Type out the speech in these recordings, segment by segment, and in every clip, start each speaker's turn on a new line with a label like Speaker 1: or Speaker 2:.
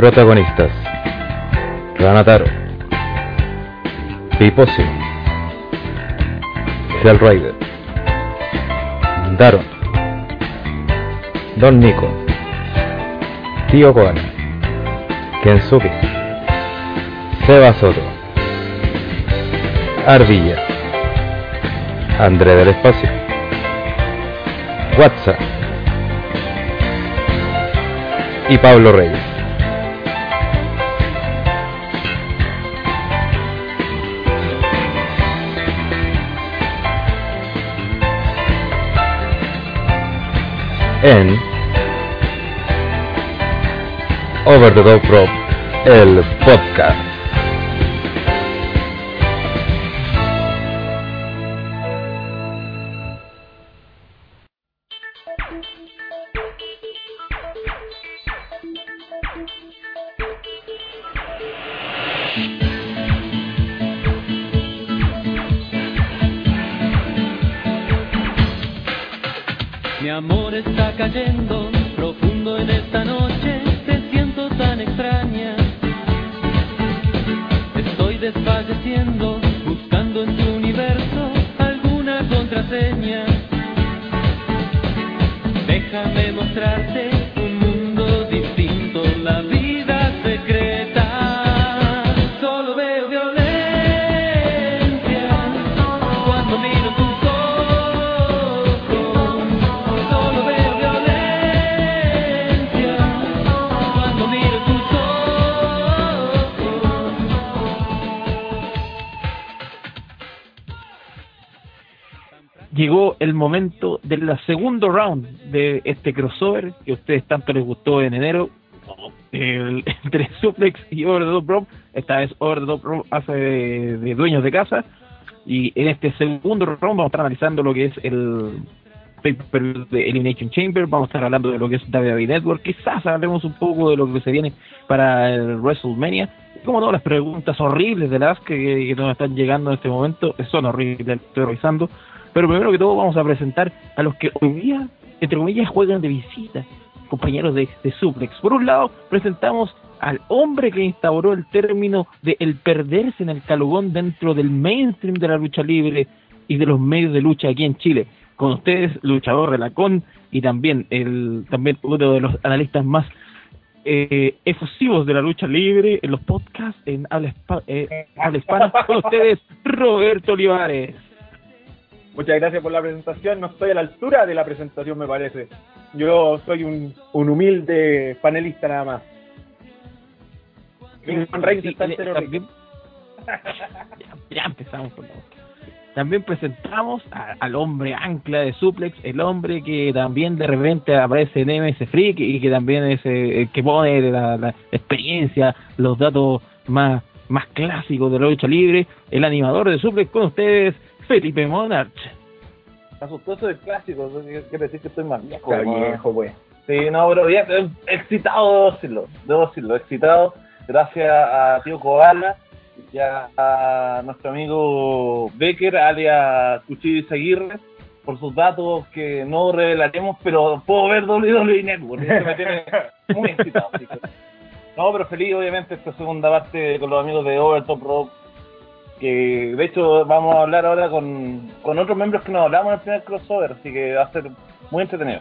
Speaker 1: Protagonistas. Ranataro. Piposio Hell Rider. Daron. Don Nico. Tío Koala Kensuke. Seba Soto. Ardilla. André del Espacio. WhatsApp y Pablo Reyes. En Over the Top Rope, el podcast.
Speaker 2: Round de este crossover que a ustedes tanto les gustó en enero. El- entre Suplex y Over the Top Rope esta vez Over the Top Rope hace de, de dueños de casa. Y en este segundo round vamos a estar analizando lo que es el pay-per-view de Elimination Chamber. Vamos a estar hablando de lo que es WWE Network. Quizás hablemos un poco de lo que se viene para el WrestleMania. Como no las preguntas horribles de las que, que nos están llegando en este momento son horribles estoy revisando pero primero que todo vamos a presentar a los que hoy día, entre comillas, juegan de visita, compañeros de, de Suplex. Por un lado, presentamos al hombre que instauró el término de el perderse en el calugón dentro del mainstream de la lucha libre y de los medios de lucha aquí en Chile. Con ustedes, luchador relacón y también el también uno de los analistas más eh, efusivos de la lucha libre en los podcasts en habla, eh, habla hispana. Con ustedes, Roberto Olivares.
Speaker 3: Muchas gracias por la presentación. No estoy a la altura de la presentación, me parece. Yo soy un, un humilde panelista nada más.
Speaker 2: Sí, también, ya, ya empezamos con la boca. También presentamos a- al hombre ancla de Suplex, el hombre que también de repente aparece en MS Freak y que también es eh, el que pone la, la experiencia, los datos más, más clásicos de la lucha libre, el animador de Suplex con ustedes, Felipe Monarch.
Speaker 4: asustoso del clásico, eso quiere decir que estoy más viejo.
Speaker 3: Está viejo, pues.
Speaker 4: Sí, no, pero bien, eh, excitado, debo decirlo, debo decirlo, excitado, gracias a tío Koala y a, a nuestro amigo Becker, alias Cuchillo Aguirre, por sus datos que no revelaremos, pero puedo ver WWE Network, eso me tiene muy excitado. así que- No, pero feliz, obviamente, esta segunda parte con los amigos de Overtop Rock, que de hecho vamos a hablar ahora con, con otros miembros que nos hablamos en el primer crossover, así que va a ser muy entretenido.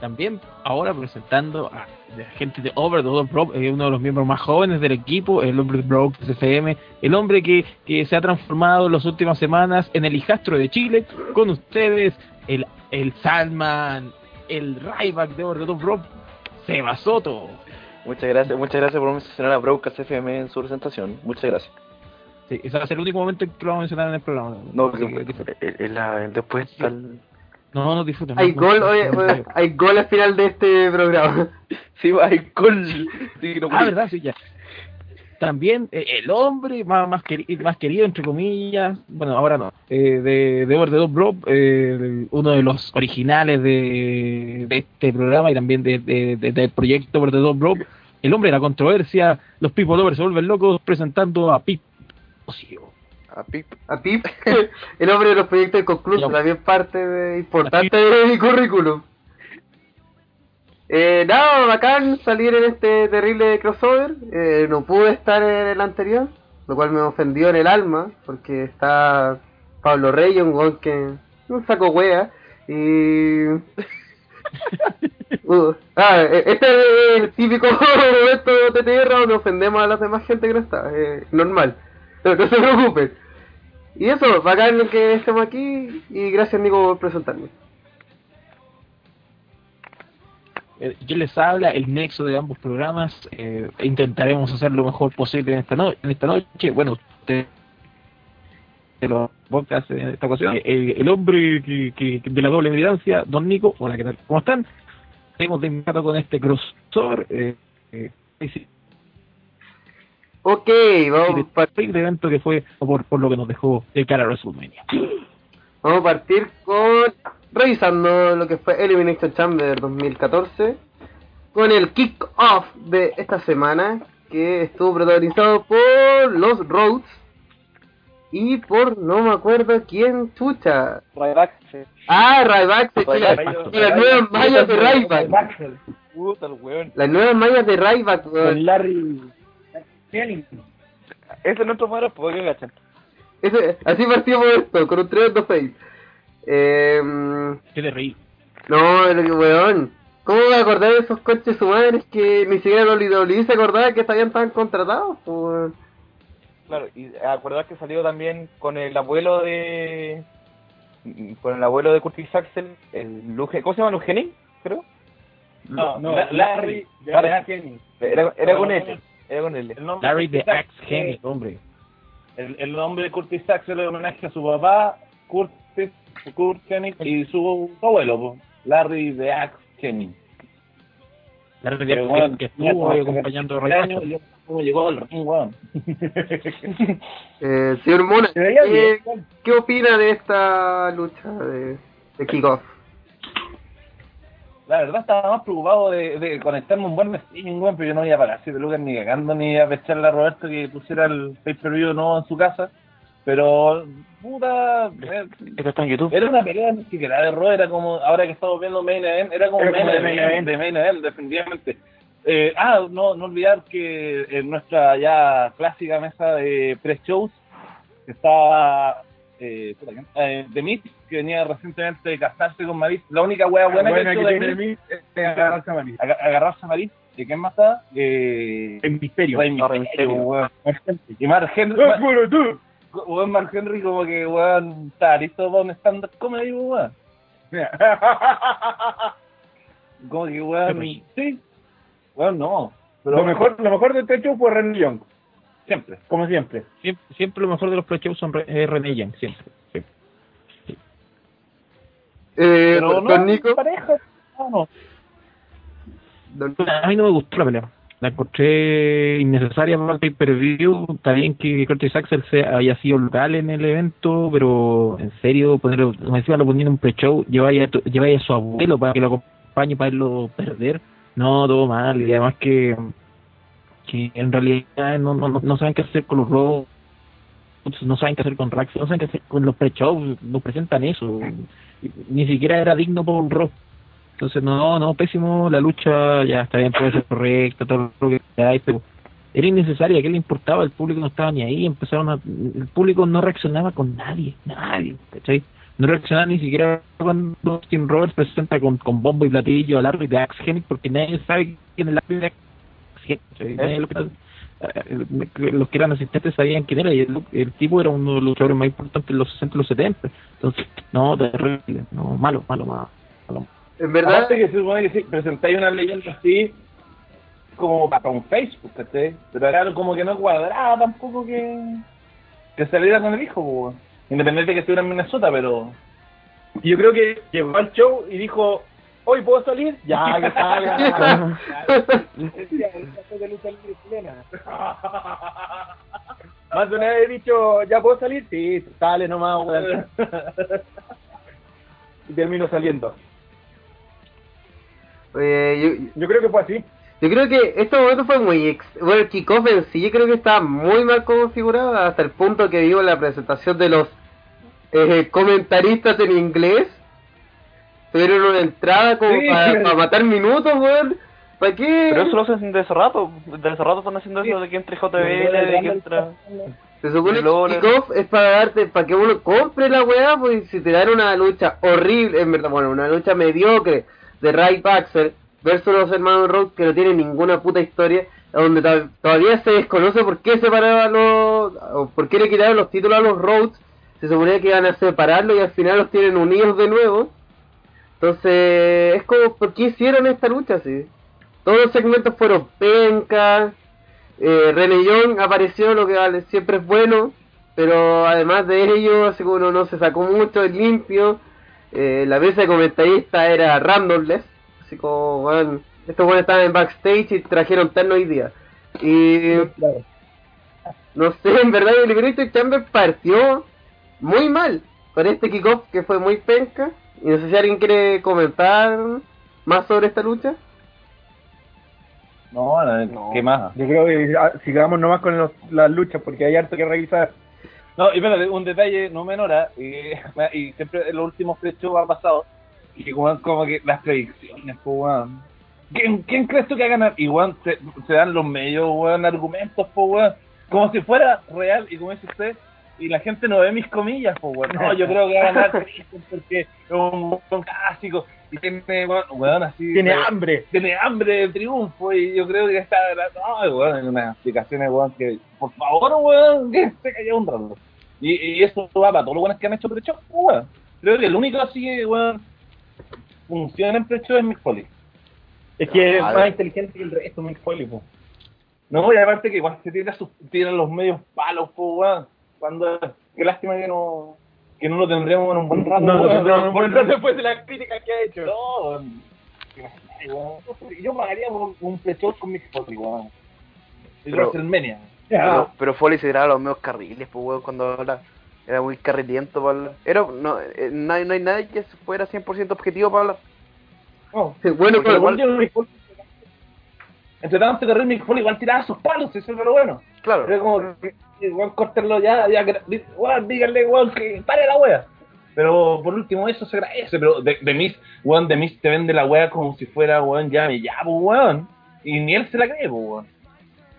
Speaker 2: También ahora presentando a la gente de Over the Top Rope, eh, uno de los miembros más jóvenes del equipo, el hombre de Broke FM, el hombre que, que se ha transformado en las últimas semanas en el hijastro de Chile, con ustedes el, el Salman, el Ryback de Over the Top Rope, Seba Soto.
Speaker 5: Muchas gracias, muchas gracias por mencionar a Broadcast FM en su presentación. Muchas gracias.
Speaker 2: Sí, ese va a ser el único momento en que lo vamos a mencionar en el programa.
Speaker 5: No, que- eh, eh, la- después está el-
Speaker 2: no, no disfruten.
Speaker 6: Hay
Speaker 2: no,
Speaker 6: gol,
Speaker 2: no,
Speaker 6: oye,
Speaker 2: no,
Speaker 6: oye,
Speaker 2: no.
Speaker 6: hay gol al final de este programa.
Speaker 5: Sí, hay gol. Sí, no
Speaker 2: Ah, verdad, sí, ya. También eh, el hombre más, más, queri- más querido, entre comillas, bueno, ahora no, eh, de, de Over the Top Rope, eh, uno de los originales de, de este programa y también de, de- de- del proyecto Over the Top Rope, el hombre de la controversia, los People Lovers se vuelven locos presentando a Pip
Speaker 5: A Pip.
Speaker 6: A Pip, el hombre de los proyectos de concluso,
Speaker 2: Ya.
Speaker 6: también parte de, importante de mi currículum. Eh, nada, bacán salir en este terrible crossover. Eh, no pude estar en el anterior, lo cual me ofendió en el alma, porque está Pablo Rey, un gol que un saco wea. Y. Uh, ah, eh, este es el típico momento de tierra donde ofendemos a la demás gente que no está. eh, normal. Pero no se preocupen. Y eso, bacán que estemos aquí. Y gracias, Nico, por presentarme.
Speaker 2: Eh, ¿Quién les habla? El nexo de ambos programas. Eh, intentaremos hacer lo mejor posible en esta, no- en esta noche. Bueno, usted de los en esta ocasión. Eh, el, el hombre que, que- de la doble militancia, Don Nico. Hola, ¿qué tal? ¿Cómo están? Hemos de invitado con este crossover. Eh, eh,
Speaker 6: Ok, vamos,
Speaker 2: de partir de evento que fue por, por lo que nos dejó de cara a WrestleMania.
Speaker 6: vamos a partir con. Revisando lo que fue Elimination Chamber 2014. Con el kick-off de esta semana. Que estuvo protagonizado por los Rhodes. Y por no me acuerdo quién chucha.
Speaker 5: Ryback.
Speaker 6: Ah, Ryback, las nuevas mallas de Ryback.
Speaker 5: Puta el weón.
Speaker 6: Las nuevas mallas de Ryback.
Speaker 4: Con Larry Henning.
Speaker 5: Ese es nuestro pues que cachan.
Speaker 6: Ese- así partimos esto, con un 3 2 6. Eh,
Speaker 2: Qué de reír.
Speaker 6: no, el weón. ¿Cómo me acordar de esos coches su madre que ni siquiera los WWE se acordaba que estaban tan contratados? Pues,
Speaker 5: Claro, y acuerdas que salió también con el abuelo de. Con el abuelo de Curtis Axel, el Luge, ¿cómo se llama? Lugenin, creo.
Speaker 4: No, no,
Speaker 5: La-
Speaker 4: Larry,
Speaker 5: Larry.
Speaker 4: Larry Henning.
Speaker 5: Era, era con él.
Speaker 4: El
Speaker 2: Larry
Speaker 4: de
Speaker 2: Axe Hennig, hombre.
Speaker 4: El, el nombre de Curtis Axel es homenaje a su papá, Curtis, Kurt Hennig, y su abuelo, po, Larry de Axe Henning.
Speaker 2: Larry de Axe Hennig, que estuvo ahí acompañando a Ray
Speaker 4: años,
Speaker 2: Baxter.
Speaker 4: y yo cómo llegó weón.
Speaker 6: eh, señor Mona, ¿qué,
Speaker 4: bien.
Speaker 6: ¿qué opina de esta lucha de, de kickoff?
Speaker 4: La verdad estaba más preocupado de, de conectarme un buen streaming, weón, pero yo no iba a pagar 7 lucas ni cagando ni a pecharle a Roberto que pusiera el pay-per-view nuevo en su casa. Pero, puta, eh,
Speaker 5: Esto está en YouTube.
Speaker 4: era una pelea ni siquiera de Raw, era como, ahora que estamos viendo Main Event, era como
Speaker 7: Era
Speaker 4: Main
Speaker 7: como
Speaker 4: Event,
Speaker 7: Main Event.
Speaker 4: de Main Event, definitivamente. Eh, ah, no, no olvidar que en nuestra ya clásica mesa de pre-shows estaba eh, eh, The que venía recientemente de casarse con Maris. La única wea buena
Speaker 7: Buena
Speaker 4: que
Speaker 7: que
Speaker 4: The
Speaker 7: tiene es agarrarse a Maris.
Speaker 4: aga- agarrarse a Maris. ¿Y quién más está? Eh,
Speaker 7: En misterio.
Speaker 4: Mysterio,
Speaker 5: Mysterio.
Speaker 4: weón. Y Mark Henry,
Speaker 7: ¡Ah, puro tú!
Speaker 4: weón, Mark Henry como que, weón, está listo para un stand-up comedy, weón. Como que, weón,
Speaker 2: Sí.
Speaker 4: Weón, no. Pero
Speaker 7: Lo mejor, lo mejor de este show fue Renny Young,
Speaker 4: siempre.
Speaker 7: como siempre.
Speaker 2: Siempre, siempre lo mejor de los pre-shows son Re- eh, René Young, siempre. Sí.
Speaker 6: Eh,
Speaker 4: Pero
Speaker 6: don
Speaker 4: no,
Speaker 6: Nico,
Speaker 4: pareja, no, no.
Speaker 6: don-
Speaker 2: A mí no me gustó la pelea. La encontré innecesaria para el pay-per-view. Está bien que Curtis Axel sea, haya sido local en el evento, pero en serio, ponerlo, como encima lo ponían en un pre-show, lleváis a, tu- lleváis a su abuelo para que lo acompañe para verlo perder. No, todo mal. Y además que, que en realidad no, no, no- no saben qué hacer con los robos, no saben qué hacer con Rax, no saben qué hacer con los pre-shows, nos presentan eso. Ni siquiera era digno por un rock. Entonces, no, no, pésimo, la lucha ya está bien, puede ser correcta, todo lo que queráis, pero era innecesaria, ¿qué le importaba? El público no estaba ni ahí, empezaron a, el público no reaccionaba con nadie, nadie. No reaccionaba ni siquiera cuando Austin Roberts presenta con, con bombo y platillo al árbitro de Axe porque nadie sabe quién es el árbitro de Eh, los que eran asistentes sabían quién era y el, el tipo era uno de los luchadores más importantes de los 60 y los 70 entonces no terrible no malo malo malo, malo.
Speaker 6: en verdad,
Speaker 4: Aparte que se supone que sí, presentáis una leyenda así como para un Facebook, ¿cachai? Pero era como que no cuadraba tampoco que, que saliera con el hijo. Independiente de que estuviera en Minnesota, pero...
Speaker 7: Yo creo que llegó al show y dijo, ¿hoy puedo salir? Ya, que salga. Más de una vez he dicho, ¿ya puedo salir? Sí, sale nomás, weón. Y termino saliendo.
Speaker 6: eh, yo,
Speaker 7: Yo creo que fue así.
Speaker 6: Yo creo que este momento fue muy... Ex bueno, el kickoff en sí yo creo que estaba muy mal configurado hasta el punto que digo la presentación de los eh, comentaristas en inglés. Tuvieron una entrada como
Speaker 4: Sí.
Speaker 6: para matar minutos, weón. ¿Para qué?
Speaker 5: Pero eso lo hacen desde hace rato. Desde hace rato están haciendo eso de que entre JBL, de que entra.
Speaker 6: Se supone que kickoff es para darte, para que uno compre la weá, pues si te dan una lucha horrible, en verdad, bueno, una lucha mediocre de Ray Baxter versus los hermanos Rhodes que no tienen ninguna puta historia, donde to- todavía se desconoce por qué separaron los, o por qué le quitaron los títulos a los Rhodes, se suponía que iban a separarlos y al final los tienen unidos de nuevo. Entonces, es como, ¿por qué hicieron esta lucha así? Todos los segmentos fueron pencas, eh, René Young apareció, lo que vale, siempre es bueno, pero además de ello, así como no, no se sacó mucho, es limpio. Eh, la mesa de comentarista era randomless, así como, estos buenos estaban en backstage y trajeron terno hoy día. Y no sé, en verdad, el Elimination Chamber partió muy mal con este kickoff que fue muy penca. Y no sé si alguien quiere comentar más sobre esta lucha.
Speaker 4: No, no. ¿qué más?
Speaker 7: Yo creo que ah, sigamos nomás con los- las luchas porque hay harto que revisar.
Speaker 4: No, y espérate, un detalle no menor, ¿ah? y, siempre en los últimos tres shows ha pasado, y weón, como que las predicciones, pues, weón. ¿Quién, ¿Quién crees tú que va a ganar? Y weón, se, se dan los medios, weón, argumentos, pues, weón, como si fuera real, y como dice usted, y la gente no ve mis comillas, pues, weón. No, yo creo que va a ganar Christian porque es un, un clásico, y tiene, weón, weón, así...
Speaker 7: Tiene
Speaker 4: weón,
Speaker 7: hambre.
Speaker 4: tiene hambre de triunfo y yo creo que está no, weón, hay unas explicaciones weón que por favor weón que se cayó un rato y, y eso va para todos los buenos que han hecho pre-show weón creo que el único así que weón funciona en pre-show es Mick Foley
Speaker 7: Es que es
Speaker 5: Ah,
Speaker 7: más inteligente que el resto, Mick Foley, po.
Speaker 4: no y aparte que igual se tira sus tira los medios palos po, weón cuando qué lástima que no que no lo tendríamos en un buen rato
Speaker 7: No, no, no, no, no, después de las críticas que ha hecho.
Speaker 4: No, yo pagaría por un- pre-show con Mick Foley weón y
Speaker 5: Pero-
Speaker 4: WrestleMania
Speaker 5: Pero, pero Foley se tiraba los medios carriles, pues, weón, cuando habla. Era muy carretiento para hablar. Era, no, eh, no, hay, no hay nadie que fuera 100% objetivo para hablar.
Speaker 4: No,
Speaker 6: Bueno, con-
Speaker 4: igual Foley- entre tanto que Mick Foley igual tiraba sus palos, eso es lo bueno.
Speaker 5: Claro.
Speaker 4: Pero como que igual cortarlo ya, ya weón, díganle weón que pare la wea. Pero por último eso se agradece, pero de, de Miz, weón, de Miz te vende la wea como si fuera weón, llame ya, pues weón. Y ni él se la cree, pues weón.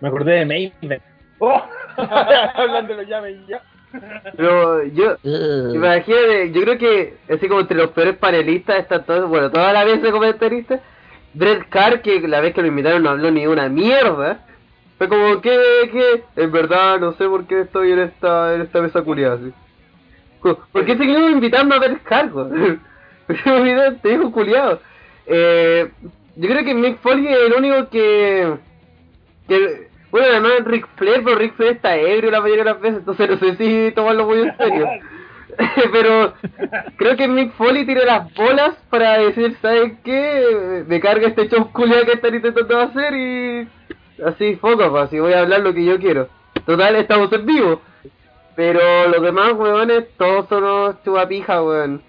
Speaker 7: Me acordé de Maven.
Speaker 4: Oh.
Speaker 7: Hablando de y ya.
Speaker 6: Pero yo, imagínate, yo creo que así como entre los peores panelistas está todo, bueno, toda la vez de comentarista, Brett Carr, que la vez que lo invitaron no habló ni una mierda, fue como que, que, en verdad no sé por qué estoy en esta, en esta mesa culiada, así. ¿Por qué seguimos invitando a? Pero mira, te dijo culiado. Eh, yo creo que Mick Foley es el único que, que bueno, además Rick Flair, pero Rick Flair está ebrio la mayoría de las veces, entonces no sé si tomarlo muy en serio. pero creo que Mick Foley tiene las bolas para decir, ¿sabes qué? Me carga este show culiado que están intentando hacer y así, foco, pues, así voy a hablar lo que yo quiero. Total, estamos en vivo. Pero los demás weones, todos son unos chupapijas, weón.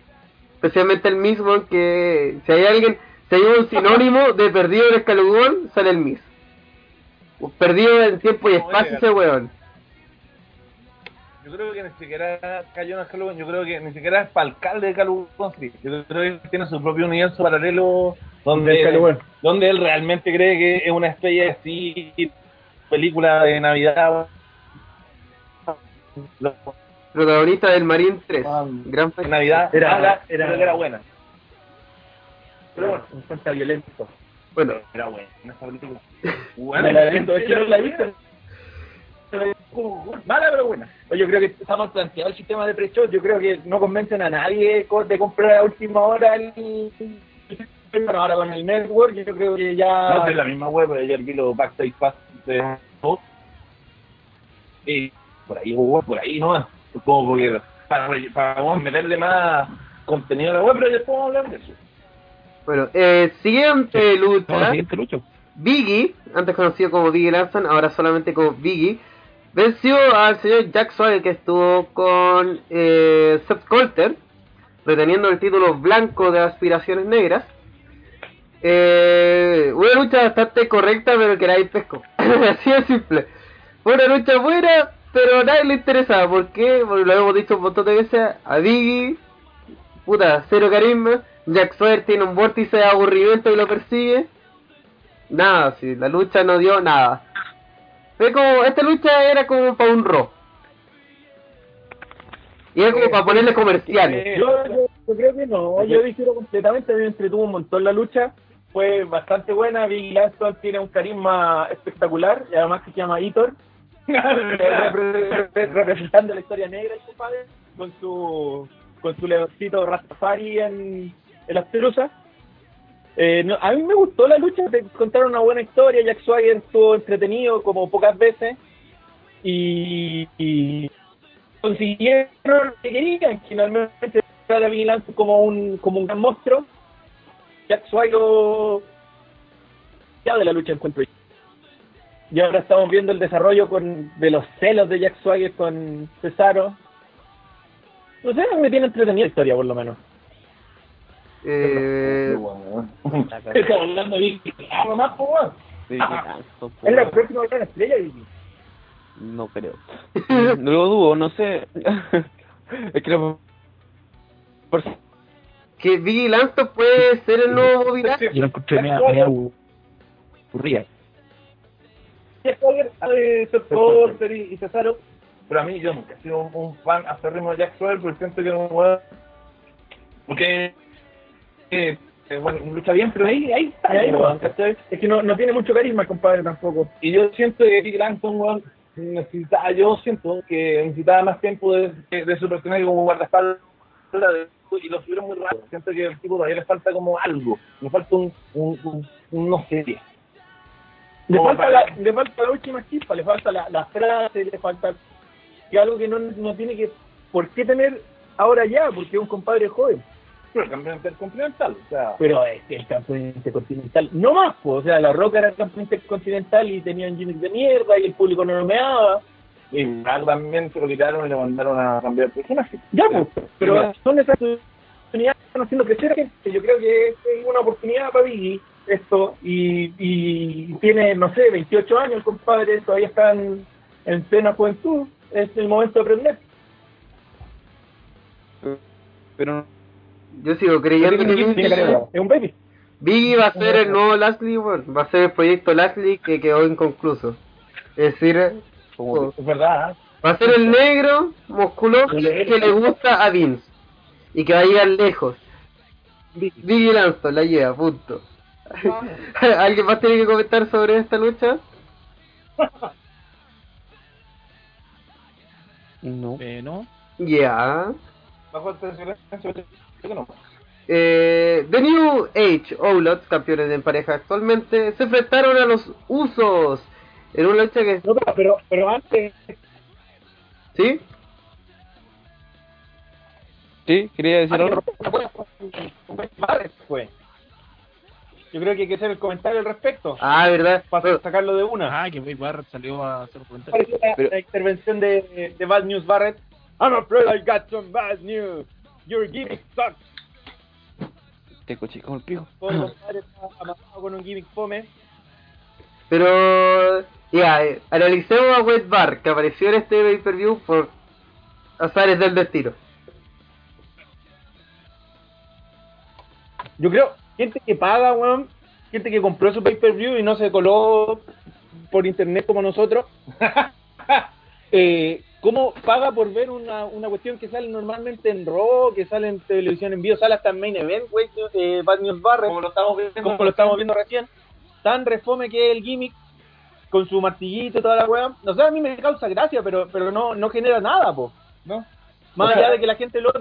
Speaker 6: Especialmente el mismo, que si hay alguien, si hay un sinónimo de perdido en escalugón, sale el Miss. Perdido en tiempo y espacio ese weón.
Speaker 4: Yo creo que ni siquiera cayó en el Calugón, yo creo que ni siquiera es para alcalde de Calugón. Yo creo que tiene su propio universo paralelo donde,
Speaker 7: Calugón.
Speaker 4: donde él realmente cree que es una estrella de cine, película de Navidad.
Speaker 6: Protagonista del Marine 3.
Speaker 4: Ah,
Speaker 6: Gran
Speaker 4: Navidad
Speaker 7: Era- era-
Speaker 4: buena. Pero bueno,
Speaker 7: Un violento.
Speaker 6: Bueno,
Speaker 4: era buena esa película.
Speaker 7: Me la la he visto.
Speaker 4: Mala pero buena.
Speaker 7: Yo creo que está mal planteado el sistema de pre-show. Yo creo que no convencen a nadie de comprar a última hora el. Bueno, ahora con el network, yo creo que ya.
Speaker 4: No, es la misma web, pero ayer vi los backstage pass de todos. Y por ahí, por ahí no como porque para, para vamos a meterle más contenido a la web, pero después vamos a hablar de eso.
Speaker 6: bueno eh, siguiente
Speaker 2: No,
Speaker 6: lucha.
Speaker 2: siguiente lucha.
Speaker 6: Biggie, antes conocido como Biggie Larson, ahora solamente como Biggie, venció al señor Jack Swagger que estuvo con eh, Seth Coulter, reteniendo el título blanco de aspiraciones negras. Eh, una lucha bastante correcta, pero que nadie pescó. Así de simple. Fue una lucha buena, pero a nadie le interesaba. ¿Por qué? Porque lo hemos dicho un montón de veces. A Biggie, puta, cero carisma. Jack Swagger tiene un vórtice de aburrimiento y lo persigue. Nada, sí, la lucha no dio nada. Fue como, esta lucha era como para un Raw. Y era como para ponerle comerciales.
Speaker 7: Yo, yo, yo creo que no, yo difiero completamente, me entretuvo un montón la lucha, fue bastante buena, Big Langston tiene un carisma espectacular, y además que se llama Hitor, representando la historia negra, compadre, con su con su leoncito Rastafari en, en las truzas. Eh, no, a mí me gustó la lucha, te contaron una buena historia, Jack Swagger estuvo entretenido como pocas veces y, y consiguieron lo que querían, finalmente a la Big Langston como un como un gran monstruo. Jack Swagger ya de la lucha encuentro yo. Y ahora estamos viendo el desarrollo con de los celos de Jack Swagger con Cesaro. No sé, me tiene entretenida la historia por lo menos.
Speaker 6: Eh,
Speaker 7: Estamos hablando Vicky.
Speaker 5: Qué canso, po.
Speaker 7: Es la próxima gran estrella, Vicky.
Speaker 5: No creo. No lo dudo, no sé. es que lo... Por...
Speaker 6: que Biggie Langston puede ser el nuevo Bobby Lashley.
Speaker 2: Yo lo encontré media, media abu- aburrida.
Speaker 4: Jack Swagger Porter y, y Cesaro, pero a mí yo nunca he sido un, fan acérrimo de Jack Swagger porque siento que un weón porque eh, bueno, lucha bien, pero ahí, ahí está,
Speaker 7: Ahí,
Speaker 4: weón,
Speaker 7: weón.
Speaker 4: ¿cachai?
Speaker 7: Es que no, no tiene mucho carisma el compadre tampoco.
Speaker 4: Y yo siento que Big Langston, weón, necesitaba, yo siento que necesitaba más tiempo de, de, de su personaje como guardaespaldas de- y lo subieron muy rápido. Siento que el tipo todavía le falta como algo, le falta un, un, un, un no sé.
Speaker 7: Le
Speaker 4: Como
Speaker 7: falta,
Speaker 4: para-
Speaker 7: la, le falta la última chispa, le falta la, la frase, le falta que algo que no, no tiene que por qué tener ahora ya, porque es un compadre joven.
Speaker 4: Pero el campeón intercontinental, o sea,
Speaker 7: Pero este, el campeón intercontinental, no más, pues, o sea, la Roca era el campeón intercontinental y tenían gimmicks de mierda y el público no lo meaba.
Speaker 4: y Black también se lo quitaron y le mandaron a cambiar de personaje.
Speaker 7: Ya, pues, pero son esas oportunidades que están haciendo crecer a gente. Yo creo que es una oportunidad para Biggie esto y, y tiene, no sé, 28 años el compadre, todavía está en, en plena juventud, es el momento de aprender.
Speaker 5: Pero
Speaker 6: Yo sigo creyendo que Biggie,
Speaker 7: Es un baby.
Speaker 6: Biggie va a ser el nuevo Lashley, bueno, va a ser el proyecto Lashley que quedó inconcluso. Es decir,
Speaker 5: como
Speaker 4: Es verdad, ¿eh?
Speaker 6: va a ser el negro musculoso que le gusta a Vince y que va a llegar lejos. Biggie Langston la lleva, punto. ¿Alguien más tiene que comentar sobre esta lucha?
Speaker 5: no.
Speaker 2: Eh, ¿No?
Speaker 6: Ya.
Speaker 4: bajo el silencio, creo que no.
Speaker 6: Eh, The New Age Outlaws, campeones en pareja actualmente, se enfrentaron a los Usos en una lucha que...
Speaker 7: No, pero, pero, pero antes,
Speaker 6: ¿Sí?
Speaker 5: Sí, quería decir algo.
Speaker 7: fue. Yo creo que hay que hacer el comentario al respecto.
Speaker 6: Ah, verdad.
Speaker 7: Para sacarlo de una.
Speaker 2: Ah, que Wade Barrett salió a hacer un comentario.
Speaker 7: La,
Speaker 5: Pero-
Speaker 7: la intervención de, de Bad News Barrett. I'm afraid I got some bad news. Your gimmick sucks.
Speaker 5: Te escuché como el pico.
Speaker 7: Todo el compadre está amasado con un gimmick fome.
Speaker 6: Pero, ya, eh, analicemos a Wade Barr, que apareció en este pay-per-view por azares del destino.
Speaker 7: Yo creo, gente que paga, weón, gente que compró su pay-per-view y no se coló por internet como nosotros, eh, ¿cómo paga por ver una, una cuestión que sale normalmente en Raw, que sale en televisión en vivo, sale hasta en Main Event, güey, eh, Bad News Barrett,
Speaker 4: Como lo estamos viendo.
Speaker 7: como lo estamos viendo recién, tan refome que es el gimmick, con su martillito y toda la weá, no sé, a mí me causa gracia, pero pero no, no genera nada, po, ¿no? Más
Speaker 5: O sea-
Speaker 7: allá de que la gente lo...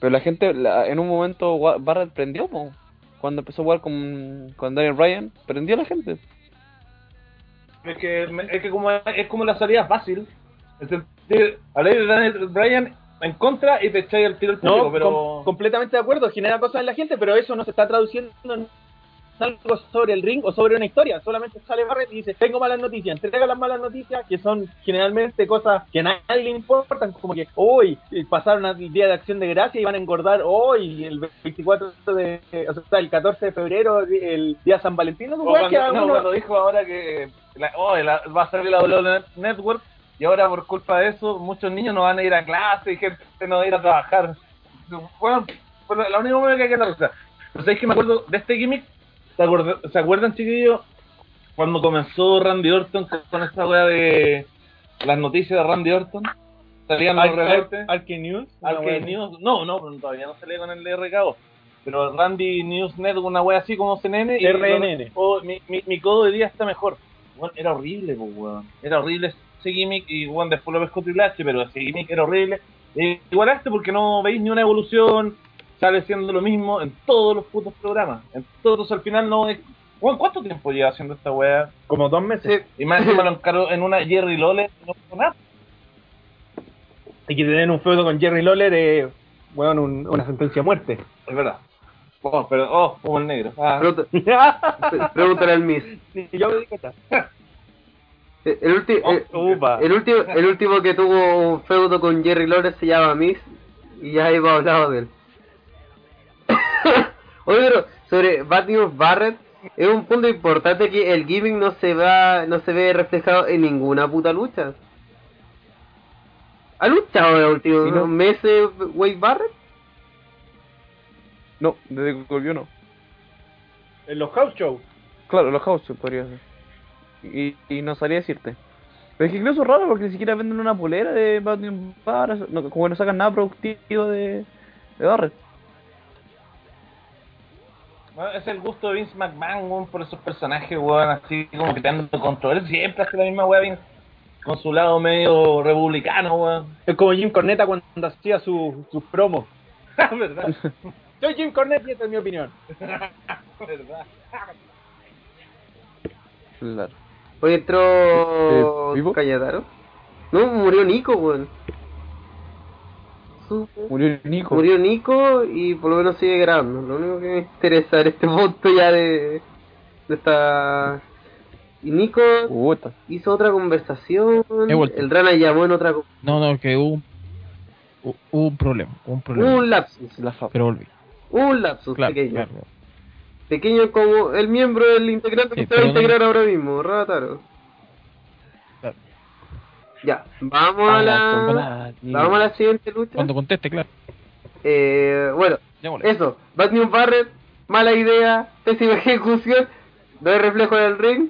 Speaker 5: Pero la gente, la- en un momento, Barrett prendió, po. Cuando empezó a jugar con, con Daniel Bryan, prendió a la gente.
Speaker 4: Es que, es que como, es como la salida fácil. Es decir, habláis de Daniel Bryan en contra y te echáis el tiro al público,
Speaker 7: No,
Speaker 4: pero...
Speaker 7: com- completamente de acuerdo, genera cosas en la gente, pero eso no se está traduciendo en algo sobre el ring o sobre una historia. Solamente sale Barrett y dice, tengo malas noticias, entrega las malas noticias, que son generalmente cosas que a nadie le importan, como que hoy pasaron el día de acción de gracia y van a engordar hoy, el 24 de, o sea, el 14 de febrero, el día San Valentín, no,
Speaker 4: O
Speaker 7: weá, que a
Speaker 4: cuando, no, cuando dijo ahora que la- oh, la- va a salir la WWE Network y ahora por culpa de eso muchos niños no van a ir a clase y gente no va a ir a trabajar. Bueno, la única manera que hay que la risa. Pero ¿sabéis que me acuerdo de este gimmick? ¿Se, acuerdan, ¿se acuerdan, chiquillos? Cuando comenzó Randy Orton con, esta wea de las noticias de Randy Orton. Salían los reportes.
Speaker 7: Arcade News.
Speaker 4: Arcade News. No, no, pero todavía no salía con el RKO. Pero Randy News Network, una wea así como CNN. y-
Speaker 7: RNN.
Speaker 4: Oh, mi, mi, mi codo de día está mejor. Weón, era horrible, pues, weón. Era horrible ese gimmick y weón, después lo pescó Triple H, pero ese gimmick era horrible. Eh, igual a este porque no veis ni una evolución, sale siendo lo mismo en todos los putos programas. En todos, al final no es... Weón, ¿cuánto tiempo lleva haciendo esta wea?
Speaker 7: Como dos meses.
Speaker 4: Y más encima lo encaró en una Jerry Lole, no fue nada.
Speaker 7: Y que tener un feudo con Jerry Lawler es, weón, un- una sentencia a muerte.
Speaker 4: Es verdad. Oh, pero, oh, como el negro. Ah.
Speaker 6: Pregúntale al Miss.
Speaker 7: Sí, yo me di cuenta.
Speaker 6: El, el ulti-
Speaker 4: Oh,
Speaker 6: el-
Speaker 7: upa.
Speaker 6: el último, el último que tuvo un feudo con Jerry Lawler se llama Miss y ya hemos hablado de él. Oye, pero sobre Bad News Barrett es un punto importante que el gimmick no se va, no se ve reflejado en ninguna puta lucha. ¿Ha luchado en los últimos
Speaker 5: no-
Speaker 6: meses Wade Barrett?
Speaker 5: No, desde que volvió no.
Speaker 7: En los house shows.
Speaker 5: Claro, los house shows podría ser. Y, y no sabría decirte. Pero es que incluso es raro porque ni siquiera venden una polera de News Barrett, no, como que no sacan nada productivo de, de Barrett.
Speaker 4: Bueno, es el gusto de Vince McMahon, weón, por esos personajes, weón, así como que te andan control. Él siempre hace la misma weá, Vince, con su lado medio republicano, weón.
Speaker 7: Es como Jim Cornette cuando hacía su- sus promos.
Speaker 4: ¿Verdad?
Speaker 7: Soy Jim Cornette y esta es mi opinión.
Speaker 4: ¿Verdad?
Speaker 5: Claro.
Speaker 6: Hoy entró
Speaker 5: Eh, ¿vivo?
Speaker 6: Cayetaro. No, murió Nico, weón.
Speaker 5: Murió Nico.
Speaker 6: Murió Nico y por lo menos sigue grabando. Lo único que me interesa en este punto ya de, de esta... Y Nico hizo otra conversación. El Rana llamó en otra...
Speaker 2: No, no, que hubo un, hu- hubo un problema. Hubo un problema.
Speaker 6: Un lapsus.
Speaker 2: Pero volví.
Speaker 6: Un lapsus
Speaker 2: Claro,
Speaker 6: pequeño.
Speaker 2: claro.
Speaker 6: Pequeño como el miembro del integrante que
Speaker 2: Sí,
Speaker 6: se va a
Speaker 2: no-
Speaker 6: integrar ahora mismo, Rataro.
Speaker 2: Claro.
Speaker 6: Ya, vamos a la... Vamos a la siguiente lucha.
Speaker 2: Cuando conteste, claro.
Speaker 6: Eh, bueno. Eso, Bad News Barrett, mala idea, pésima ejecución, no hay reflejo en el ring,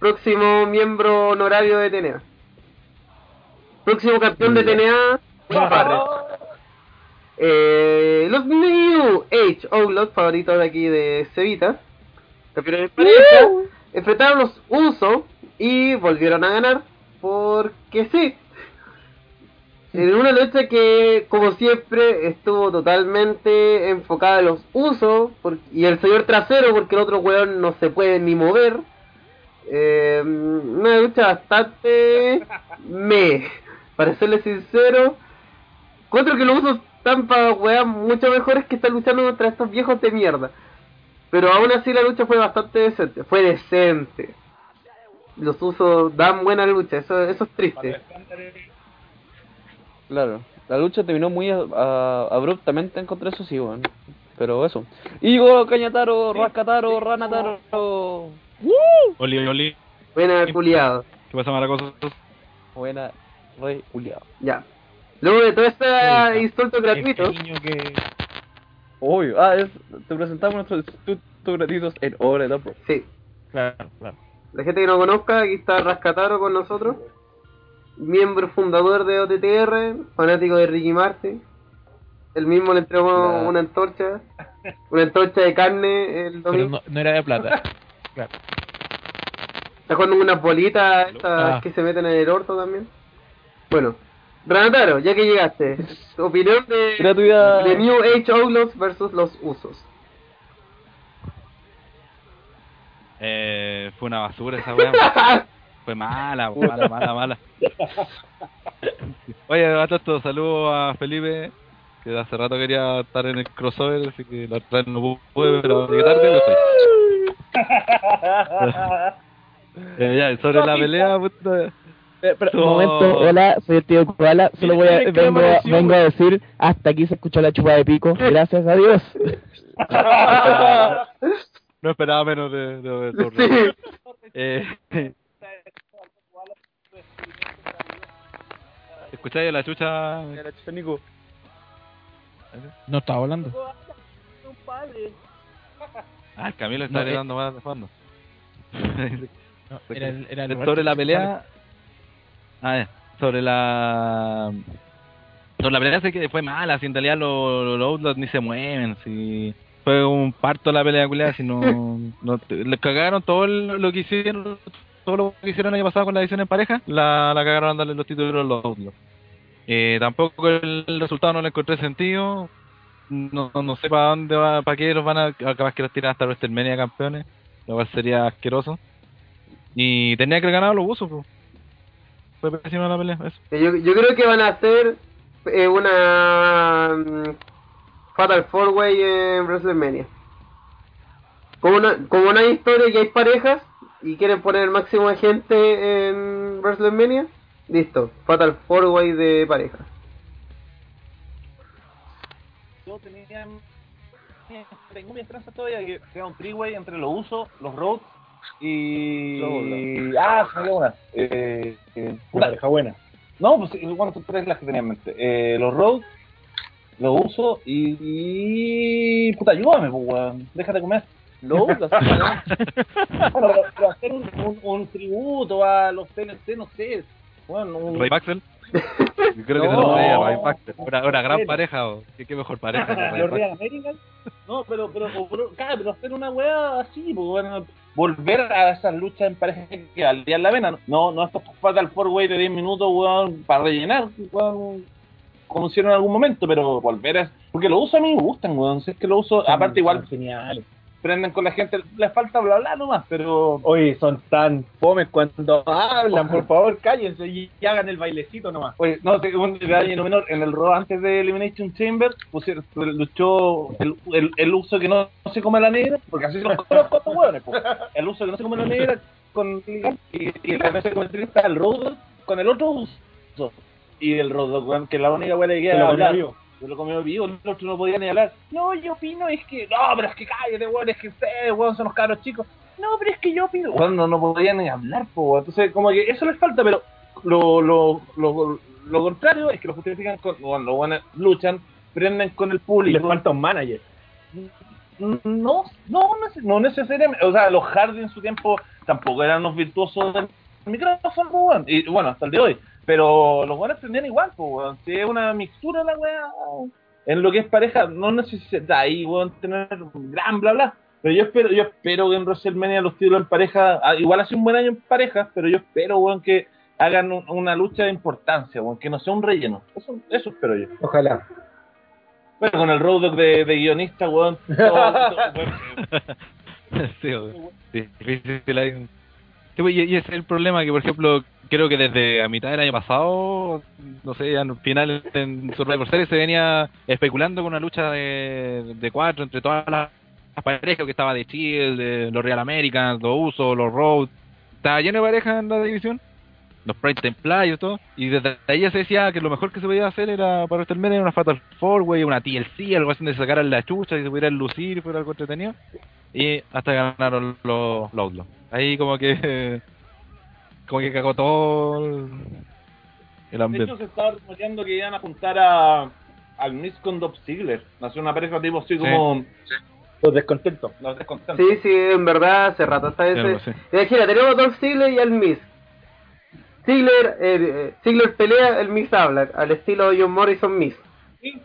Speaker 6: próximo miembro honorario de TNA. Próximo campeón de TNA, Barrett. Eh, los New Age Outlaws, favoritos de aquí de Cevita, campeones de pareja, enfrentaron los Uso y volvieron a ganar porque sí. En una lucha que, como siempre, estuvo totalmente enfocada en los usos por- y el señor trasero, porque el otro weón no se puede ni mover. Eh, una lucha bastante me, para serles sincero. Encuentro que los usos están para weas mucho mejores que están luchando contra estos viejos de mierda. Pero aún así la lucha fue bastante decente, fue decente. Los usos dan buena lucha, eso, eso es triste.
Speaker 5: Claro. La lucha terminó muy a- a- abruptamente en contra de eso, sí, weón. Pero eso. Igo, Cañataro, Rascataro, Ranataro.
Speaker 8: Oli, oli.
Speaker 6: Buena culiado.
Speaker 8: ¿Qué pasa, Maracosos?
Speaker 5: Buena, re culiado.
Speaker 6: Ya. Luego de todo este
Speaker 2: Sí,
Speaker 6: insulto gratuito,
Speaker 2: que...
Speaker 5: Obvio. Ah, es, te presentamos nuestros institutos gratuitos en Obra de Pro.
Speaker 6: sí.
Speaker 2: Claro, claro.
Speaker 6: La gente que no conozca, aquí está Rascataro con nosotros. Miembro fundador de OTTR, fanático de Ricky Martin. El mismo le entregó
Speaker 5: Claro.
Speaker 6: una antorcha, una antorcha de carne el
Speaker 2: Pero
Speaker 6: domingo.
Speaker 2: no, no era de plata. Claro.
Speaker 6: Está jugando unas bolitas estas
Speaker 2: Ah.
Speaker 6: que se meten en el orto también. Bueno, Renataro, ya que llegaste, tu opinión de,
Speaker 5: Gratuidad.
Speaker 6: de New Age Outlaws versus los Usos.
Speaker 8: Eh, fue una basura esa weá. Fue mala, mala, mala, mala. Oye, a todo esto, saludo a Felipe, que hace rato quería estar en el crossover, así que la otra no pude, pero llegué tarde, lo estoy. Eh, ya, sobre la pelea, puta.
Speaker 9: Espera, un
Speaker 8: No.
Speaker 9: momento, hola, soy el tío Koala, solo voy a,
Speaker 7: Miren, ¿qué
Speaker 9: vengo, vengo a decir, hasta aquí se escuchó la chupa de pico, gracias a Dios.
Speaker 8: No esperaba menos de, de, de-
Speaker 6: Sí.
Speaker 8: Eh, ¿Escucháis a la chucha?
Speaker 5: La chucha Nico.
Speaker 2: No estaba hablando.
Speaker 8: Ah, el Camilo está
Speaker 9: No, eh.
Speaker 8: más de fondo.
Speaker 9: No, era el, era el
Speaker 8: sobre la pelea. Ah, sobre la. Sobre la pelea sé que fue mala, si en realidad los, los Outlaws ni se mueven, si fue un parto la pelea culiada, si no, no le cagaron todo lo que hicieron, todo lo que hicieron el año pasado con la edición en pareja, la, la cagaron a darle los títulos a los Outlaws. Eh, tampoco el, resultado no le encontré sentido, no, no, sé para dónde va, para qué los van a, capaz que los tiran hasta WrestleMania campeones, lo cual sería asqueroso. Y tenía que ganar los usos. Fue pésima la pelea, eso.
Speaker 6: Yo, yo creo que van a hacer eh, una mm, Fatal Four Way en WrestleMania. Como no, como no hay historia y hay parejas y quieren poner el máximo de gente en WrestleMania, listo, Fatal Four Way de pareja.
Speaker 4: yo tenía tengo mi esperanza todavía que sea un three-way entre los usos, los roads y... Ah, se me quedó una. Eh, eh,
Speaker 7: Una
Speaker 4: puta,
Speaker 7: pareja buena.
Speaker 4: no, pues bueno, son tres las que tenía en mente. Eh, los roads, los usos y, y... Puta, ayúdame, pues, weón. Déjate comer.
Speaker 5: No, la-
Speaker 4: Bueno, pero, pero hacer un, un, un tributo a los TNT, no sé. Bueno, un...
Speaker 8: Ray Baxel. Yo creo que se lo veía Ray Baxel. Una, una gran pareja, o qué, qué mejor pareja
Speaker 4: los. Real American. No, pero, pero, pero, claro, pero hacer una weá así, pues, bueno, volver a esas luchas en pareja que valían la pena. No, no estos Fatal Four Way de 10 minutos, weón, para rellenar, weón, como hicieron en algún momento, pero volver a. Porque los usos a mí me gustan, weón. Si es que los usos, aparte, igual
Speaker 7: Genial.
Speaker 4: Prenden con la gente, les falta bla bla nomás, pero.
Speaker 7: Oye, son tan fomes cuando hablan, por favor, cállense y hagan el bailecito nomás.
Speaker 4: Oye, no, un detalle no menor, en el Raw antes de Elimination Chamber pusieron, luchó el, el, el uso que no, no se come la negra, porque así son los cuatro hueones, el uso que no se come la negra con y, y la mesa comentarista el Road con el otro uso y el Road con que la única hueá que
Speaker 7: Se
Speaker 4: hablar. Lo comió vivo, el otro no podía ni hablar. No, yo opino es que, no, pero es que cállate, weón, es que ustedes, weón, son los caros chicos. No, pero es que yo opino. Weón, no, no podían ni hablar, po. Entonces, como que eso les falta, pero lo, lo, lo, lo contrario es que lo justifican con, bueno, los buenos luchan, prenden con el
Speaker 7: Y les
Speaker 4: público.
Speaker 7: falta un manager.
Speaker 4: No, no, no, no necesariamente. O sea, los Hardy en su tiempo tampoco eran los virtuosos del micrófono, weón. Y bueno, hasta el de hoy. Pero los buenos prendían igual, pues, weón. Si es una mixtura la weá. En lo que es pareja, no necesita ahí, weón, tener un gran bla bla. Pero yo espero, yo espero que en WrestleMania los títulos en pareja, ah, igual hace un buen año en pareja, pero yo espero, weón, que hagan un- una lucha de importancia, weón, que no sea un relleno. Eso, eso espero yo.
Speaker 7: Ojalá.
Speaker 4: Bueno, con el road dog de, de guionista, weón. todo- todo- weón,
Speaker 8: sí, weón. Sí, difícil. Sí, y, y ese es el problema que, por ejemplo, creo que desde a mitad del año pasado, no sé, en final en Survivor Series se venía especulando con una lucha de, cuatro entre todas las, parejas que estaba de Shield, de los Real Americans, los Usos, los Road. Estaba lleno de parejas en la división. Los Pride Templarios, todo. Y desde ahí ya se decía que lo mejor que se podía hacer era para WrestleMania una Fatal Four una TLC, algo así donde se sacaran la chucha y se pudieran lucir fuera algo entretenido. Y hasta ganaron los, los Outlaws. Ahí como que como que cagó todo el, el
Speaker 4: De
Speaker 8: ambiente.
Speaker 4: hecho, se estaba rumoreando que iban a apuntar a, al Miss con Dolph Ziggler. Nació una pareja tipo así como
Speaker 7: Los descontentos.
Speaker 4: los descontentos.
Speaker 6: Sí, sí, en verdad, hace rato está ese.
Speaker 8: Claro, sí.
Speaker 6: Imagina, tenemos a Dolph Ziggler y al Miz. Ziggler, eh, eh, Ziggler pelea, el Miz habla, al estilo John Morrison Miz.
Speaker 4: Sí,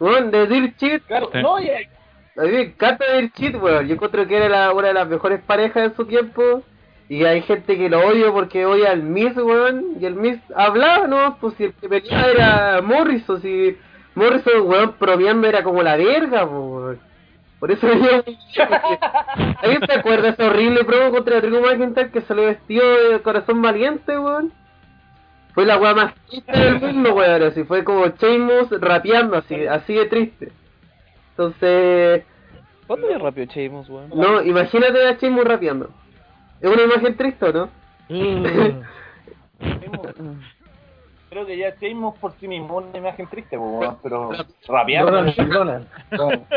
Speaker 6: Bueno, de Dirt Shit,
Speaker 4: claro.
Speaker 8: Sí.
Speaker 4: No, y,
Speaker 6: a mí me encanta Dirt Shit, weón. Yo encuentro que era la- una de las mejores parejas en su tiempo. Y hay gente que lo odia porque odia al Miz, weón. Y el Miz hablaba, ¿no? Pues si el que peleaba era Morrison, si Morrison, weón, bromeando era como la verga, weón. Por eso chido, porque- ¿Alguien te acuerda ese horrible promo contra Drew McIntyre que salió vestido de corazón valiente, weón? Fue la weá más triste del mundo, weón. Así fue como Sheamus rapeando, así, así de triste. Entonces,
Speaker 5: ¿Cuánto es rápido Sheamus, weón?
Speaker 6: no, imagínate a Sheamus rapeando. Es una imagen triste, ¿o ¿no?
Speaker 4: creo que ya Sheamus por sí mismo una imagen triste, po, pero rapeando.
Speaker 7: Donald McDonald.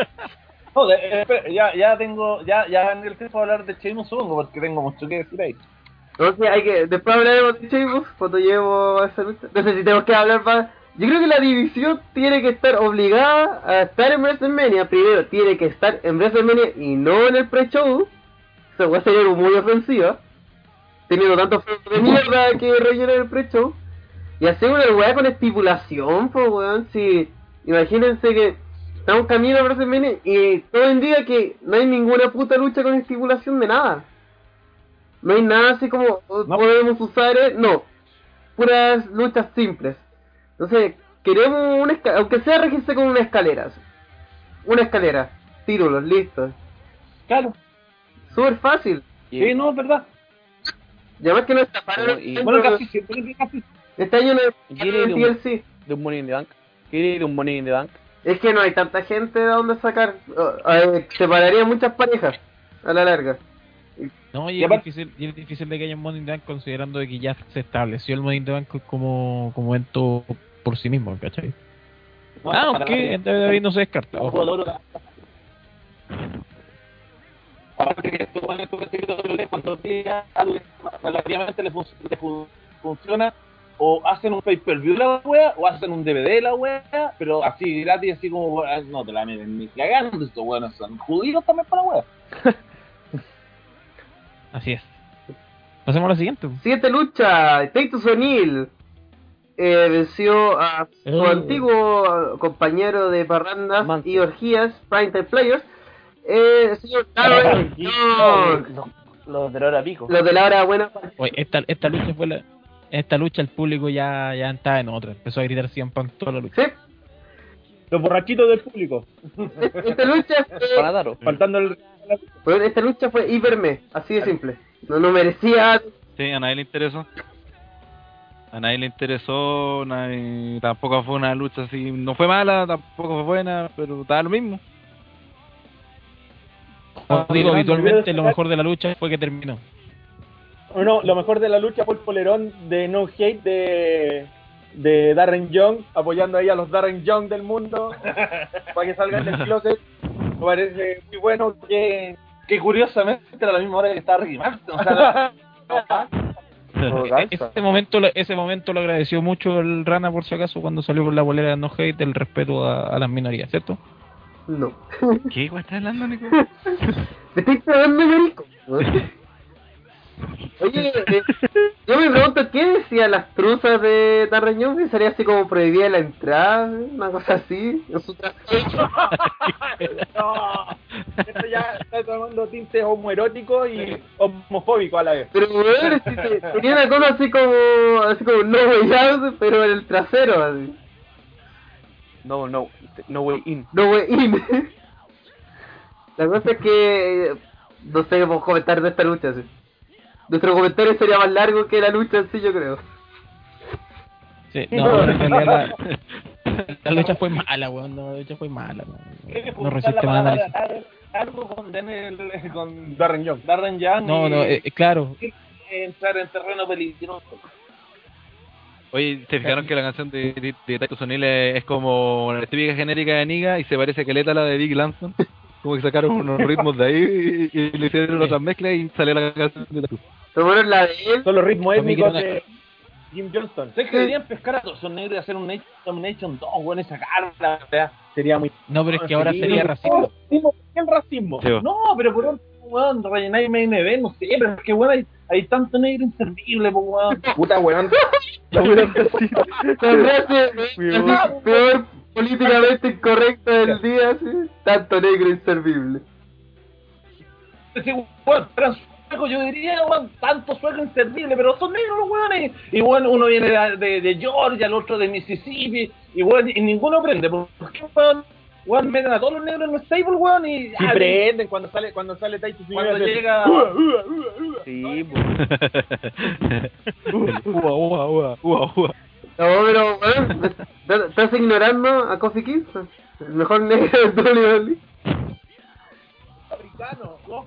Speaker 4: No, de- espera, ya, ya tengo, ya, ya gané el tiempo de hablar de Sheamus supongo, porque tengo mucho que decir ahí.
Speaker 6: No sé, hay que, después hablaremos de Sheamus cuando lleguemos a esa lucha. No sé si tenemos que hablar más Yo creo que la división tiene que estar obligada a estar en WrestleMania. Primero, tiene que estar en WrestleMania y no en el pre-show. Esa weá sería muy ofensiva. Teniendo tantos de mierda que rellenan el pre-show. Y hacer una weá con estipulación, pues weón. Si, imagínense que estamos camino a WrestleMania y todo indica que no hay ninguna puta lucha con estipulación de nada. No hay nada así como oh, podemos usar, eh, no. Puras luchas simples. Entonces, queremos una escalera, aunque sea regirse con una escalera. Una escalera, títulos, listos.
Speaker 4: Claro.
Speaker 6: Súper fácil.
Speaker 4: Sí, no, es verdad.
Speaker 6: Y además que no está para
Speaker 5: Bueno, y-
Speaker 4: Bueno, casi siempre, casi
Speaker 6: Este año no
Speaker 5: ¿Y quién es
Speaker 6: hay
Speaker 5: un-
Speaker 6: TLC.
Speaker 5: de un Money in the Bank. ¿Quiere de un Money in the Bank?
Speaker 6: Es que no hay tanta gente de donde sacar. Separaría muchas parejas a la larga.
Speaker 2: No, y
Speaker 4: Y
Speaker 2: es, difícil, y es difícil de que haya un Money in the Bank considerando de que ya se estableció el Money in the Bank como, como evento por sí mismo, ¿cachai?
Speaker 4: no,
Speaker 2: Ah, aunque en WWE no se descarta. ojo.
Speaker 4: Aparte que esto bueno, esto que se hizo WWE, cuando ya algo relativamente le, fun- le fun- funciona o hacen un pay-per-view la wea o hacen un DVD la wea pero así gratis así como ah, no te la meten ni cagando estos weones son judíos también para la wea
Speaker 2: Así es. Pasemos a la siguiente.
Speaker 6: Siguiente lucha, Titus O'Neill eh, venció a su
Speaker 2: Oh.
Speaker 6: antiguo compañero de parrandas
Speaker 5: Manso.
Speaker 6: y orgías, Primetime Players, eh, señor.
Speaker 5: Los, los de la hora pico.
Speaker 6: Los de la hora buena.
Speaker 2: Oye, esta, esta lucha fue la... Esta lucha el público ya, ya estaba en otra. Empezó a gritar 100 Punk toda la lucha.
Speaker 6: Sí,
Speaker 7: Los borrachitos del público.
Speaker 6: esta lucha fue.
Speaker 7: Faltando el.
Speaker 6: esta lucha fue hiperme, así de simple. No, no merecía
Speaker 8: Sí, a nadie le interesó. A nadie le interesó, nadie- tampoco fue una lucha así, no fue mala, tampoco fue buena, pero estaba lo mismo.
Speaker 2: Como digo, habitualmente lo mejor de la lucha fue que terminó.
Speaker 7: No, lo mejor de la lucha fue el polerón de No Hate de, de Darren Young, apoyando ahí a los Darren Young del mundo para que salgan del closet. Me parece muy bueno que.
Speaker 4: que curiosamente era la misma hora que estaba Ricky Martin o sea
Speaker 2: E- Ese momento, lo- ese momento lo agradeció mucho el Rana, por si acaso, cuando salió con la bolera de No Hate del respeto a, a las minorías, ¿cierto?
Speaker 6: No.
Speaker 8: ¿Qué güey estás hablando, Nico?
Speaker 6: Me estoy cagando, marico. Oye, eh, yo me pregunto, ¿qué decían las truzas de Young? Que sería así como prohibida la entrada, una cosa así, en su traje.
Speaker 7: No, esto ya está tomando tintes homoeróticos y homofóbicos a la vez.
Speaker 6: Pero bueno, sí, te- tenía una cosa así como, así como no way out, pero en el trasero, así.
Speaker 5: No, no, no way in.
Speaker 6: No way in. La cosa es que, eh, no sé cómo comentar de esta lucha, sí. Nuestro comentario sería más largo que la lucha en sí, yo creo.
Speaker 2: Sí, no, en realidad la, la lucha fue mala, weón. No, la lucha fue mala. No, no resiste más análisis.
Speaker 4: Algo con Daniel con
Speaker 7: Darren Young.
Speaker 4: Darren Young
Speaker 2: No,
Speaker 4: y
Speaker 2: no, eh, eh, claro.
Speaker 4: entrar en terreno peligroso
Speaker 8: Oye, ¿se fijaron que la canción de, de, de Titus O'Neill es, es como la típica genérica de Niga y se parece caleta a la de Big Lampson? Como que sacaron unos ritmos de ahí y, y le hicieron otras mezclas y salió la canción de Titus.
Speaker 6: Tomaron la de él.
Speaker 7: Son los ritmos étnicos de Jim Johnston.
Speaker 4: ¿Sabes que deberían pescar a todos esos negros y hacer un Nation- Domination 2, weón, y sacarla? o sea,
Speaker 7: Sería muy.
Speaker 2: No, pero es que ahora
Speaker 7: Sí,
Speaker 2: sería
Speaker 7: no,
Speaker 2: racismo.
Speaker 7: ¿Qué el racismo?
Speaker 8: Sí.
Speaker 4: No, pero por un weón, rellenar main event, no sé, pero es que weón, hay, hay tanto negro inservible, pues weón.
Speaker 7: Puta weón.
Speaker 6: La frase peor políticamente incorrecta del día, sí. Tanto negro inservible.
Speaker 4: Ese weón, eran suecos, yo diría, weón, tanto sueco inservible, pero son negros los weones. Y bueno, uno viene de, de, de Georgia, el otro de Mississippi, y weón, y ninguno prende. ¿Por qué, weón? Weón, meten a todos los negros en los stable, weón, y... Ah,
Speaker 7: prenden cuando sale cuando sale Titus
Speaker 4: Cuando
Speaker 7: O'Neill,
Speaker 4: llega...
Speaker 5: Sí, pues.
Speaker 8: Ua, ua, ua, ua, ua.
Speaker 6: No, pero, bueno, ¿estás- ignorando a Kofi Kingston, el mejor negro de WWE.
Speaker 4: africano, no,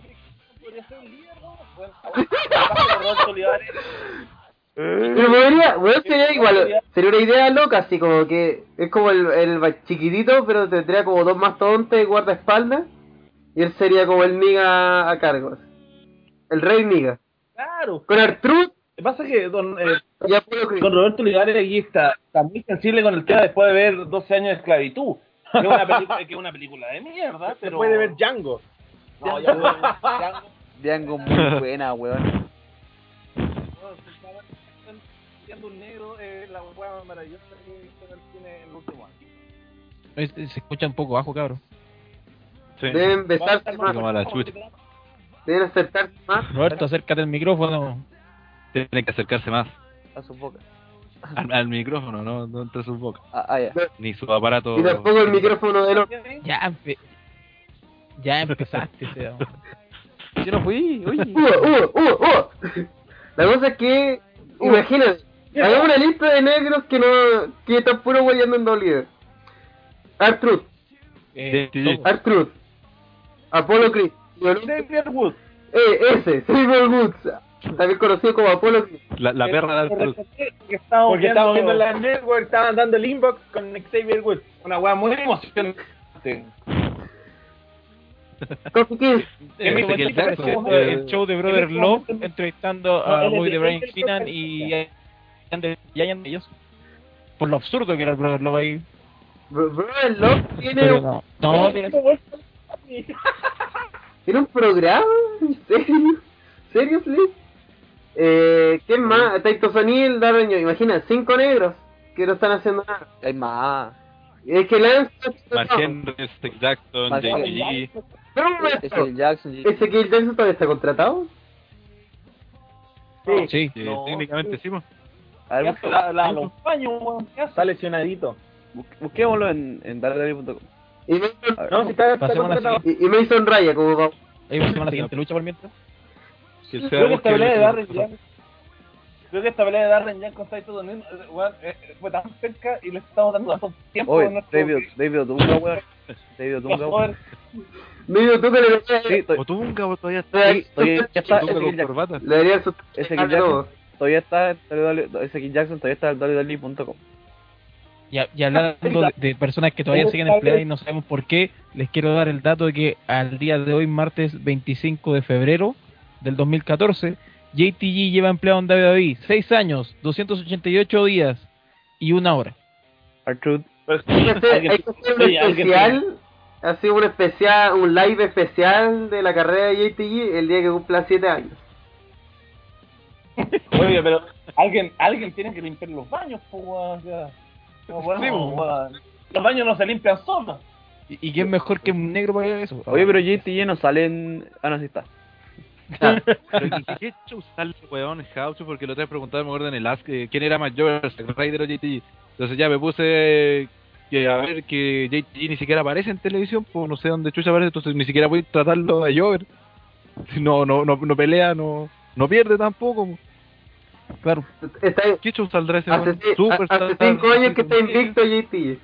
Speaker 4: podría ser un líder, ¿no? Bueno, de.
Speaker 6: Pero podría, bueno, sería igual, sería una idea loca, así como que es como el, el ba- chiquitito, pero tendría como dos mastodontes guardaespaldas, y él sería como el niga a cargo. El rey niga.
Speaker 4: Claro.
Speaker 6: Con Artrud,
Speaker 4: Lo que pasa es que don, eh,
Speaker 6: y Creed.
Speaker 4: Con Roberto Olivares aquí está, está muy sensible con el tema después de ver 12 años de esclavitud. Que es una película, que es una película de mierda,
Speaker 7: Se
Speaker 4: pero...
Speaker 7: puede ver Django.
Speaker 4: No, ya Django.
Speaker 5: Django muy buena, weón.
Speaker 4: Siendo un negro es la hueá más maravillosa que he visto en el cine en el último año.
Speaker 2: Eh, Se escucha un poco bajo, cabrón.
Speaker 8: Sí.
Speaker 6: Deben besarse
Speaker 8: Como
Speaker 6: más,
Speaker 8: a la chucha.
Speaker 6: deben acercarse más.
Speaker 2: Roberto, acércate al micrófono.
Speaker 8: Tiene que acercarse más
Speaker 5: A su boca.
Speaker 8: al, al micrófono, no, no entre sus bocas.
Speaker 5: Ah, ah.
Speaker 8: Ni su aparato.
Speaker 6: Y tampoco el micrófono de los...
Speaker 2: Ya, empe- ya empezaste, Seba.
Speaker 5: Yo no fui.
Speaker 6: ¡Uh, uh, uh, uh! La cosa es que, imagínate, hagamos una lista de negros que no, que están puro guayando en W. Artruth,
Speaker 2: Eh.
Speaker 6: Artruth, Apollo Creed,
Speaker 4: Xavier Woods.
Speaker 6: eh, ese, Silver Woods, también conocido como Apollo Creed.
Speaker 8: La, la perra de
Speaker 4: estamos
Speaker 7: Porque estamos viendo
Speaker 4: viendo
Speaker 7: en la network, estaban dando el inbox con Xavier Woods.
Speaker 4: una hueá muy emocionante.
Speaker 6: Coffee Kiss,
Speaker 2: Eh,
Speaker 8: el
Speaker 2: parece
Speaker 8: Jackson,
Speaker 2: el-
Speaker 8: eh,
Speaker 2: el show de Brother Love entrevistando a
Speaker 7: es
Speaker 2: Bobby
Speaker 7: de-
Speaker 2: Brian
Speaker 7: es
Speaker 2: Keenan y Ander Giant ellos. Por lo absurdo que era el Brother Love ahí.
Speaker 6: Bro, bro, el Love tiene,
Speaker 2: Pero
Speaker 6: un-
Speaker 2: no, no, tiene-
Speaker 6: tiene un programa, ¿en serio? ¿Seriously? Eh, ¿quién más? Taito Sonil, Darren Young, imagina, cinco negros que no están haciendo nada.
Speaker 5: Hay más.
Speaker 6: Es que Lance...
Speaker 8: Mark Henry, Steve Jackson, JG.
Speaker 6: Pero un
Speaker 5: Es
Speaker 6: momento,
Speaker 5: el Jackson.
Speaker 6: ¿ese Kill Jackson todavía está contratado?
Speaker 7: Sí,
Speaker 2: Sí.
Speaker 4: No.
Speaker 8: técnicamente sí, pues.
Speaker 5: A ver,
Speaker 4: Ya la, la, los paños, weón.
Speaker 7: está lesionadito.
Speaker 5: bus- busquémoslo en, en www.com.
Speaker 6: Y Mason.
Speaker 7: No, si está, está
Speaker 2: Pasemos a la
Speaker 7: contratado.
Speaker 6: y, y Mason Raya como pa-
Speaker 2: Ahí pasamos la siguiente lucha por mientras.
Speaker 8: Que
Speaker 4: Creo
Speaker 8: sea
Speaker 4: que esta pelea de
Speaker 8: el-
Speaker 4: Darren Young. Creo que esta pelea de Darren Young con Taito Donel fue tan cerca y le estamos dando tanto tiempo
Speaker 5: Oye, David, David Otunga, weón. David Otunga, weón.
Speaker 6: Medio tú que le
Speaker 5: Sí,
Speaker 8: Otunga, todavía está.
Speaker 5: todavía ya está.
Speaker 6: Le deberías su-
Speaker 5: ese Kill
Speaker 6: Ah, no.
Speaker 5: Jackson todavía está en Kill Jackson todavía está en www.com.
Speaker 2: Y, hablando de, de personas que todavía siguen empleadas y no sabemos por qué, les quiero dar el dato de que al día de hoy, martes 25 de febrero del 2014, JTG lleva empleado en WWE 6 años, 288 días y una hora.
Speaker 5: Artruth.
Speaker 4: Pero
Speaker 6: Hay que hacer,
Speaker 4: alguien-
Speaker 6: hay que hacer un especial, así un especial, un live especial de la carrera de JTG el día que cumpla 7 años.
Speaker 4: Oye, pero alguien, alguien tiene que limpiar los baños, pues, weón. bueno. Los baños no se limpian solos.
Speaker 2: ¿Y, y quién mejor que un negro para eso?
Speaker 5: Oye, pero JTG no sale en. Ah, no, sí está.
Speaker 8: Pero ¿y qué show sale weón en House? Porque lo otra vez preguntaba, me acuerdo en el Ask, eh, quién era Zack Ryder o JTG. Entonces ya me puse que a ver que JTG ni siquiera aparece en televisión, pues no sé dónde chucha aparece, entonces ni siquiera voy a tratarlo de Jover. Si No, no, no, no pelea, no, no pierde tampoco.
Speaker 2: Claro.
Speaker 6: Está,
Speaker 8: ¿Qué show saldrá ese
Speaker 6: hace,
Speaker 8: Superstar,
Speaker 6: hace 5 años que está invicto JTG.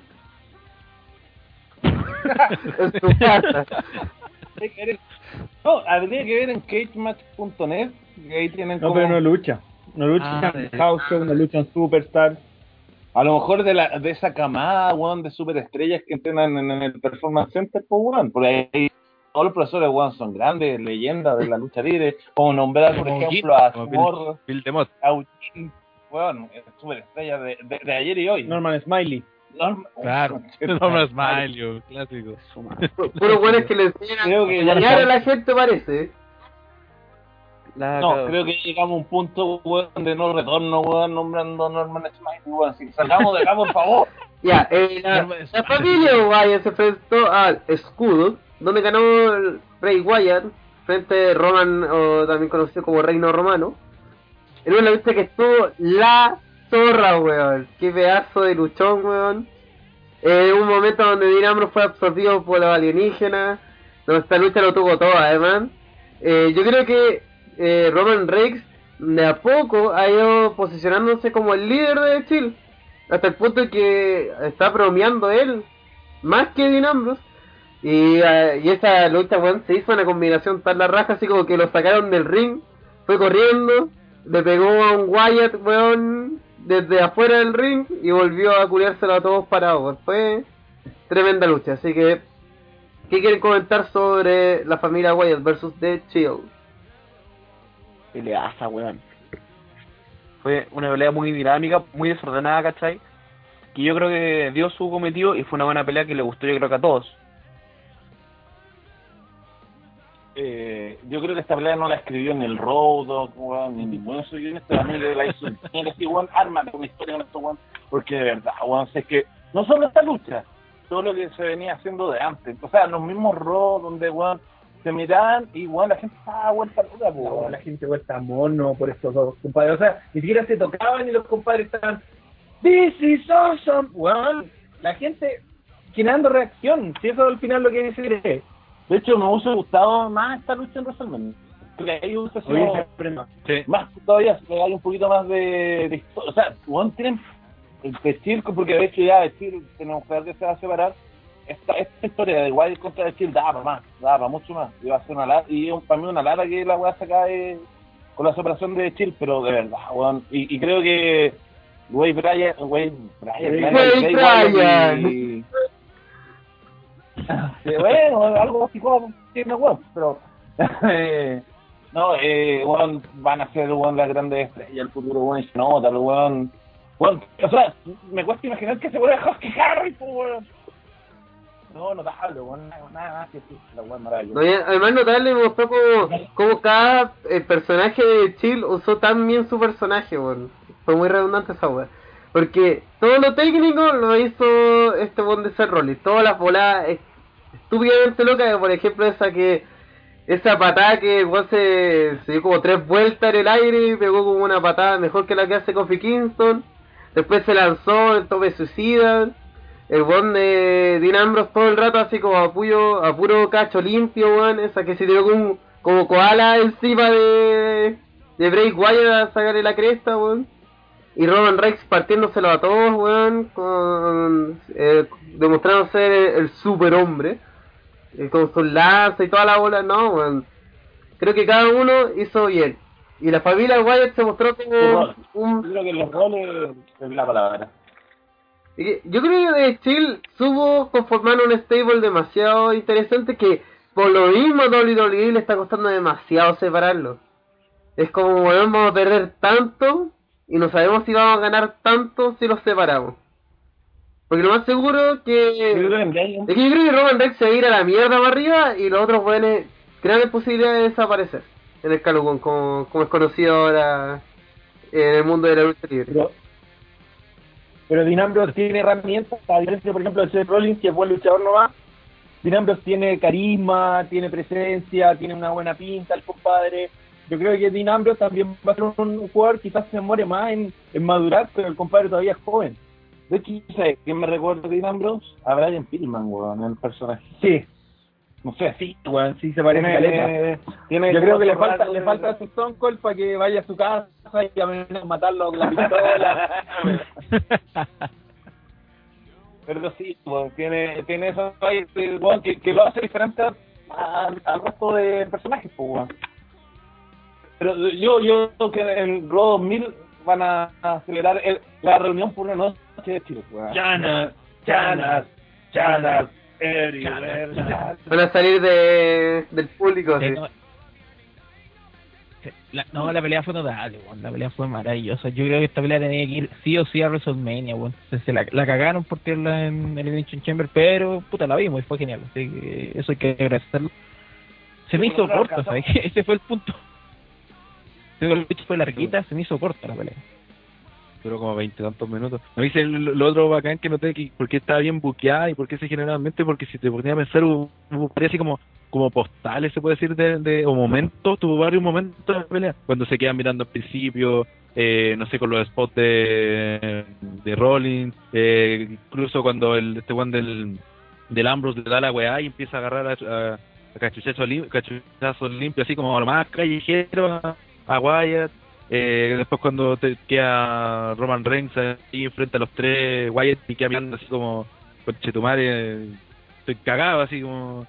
Speaker 6: en su casa.
Speaker 4: No, habría que ver en cagematch.net, que ahí tienen
Speaker 7: No,
Speaker 4: como...
Speaker 7: pero no lucha. No lucha
Speaker 2: Ah,
Speaker 7: en House Show, no lucha en Superstar.
Speaker 4: A lo mejor de, la, de esa camada, weón, de superestrellas que entrenan en, en el Performance Center, pues, weón. Por ahí todos los profesores, weón, son grandes leyendas de la lucha libre. Como nombrar, por
Speaker 8: Como
Speaker 4: ejemplo, a Smor,
Speaker 8: Bill
Speaker 4: a Eugene, weón, superestrellas de, de, de ayer y hoy.
Speaker 7: Norman Smiley.
Speaker 4: Norm-
Speaker 2: Claro.
Speaker 8: No me smile, yo, clásico.
Speaker 6: Puro bueno es que le enseñan a
Speaker 4: que ya
Speaker 6: engañar a la gente, parece.
Speaker 5: La
Speaker 4: No, creo que llegamos a un punto, weón, de no retorno, weón, nombrando a Norman Smiley, weón. Si salgamos de acá, por favor.
Speaker 6: Ya, eh, la, la familia Wyatt se enfrentó al Escudo, donde ganó Bray Wyatt frente a Roman, o también conocido como Reino Romano. En una lucha que estuvo la zorra, weón. Qué pedazo de luchón, weón. Eh, un momento donde Dean fue absorbido por los alienígenas, donde esta lucha lo tuvo todo, además. Eh, yo creo que eh, Roman Reigns de a poco ha ido posicionándose como el líder de Chile hasta el punto de que está bromeando él más que Dean y, eh, y esa lucha weón se hizo una combinación tan la raja así como que lo sacaron del ring fue corriendo le pegó a un Wyatt weón desde afuera del ring y volvió a curiárselo a todos parados weón. fue tremenda lucha así que ¿qué quieren comentar sobre la familia Wyatt versus The Shield?
Speaker 5: Peleaza, weón. Fue una pelea muy dinámica, muy desordenada, ¿cachai? Que yo creo que dio su cometido y fue una buena pelea que le gustó yo creo que a todos.
Speaker 4: Esta pelea no la escribió ni el Road, weón, ni ninguno de esos guionistas, le la hizo tiene que weón, ármate una historia con esto, weón, porque de verdad, weón, sé que no solo esta lucha, todo lo que se venía haciendo de antes, o sea, los mismos Raw donde, weón, se miraban y, weón, la gente estaba vuelta loca, weón.
Speaker 7: la gente vuelta mono por estos dos compadres. O sea, ni siquiera se tocaban y los compadres estaban. This is awesome, weón. La gente generando reacción. Si eso al final lo que dice es.
Speaker 4: De hecho, me hubiese gustado más esta lucha en WrestleMania. Porque ahí hubiese sido
Speaker 8: Sí.
Speaker 4: más todavía, que hay un poquito más de, de historia. O sea, weón, tienen el de circo, porque de hecho ya decir, tenemos que ver que se va a separar. Esta, esta historia de Wild contra de Chill daba para más, daba para mucho más. Iba a ser una lara, y para mí una lara que la weá se cae con la separación de Chill, pero de verdad, weón. Y, y creo que Wade Bryan, Wade Bryan,
Speaker 6: Wade Bryan.
Speaker 4: Y- bueno, algo así como tiene weón, pero no, eh, weón, van a ser weón las grandes estrellas del futuro, weón, y nota, lo weón. Weón, o sea, me cuesta imaginar que se vuelve Husky Harry, pues, weón. No, notable, weón, nada, más que sí, la weón
Speaker 6: No,
Speaker 4: maravillosa.
Speaker 6: y además notable mostró como, cada eh, personaje de Chill usó tan bien su personaje, weón. Fue muy redundante esa weá. Porque todo lo técnico lo hizo este buen de Seth Rollins. Todas las voladas estúpidamente locas, por ejemplo esa que esa patada que weón se, se dio como tres vueltas en el aire y pegó como una patada mejor que la que hace Kofi Kingston. Después se lanzó el tope suicida. El weón de Dean Ambrose todo el rato así como a, puyo, a puro cacho limpio, weón. Esa que se tiró como, como koala encima de, de Bray Wyatt a sacarle la cresta, weón. Y Roman Reigns partiéndoselo a todos, weón. Con, eh, demostrando ser el, el superhombre. eh, con sus lanzas y toda la bola, no, weón. Creo que cada uno hizo bien. Y la familia Wyatt se mostró como un,
Speaker 4: creo que los roles es la palabra.
Speaker 6: Yo creo que Steel supo conformar un stable demasiado interesante que por lo mismo WWE le está costando demasiado separarlo. Es como, weón, vamos a perder tanto y no sabemos si vamos a ganar tanto si los separamos. Porque lo más seguro
Speaker 4: Yo creo
Speaker 6: que...
Speaker 4: que
Speaker 6: Es que yo creo que Roman Reigns se va a ir a la mierda para arriba y los otros weones crean posibilidad de desaparecer en el Calugón, como, como es conocido ahora en el mundo de la lucha libre.
Speaker 7: Pero, pero tiene herramientas, a diferencia, por ejemplo, de Seth Rollins, que es buen luchador nomás. Dean Ambrose tiene carisma, tiene presencia, tiene una buena pinta, el compadre. Yo creo que Dean Ambrose también va a ser un jugador, quizás se demore más en, en madurar, pero el compadre todavía es joven.
Speaker 4: De hecho, ¿sabes quién me recuerda de Dean Ambrose? A Brian Pillman, weón, el personaje.
Speaker 7: Sí,
Speaker 4: No sé,
Speaker 7: sí, weón, sí se parece a
Speaker 4: tiene, tiene
Speaker 7: Yo creo que le falta, le falta su Stone Cold para que vaya a su casa y a matarlo con la pistola.
Speaker 4: Pero sí, weón, tiene, tiene eso ahí, eh, weón, que, que lo hace diferente a- a- al resto de personajes, pues, weón. Pero yo, yo creo que en Raw 2000 van a celebrar el- la reunión por una noche de Chile.
Speaker 7: Chanas, chanas, chanas, everywhere.
Speaker 6: Van a salir de, del público.
Speaker 2: Sí, no, la, no, la pelea fue notable, weón. La pelea fue maravillosa. Yo creo que esta pelea tenía que ir sí o sí a WrestleMania, weón. Se, se la, la cagaron por tirarla en el Elimination Chamber, pero puta, la vimos y fue genial. Así que eso hay que agradecerlo. Se me hizo qué? Ese fue el punto. Digo, el bicho fue larguita, se me hizo corta la pelea.
Speaker 8: Duró como veinte tantos minutos. Me dice lo, otro bacán que noté que por qué estaba bien buqueada y por qué se generalmente, porque si te ponía a pensar, varias así como, como postales, se puede decir, de, de, o momentos, tuvo varios momentos de la pelea. Cuando se quedan mirando al principio, eh, no sé, con los spots de, de Rollins, eh, incluso cuando el este one del, del Ambrose le da la weá y empieza a agarrar a, a, a cachuchazos lim- cachuchazos limpios, así como lo más callejero a, a Wyatt. Eh, después cuando te queda Roman Reigns ahí frente a los tres Wyatt y queda mirando así como coche tu madre estoy cagado así como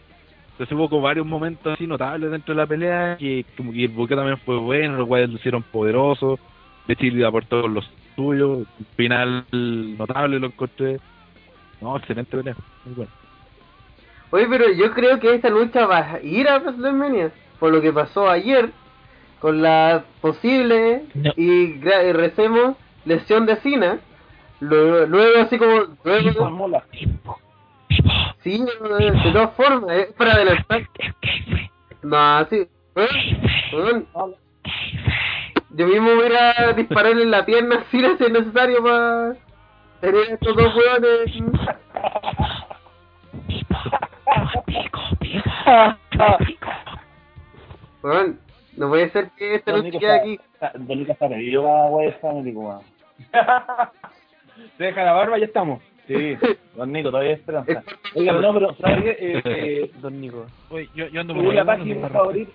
Speaker 8: entonces hubo como varios momentos así notables dentro de la pelea y como que el buque también fue bueno los Wyatt lucieron poderosos de Chile aportó los suyos final notable lo encontré no excelente pelea muy bueno
Speaker 6: Oye, pero yo creo que esta lucha va a ir a WrestleMania. Por lo que pasó ayer, con la posible
Speaker 2: No.
Speaker 6: y, y recemos lesión de Cena. Luego, luego así como... Luego,
Speaker 4: Mola.
Speaker 6: sí, de, todas formas, es para adelantar. No, sí. weón, weón. Yo mismo voy a dispararle en la pierna si es necesario para tener estos dos hueones. Weón, no puede ser que este no
Speaker 4: Don
Speaker 6: se
Speaker 4: Nico
Speaker 6: quede aquí.
Speaker 4: está- Don Nico está pedido a West Family, weón.
Speaker 7: Se deja la barba y ya estamos.
Speaker 4: Sí, Don Nico, todavía esperanza.
Speaker 6: Es-
Speaker 4: Oiga, no, pero ¿sabes qué? Eh, eh,
Speaker 5: Don Nico.
Speaker 8: Oye, yo, yo ando
Speaker 4: según la página favorita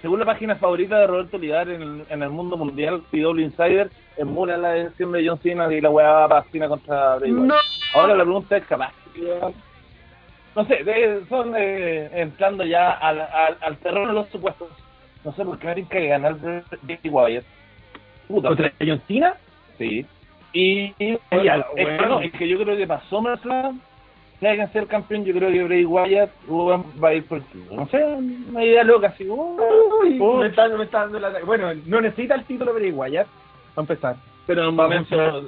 Speaker 4: según la página favorita de Roberto Lidar en el, en el mundo mundial PW Insider emula la decisión de John Cena y la weá va para Cena contra Bray.
Speaker 6: No.
Speaker 4: ahora la pregunta es capaz que, no sé de- son eh, entrando ya al, al, al terreno de los supuestos no sé por qué tienen que ganar Bray Wyatt puta
Speaker 7: ¿Contra John Cena?
Speaker 4: sí y, y
Speaker 7: Oye,
Speaker 4: es,
Speaker 7: bueno.
Speaker 4: no, es que yo creo que para SummerSlam si hay que ser campeón, yo creo que Bray Wyatt va a ir por no sé, una idea loca así.
Speaker 7: Uy, me está, me está dando la... Bueno, no necesita el título Bray Wyatt, para empezar.
Speaker 4: pero
Speaker 7: No,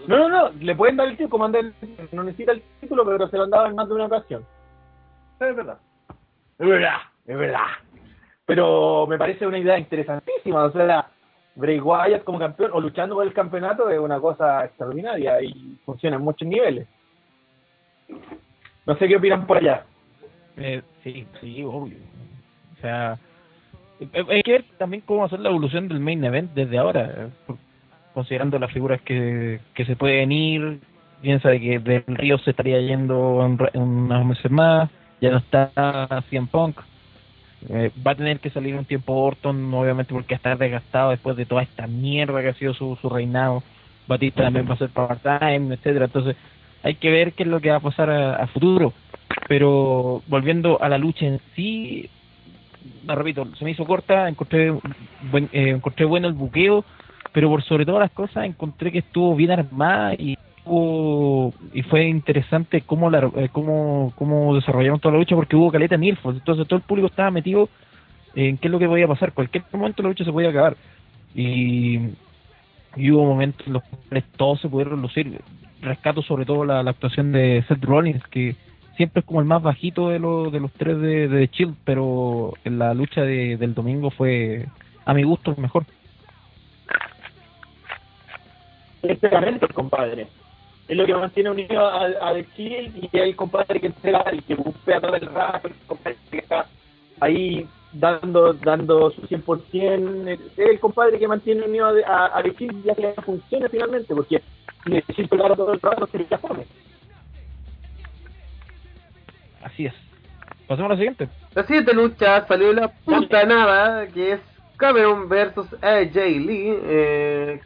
Speaker 7: no, no, le pueden dar el título, título. No necesita el título, pero se lo han dado en más de una ocasión.
Speaker 4: Es verdad.
Speaker 7: Es verdad, es verdad. Pero me parece una idea interesantísima. O sea, Bray Wyatt como campeón o luchando por el campeonato es una cosa extraordinaria y funciona en muchos niveles. No sé qué opinan por allá.
Speaker 2: Eh, sí, sí, obvio. O sea, eh, hay que ver también cómo ser la evolución del main event desde ahora, considerando las figuras que, que se pueden ir. Piensa de que Del Río se estaría yendo unos meses más, ya no está CM Punk. Eh, va a tener que salir un tiempo Orton, obviamente porque está desgastado después de toda esta mierda que ha sido su, su reinado. Batista también va a ser part-time, etcétera Entonces, hay que ver qué es lo que va a pasar a, futuro. Pero volviendo a la lucha en sí, la repito, se me hizo corta, encontré eh, encontré bueno el buqueo, pero por sobre todas las cosas encontré que estuvo bien armada y y fue interesante cómo la eh, cómo, cómo desarrollaron toda la lucha porque hubo caleta Nilfos, entonces todo el público estaba metido en qué es lo que podía pasar, cualquier momento la lucha se podía acabar y, hubo momentos en los cuales todos se pudieron lucir, rescato sobre todo la, actuación de Seth Rollins que siempre es como el más bajito de, los de los tres de, de Shield, pero en la lucha de, del domingo fue a mi gusto mejor.
Speaker 7: El compadre. Es lo que mantiene unido a, a The Shield y es el compadre que entrega, el que bumpea todo el rato, el compadre que está ahí dando dando su 100%. Es el compadre que mantiene unido a, a, a ya que funcione finalmente, porque Shield pelara todo el rato sería fome.
Speaker 2: Así es. Pasemos a la siguiente.
Speaker 6: La siguiente lucha salió de la puta nada, que es Cameron versus AJ Lee, eh,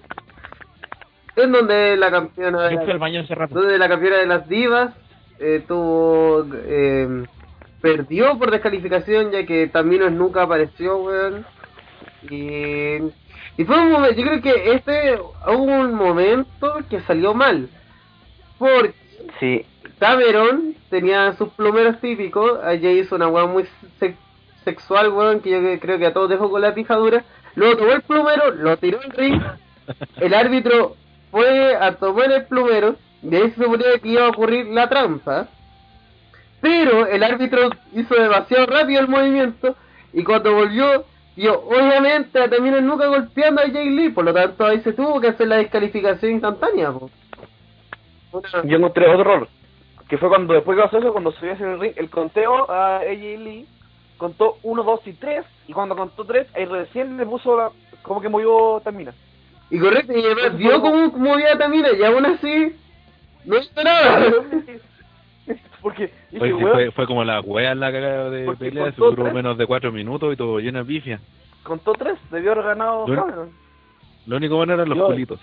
Speaker 6: en donde la campeona
Speaker 2: hace rato.
Speaker 6: donde la campeona de las divas eh, tuvo eh, perdió por descalificación ya que Tamino nunca apareció weón y y fue un momento yo creo que este hubo un momento que salió mal porque
Speaker 5: Sí.
Speaker 6: Cameron tenía sus plomeros típicos, ella hizo una weá muy se- sexual, weón, que yo que- creo que a todos dejó con la pijadura. Luego tomó el plumero, lo tiró al ring, el árbitro fue a tomar el plumero, y ahí se suponía que iba a ocurrir la trampa. Pero el árbitro hizo demasiado rápido el movimiento, y cuando volvió, vio obviamente también nunca golpeando a Jay Lee, por lo tanto ahí se tuvo que hacer la descalificación instantánea. po.
Speaker 5: Yo encontré otro error. Que fue cuando después que pasó eso, cuando subió hacia el ring, el conteo a AJ Lee contó 1, 2 y 3. Y cuando contó 3, ahí recién le puso la, como que movió Tamina.
Speaker 6: Y correcto, y además vio cómo movía Tamina y aún así no hizo nada.
Speaker 5: Porque dije,
Speaker 8: Oye, sí,
Speaker 5: weón,
Speaker 8: fue, fue como la wea en la cagada de pelea, se duró menos de cuatro minutos y todo lleno de pifia.
Speaker 5: contó 3, debió haber ganado.
Speaker 8: Lo único bueno eran los
Speaker 4: Yo-
Speaker 8: culitos.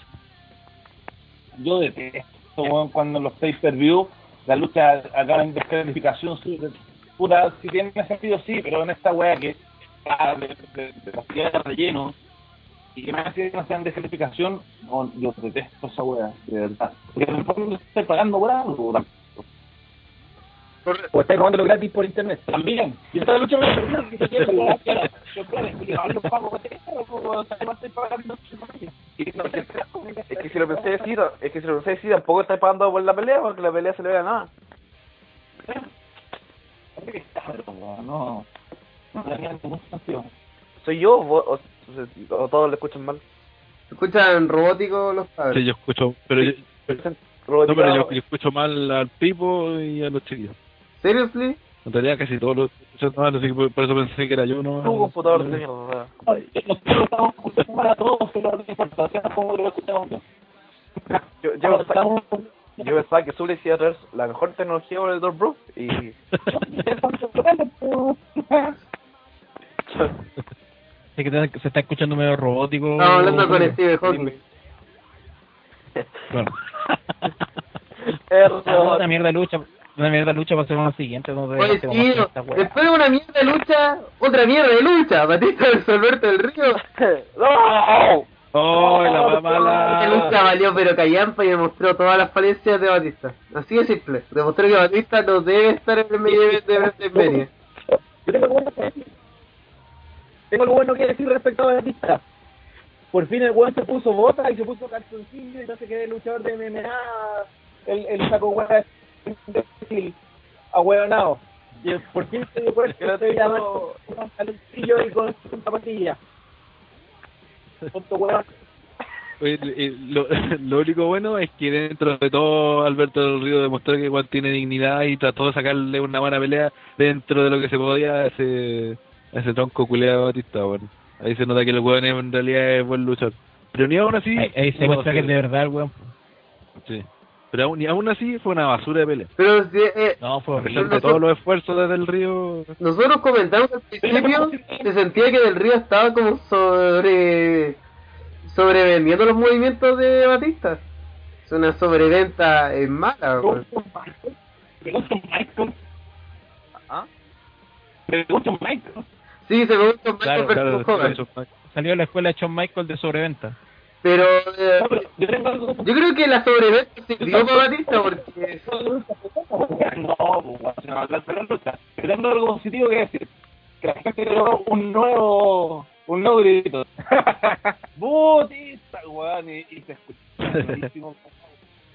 Speaker 4: Yo detesto weón, cuando los pay-per-view la lucha acaban en descalificación. Puta, si tiene sentido, sí, pero en esta wea que ah, de, de, de las piedras de relleno y que me hace que no sean descalificación, no, yo detesto esa wea, de verdad. Porque en el fondo estoy pagando por algo.
Speaker 7: O estáis jugándolo gratis por internet.
Speaker 2: También.
Speaker 7: Y esta lucha me sorprende que se quiere jugar, claro.
Speaker 5: Es que si lo pensé así, es que si lo pensé así, tampoco estáis pagando por la pelea, porque la pelea se le ve a nada.
Speaker 2: No. No tenía ningún sentido.
Speaker 5: ¿Soy yo vos- o, o todos lo escuchan mal?
Speaker 6: Se escuchan robóticos los padres.
Speaker 8: Sí, yo escucho, pero yo, no, pero yo, yo escucho mal al Pipo y a los chiquillos.
Speaker 6: ¿Seriously?
Speaker 8: En realidad casi todos los escucho mal, así que por, por eso pensé que era yo, ¿no?
Speaker 5: Tu computador de mierda.
Speaker 2: Nosotros estamos escuchando para todos, pero no importa, como lo escuchamos yo.
Speaker 5: Yo, yo, pensaba, yo pensaba que Zully iba a traer la mejor tecnología por el Door Bro y
Speaker 2: Sí, que te- se está escuchando medio robótico.
Speaker 6: Estamos hablando con Steve Hawking.
Speaker 2: Bueno.
Speaker 5: Error.
Speaker 2: una mierda de lucha. Una mierda de lucha para hacer una siguiente. No
Speaker 6: Oye,
Speaker 2: esta
Speaker 6: después de una mierda de lucha, otra mierda de lucha. Batista versus Alberto del Río.
Speaker 5: ¡No!
Speaker 2: ¡Oh, la wea
Speaker 6: Esta
Speaker 2: mala!
Speaker 6: lucha valió pero callampa y demostró todas las falencias de Batista. Así de simple. Demostró que Batista no debe estar en el medio de
Speaker 7: que decir. Tengo algo bueno que decir respecto a Batista. Por fin el weón se puso bota y se puso calzoncillo y no se quede el luchador de MMA. El, el saco weón de ahueonado. Y por fin se dio cuenta que no te llama con calzoncillo y con zapatilla. Tonto weón.
Speaker 8: Lo, lo único bueno es que dentro de todo Alberto del Río demostró que igual tiene dignidad y trató de sacarle una buena pelea dentro de lo que se podía ese, a ese tronco culeado de Batista, bueno. Ahí se nota que el weón es- en realidad es buen luchador. Pero ni aún así...
Speaker 2: Ahí, ahí se muestra que es de verdad weón.
Speaker 8: Sí. Pero aún, ni aún así fue una basura de pelea.
Speaker 6: Pero si, eh,
Speaker 2: No, fue
Speaker 8: A pesar
Speaker 2: horrible.
Speaker 8: de todos los esfuerzos desde el Río...
Speaker 6: nosotros comentamos al principio, se sentía que Del Río estaba como sobre sobrevendiendo los movimientos de Batista. Es una sobreventa en mala. weón.
Speaker 5: ¿Ah?
Speaker 2: Michael.
Speaker 6: Sí, se me gusta Michael
Speaker 2: Claro,
Speaker 6: versus
Speaker 8: Claro, fue-
Speaker 2: Salió de la escuela de Shawn Michael de sobreventa.
Speaker 6: Pero eh,
Speaker 2: No, pero yo tengo algo
Speaker 6: yo creo que la sobreventa sirvió para Batista porque
Speaker 2: No, pues, no, tengo algo positivo que decir. Que la gente logró un nuevo, un nuevo grito. Butista, weón, y, y se escucha.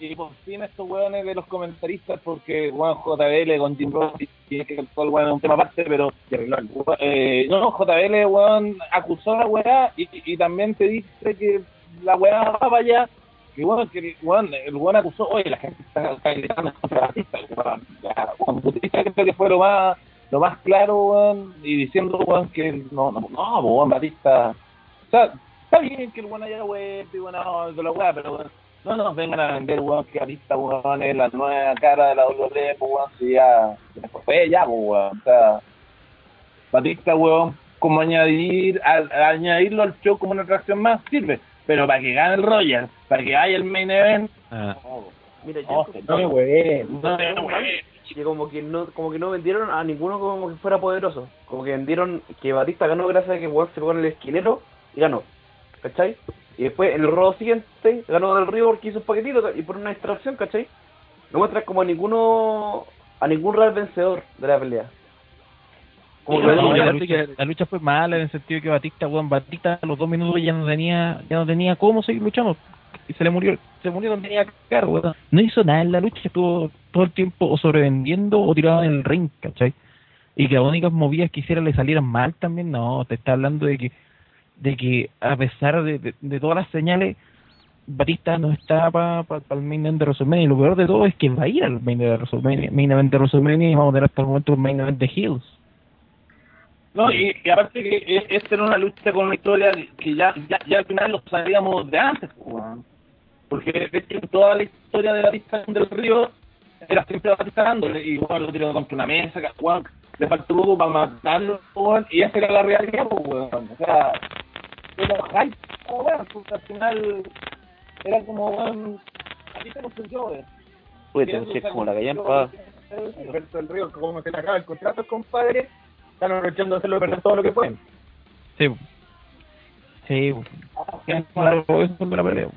Speaker 2: Y por fin estos weones de los comentaristas, porque weón JBL con Jim Ross tiene que todo el un tema aparte, pero eh, no, JBL weón acusó a la weá y, también te dice que la weá va para allá y bueno, que el el weón acusó, oye, la gente está, gritando contra weón, Batista creo que fue lo más, lo más claro, weón, y diciendo, weón, que no, no, no, weón, Batista, o sea, está bien que el weón haya vuelto y bueno, de la weá, pero weón, no nos vengan a vender, weón, que Batista, weón, es la nueva cara de la WWE, weón, si ya, ya fue ya, weón, o sea, Batista, weón, como añadir, al, al añadirlo al show como una atracción más, sirve. Pero para que gane el Royal, para que haya el main event,
Speaker 8: Ah.
Speaker 5: Mira, yo
Speaker 2: no, no,
Speaker 7: weón.
Speaker 2: no,
Speaker 5: que como que no como que no vendieron a ninguno como que fuera poderoso. Como que vendieron que Batista ganó gracias a que Juan se pegó en el esquinero y ganó. ¿Cachai? Y después en el robo siguiente ganó del Río porque hizo un paquetito y por una distracción, ¿cachai? No muestra como a ninguno a ningún real vencedor de la pelea. Como que
Speaker 2: No,
Speaker 5: no,
Speaker 2: la, lucha, la lucha fue mala en el sentido de que Batista, weón, Batista a los dos minutos ya no tenía, ya no tenía cómo seguir luchando. Y se le murió, se murió donde tenía caer, weón. No hizo nada en la lucha, estuvo todo el tiempo o sobrevendiendo o tirado en el ring, ¿cachai? Y que las únicas movidas que hiciera le salieran mal también, no, te está hablando de que, de que a pesar de, de, todas las señales, Batista no está para pa, pa el main de WrestleMania. Y lo peor de todo es que va a ir al main de WrestleMania, main event de WrestleMania y vamos a tener hasta el momento un main de Hills.
Speaker 3: No, y, aparte que e- esta era una lucha con una historia que ya, ya, ya al final lo sabíamos de antes, porque de hecho toda la historia de Batista del Río era siempre Batista y bueno, lo tiró contra una mesa, weón, le faltó poco para matarlo, y esa era la realidad, weón. o sea, era hype, weón, porque al final era como, weón, Batista no funcionó, weón.
Speaker 5: Uy, te decía como la callampa.
Speaker 7: Alberto del Río, como se le acaba el contrato, compadre, están aprovechando de hacerlo perder todo lo que pueden.
Speaker 2: Sí. Sí. Eso es pelea.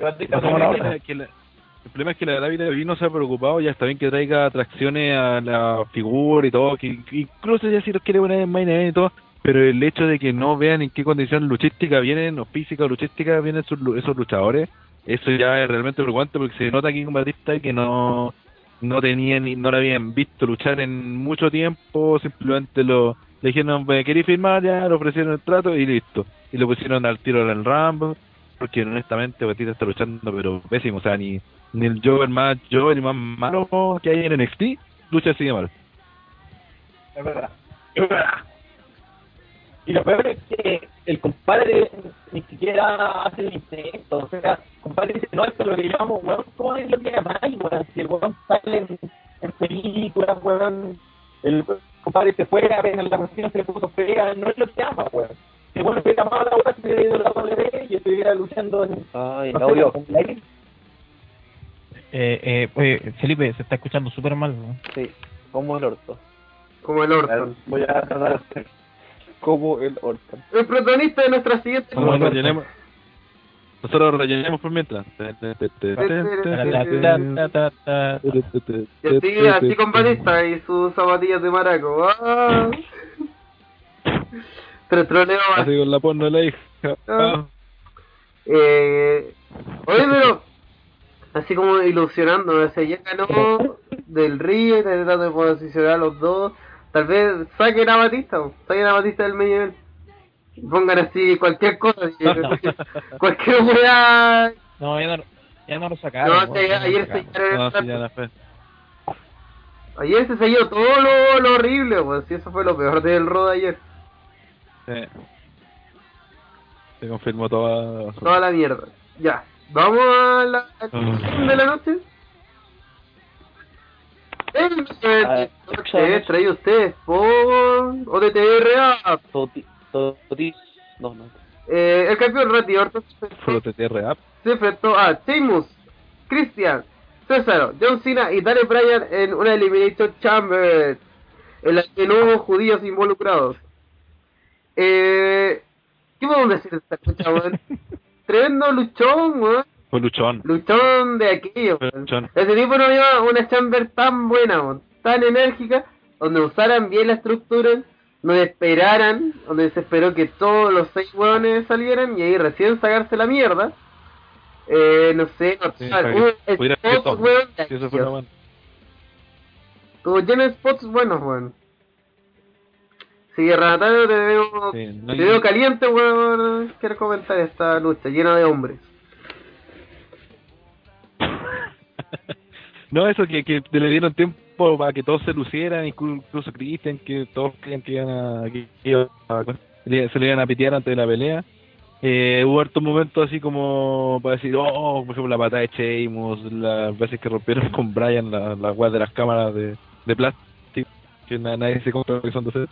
Speaker 3: Una
Speaker 8: que la, El problema es que la David David no se ha preocupado, ya está bien que traiga atracciones a la figura y todo, que que incluso ya si los quiere poner en main event y todo, pero el hecho de que no vean en qué condición luchística vienen, o física o luchística vienen esos, lu- esos luchadores, eso ya es realmente preocupante porque se nota aquí con Batista que no no tenían ni- no lo habían visto luchar en mucho tiempo, simplemente lo le dijeron, "Me ¿queréis firmar? Ya, le ofrecieron el trato y listo. Y lo pusieron al tiro en el Rambo, porque honestamente Batista está luchando pero pésimo, o sea, ni, ni el Jover más Jover ni más malo que hay en NXT lucha así de mal.
Speaker 7: Es verdad. Es verdad. Y lo peor es que el compadre ni siquiera hace el intento. O sea, el compadre dice, no, esto es lo que llamamos, weón, ¿cómo es lo que llamáis, weón? Si el weón sale en, en películas, weón, el compadre se fue, apenas la cuestión se le puso fea, no es lo que llama, weón. Si el weón hubiera llamado a la weón, se hubiera ido a la WWE y estuviera luchando en...
Speaker 5: Ay,
Speaker 7: no sé,
Speaker 5: audio.
Speaker 2: Eh, eh, oye, Felipe, se está escuchando súper mal. ¿no?
Speaker 5: Sí, como el orto.
Speaker 6: Como el Orton.
Speaker 7: Voy a tratar de hacer.
Speaker 5: Como el orto.
Speaker 6: El protagonista de nuestra siguiente
Speaker 8: Nosotros
Speaker 2: el
Speaker 8: rellenemos, nosotros rellenemos por mientras.
Speaker 6: Y así, así con Batista y sus zapatillas de maraco. ¡Ah! Pero troleo.
Speaker 8: Así con la porno de la hija.
Speaker 6: Ah. Eh, oye, pero así como ilusionando, o sea, ya ganó del Río y tratando de posicionar a los dos. Tal vez saquen a Batista, saquen a Batista del medio nivel. Y Pongan así cualquier cosa, así, cualquier weá.
Speaker 2: No, ya no, ya no lo sacaron.
Speaker 6: No, sé,
Speaker 2: ya
Speaker 6: ayer
Speaker 2: sacaron.
Speaker 6: se
Speaker 8: No, sí.
Speaker 6: Ayer se selló todo lo, lo horrible, pues, si eso fue lo peor del de ayer.
Speaker 8: Sí. Se confirmó toda.
Speaker 6: Toda la mierda. Ya, vamos a la a la de la noche. El noche traído ustedes por OTTRA.
Speaker 5: Toti, toti, no, no.
Speaker 6: Eh, el campeón Randy Orton se enfrentó a Sheamus, Christian, César, John Cena y Daniel Bryan en una Elimination Chamber en la que no hubo judíos involucrados. Eh, ¿Qué podemos decir de esta lucha, weón? Tremendo luchón, weón.
Speaker 8: Fue luchón.
Speaker 6: Luchón de aquello,
Speaker 8: luchón.
Speaker 6: Ese tipo no había una chamber tan buena, tan enérgica, donde usaran bien la estructura, donde esperaran, donde se esperó que todos los seis weones salieran y ahí recién sacarse la mierda. Eh, no sé, no
Speaker 8: Sí,
Speaker 6: tal, hubo spots,
Speaker 8: Sí, eso fue.
Speaker 6: Tuvo lleno spots buenos, weón. Sí, Renatario, te veo,
Speaker 8: Sí, no
Speaker 6: te veo caliente, weón. Quiero comentar esta lucha llena de hombres.
Speaker 8: No, eso que, que le dieron tiempo para que todos se lucieran, inclu- incluso Christian, que todos creían que iban a, que iba a- se le iban a pitear antes de la pelea. Eh, hubo hartos momentos así como para decir, oh, por ejemplo, la patada de Sheamus, las veces que rompieron con Brian las la de las cámaras de, de plástico, que na- nadie se compra que son de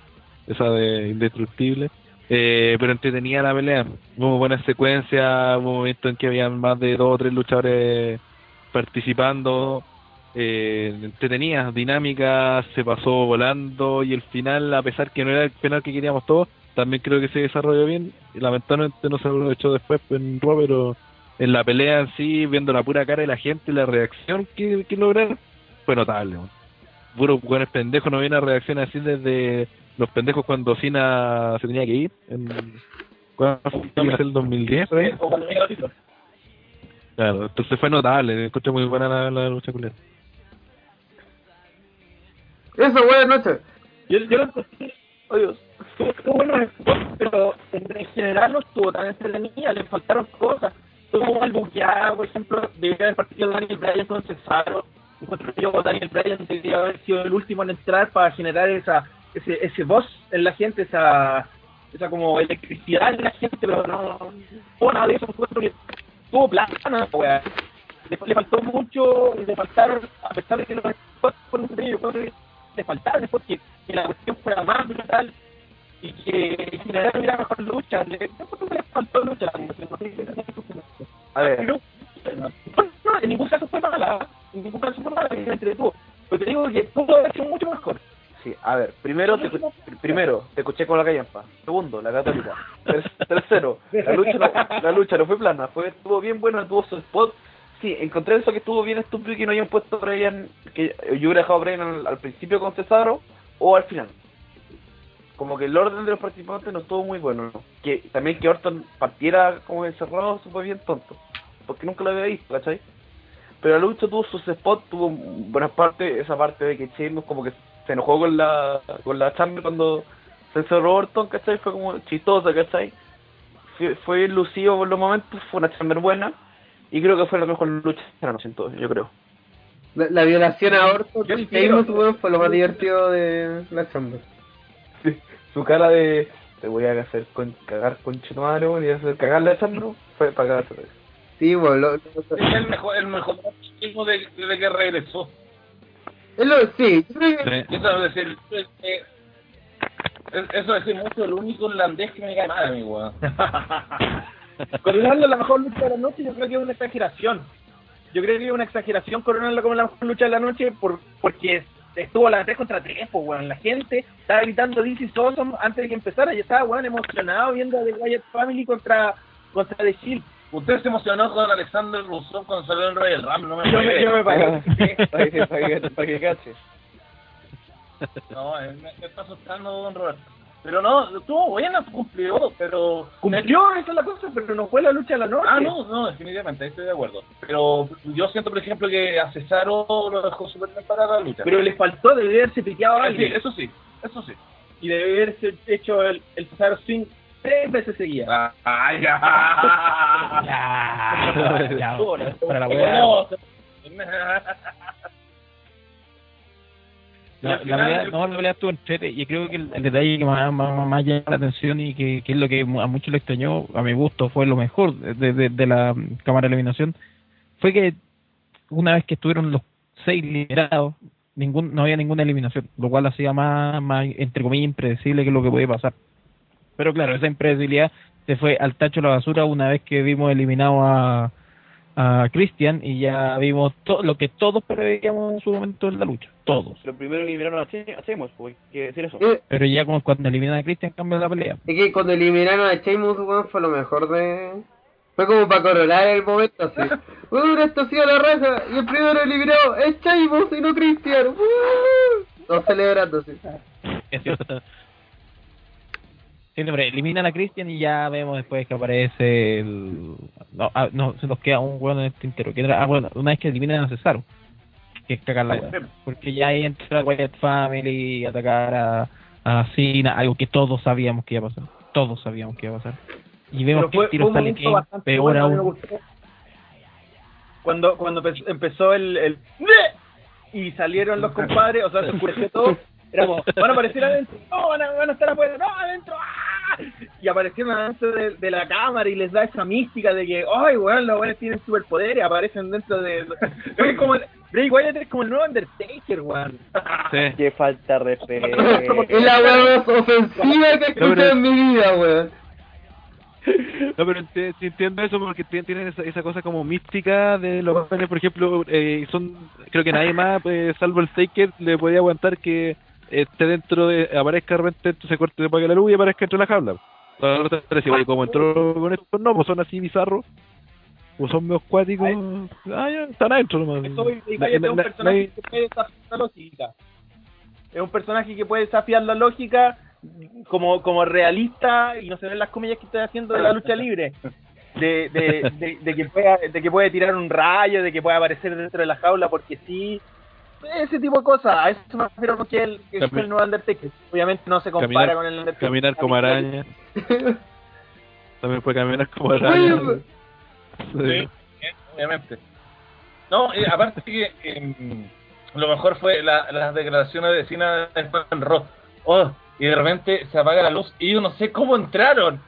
Speaker 8: esa de indestructible. Eh, pero entretenía la pelea, hubo buenas secuencias, hubo momentos en que había más de dos o tres luchadores participando, eh, entretenida, dinámica, se pasó volando y el final, a pesar que no era el final que queríamos todos, también creo que se desarrolló bien. Lamentablemente no se hecho después en pero en la pelea en sí, viendo la pura cara de la gente y la reacción que, lograron, fue notable. Puro buenos pendejos, no había una reacción así desde los pendejos cuando Cena se tenía que ir. En, ¿Cuándo fue el 2010? por Claro, entonces fue notable, encontré muy buena la, la lucha culiada.
Speaker 6: Eso, buenas noches.
Speaker 7: Yo, yo lo encontré, oye, estuvo, bueno pero en, en general no estuvo tan entretenida, le faltaron cosas. Estuvo mal buqueado, por ejemplo, debería haber partido Daniel Bryan con Cesaro. Encuentro yo que Daniel Bryan debería haber sido el último en entrar para generar esa ese ese voz en la gente, esa esa como electricidad en la gente, pero no no nada de eso. Encuentro que estuvo plana, weá. Le, le faltó mucho, le faltaron, a pesar de que los spots fueron entretenidos, yo creo que le faltaron después que, que la cuestión fuera más brutal y que en general hubiera mejor lucha. Le, le faltó lucha. No sé,
Speaker 5: A ver,
Speaker 7: no, no, no, en ningún caso fue mala, en ningún caso fue mala, que me entretuvo. Pero te digo que pudo haber sido mucho mejor.
Speaker 5: A ver, primero te, primero, te escuché con la callampa. Segundo, la católica. Ter- tercero, la lucha, no, la lucha no fue plana, fue estuvo bien buena, tuvo su spot, sí, encontré eso que estuvo bien estúpido y que no hayan puesto a Brian, que yo hubiera dejado a Brian al, principio con Cesaro o al final. Como que el orden de los participantes no estuvo muy bueno. ¿no? Que también que Orton partiera como encerrado fue bien tonto. Porque nunca lo había visto, ¿cachai? Pero la lucha tuvo sus spots, tuvo buenas partes, esa parte de que Sheamus como que se enojó con la con la Chamber cuando se encerró Orton, ¿cachai? Fue como chistosa, ¿cachai? Fue, fue lucido por los momentos, fue una Chamber buena y creo que fue la mejor lucha de la noche en todo, yo creo.
Speaker 6: La, la violación a Orton
Speaker 7: Yo
Speaker 6: weón, fue lo más divertido de la Chamber.
Speaker 5: Su cara de te voy a hacer con, cagar con madre, weón, y hacer cagarle a Chamber fue para cagarse. de.
Speaker 6: Sí, weón, lo, lo-
Speaker 4: Es el mejor, el mejor de- desde que regresó.
Speaker 6: Es lo, sí, yo creo que-
Speaker 8: Sí.
Speaker 4: Eso es decir, es- eso es decir mucho el único holandés que me cae mal a mí, weón.
Speaker 7: Coronarlo la mejor lucha de la noche, yo creo que es una exageración. Yo creo que es una exageración coronarlo como la mejor lucha de la noche por, porque estuvo a las 3 contra 3, pues, weón. La gente estaba gritando This is awesome antes de que empezara. Yo estaba, weón, emocionado viendo a The Wyatt Family contra, contra The Shield.
Speaker 4: Usted se emocionó con Alexander Rousseau cuando salió el Royal Rumble, no me
Speaker 7: Yo me, yo me
Speaker 5: para que, para que, para que cache.
Speaker 4: No, eh, me, está asustando Don Roberto. Pero no, estuvo buena, cumplió, pero...
Speaker 7: Cumplió, esa es la cosa, pero no fue la lucha de la noche.
Speaker 4: Ah, no, no, definitivamente, ahí estoy de acuerdo. Pero yo siento, por ejemplo, que a Cesaro lo dejó súper bien para la lucha.
Speaker 7: Pero le faltó, debe haberse piteado a
Speaker 4: sí,
Speaker 7: alguien.
Speaker 4: eso sí, eso sí.
Speaker 7: Y debe haberse hecho el, el Cesaro Swing tres veces seguidas.
Speaker 4: Ah, ah, ya.
Speaker 2: Ya, ya, para la wea.
Speaker 4: No,
Speaker 2: La, la pelea, no, la pelea estuvo entrete y creo que el, el detalle que más, más, más llama la atención y que, que es lo que a muchos le extrañó, a mi gusto, fue lo mejor de, de, de la cámara de eliminación, fue que una vez que estuvieron los seis liberados, ningún, no había ninguna eliminación, lo cual hacía más, más, entre comillas, impredecible que lo que podía pasar. Pero claro, esa impredecibilidad se fue al tacho de la basura una vez que vimos eliminado a, a Christian y ya vimos todo lo que todos preveíamos en su momento en la lucha, todos.
Speaker 5: Lo primero que liberaron a Che- a Sheamus, pues, hay que decir eso.
Speaker 6: eh,
Speaker 2: Pero ya como cuando eliminan a Christian cambia la pelea.
Speaker 6: es que cuando eliminaron a Sheamus, fue lo mejor de... Fue como para coronar el momento así. Weón, esto ha sido la raza y el primero eliminado es Sheamus y no Christian. Todos celebrando, sí.
Speaker 2: Sí, no, pero eliminan a Christian y ya vemos después que aparece el... No, ah, no se nos queda un hueón en. Que era- ah, bueno, una vez que eliminan a Cesaro. Que es cagar la hueá. Porque ya ahí entra Wyatt Family, atacar a, a Cena, algo que todos sabíamos que iba a pasar. Todos sabíamos que iba a pasar. Y vemos
Speaker 7: Pero
Speaker 2: que
Speaker 7: fue,
Speaker 2: el tiro
Speaker 7: fue
Speaker 2: sale
Speaker 7: bastante
Speaker 2: peor
Speaker 7: bueno,
Speaker 2: aún.
Speaker 7: Cuando, cuando empe- empezó el, el y salieron los compadres, o sea, se oscureció todo, era como, van a aparecer adentro, no, van a, van a estar afuera, no, adentro, ¡ah! y aparecieron adentro de, de la cámara y les da esa mística de que, ay, weón, los weones tienen superpoderes, aparecen dentro de... Es como, el- Bray Wyatt es como el nuevo Undertaker, weón.
Speaker 8: Sí.
Speaker 5: Qué falta de respeto.
Speaker 6: Es la weá más ofensiva que he
Speaker 8: No, pero-
Speaker 6: escuchado en mi vida, weón.
Speaker 8: No, pero entiendo eso porque tien- tienen esa, esa cosa como mística de los papeles, por ejemplo, eh, son creo que nadie más, eh, salvo el Taker, le podía aguantar que esté dentro de, aparezca de repente, dentro, se corte, se apague la luz y aparezca dentro de la jaula. Como entró con esto, no, pues son así bizarros, o son medio acuáticos, ah, ya, están adentro nomás.
Speaker 7: Es un
Speaker 8: na-
Speaker 7: personaje que puede desafiar la lógica. Es un personaje que puede desafiar la lógica como, como realista y no se ven las comillas que estoy haciendo de la lucha libre. De, de, de, de que pueda, de que puede tirar un rayo, de que puede aparecer dentro de la jaula porque sí. Ese tipo de cosas. A eso me refiero porque él que es
Speaker 8: Cami-
Speaker 7: el nuevo Undertaker. Obviamente no se compara
Speaker 8: Caminar-
Speaker 7: con el Undertaker.
Speaker 8: Caminar como araña. También puede caminar como araña.
Speaker 4: Sí, eh, obviamente. No, eh, aparte que em, lo mejor fue la- las declaraciones de Cena después en Raw. Oh, y de repente se apaga la luz y yo no sé cómo entraron.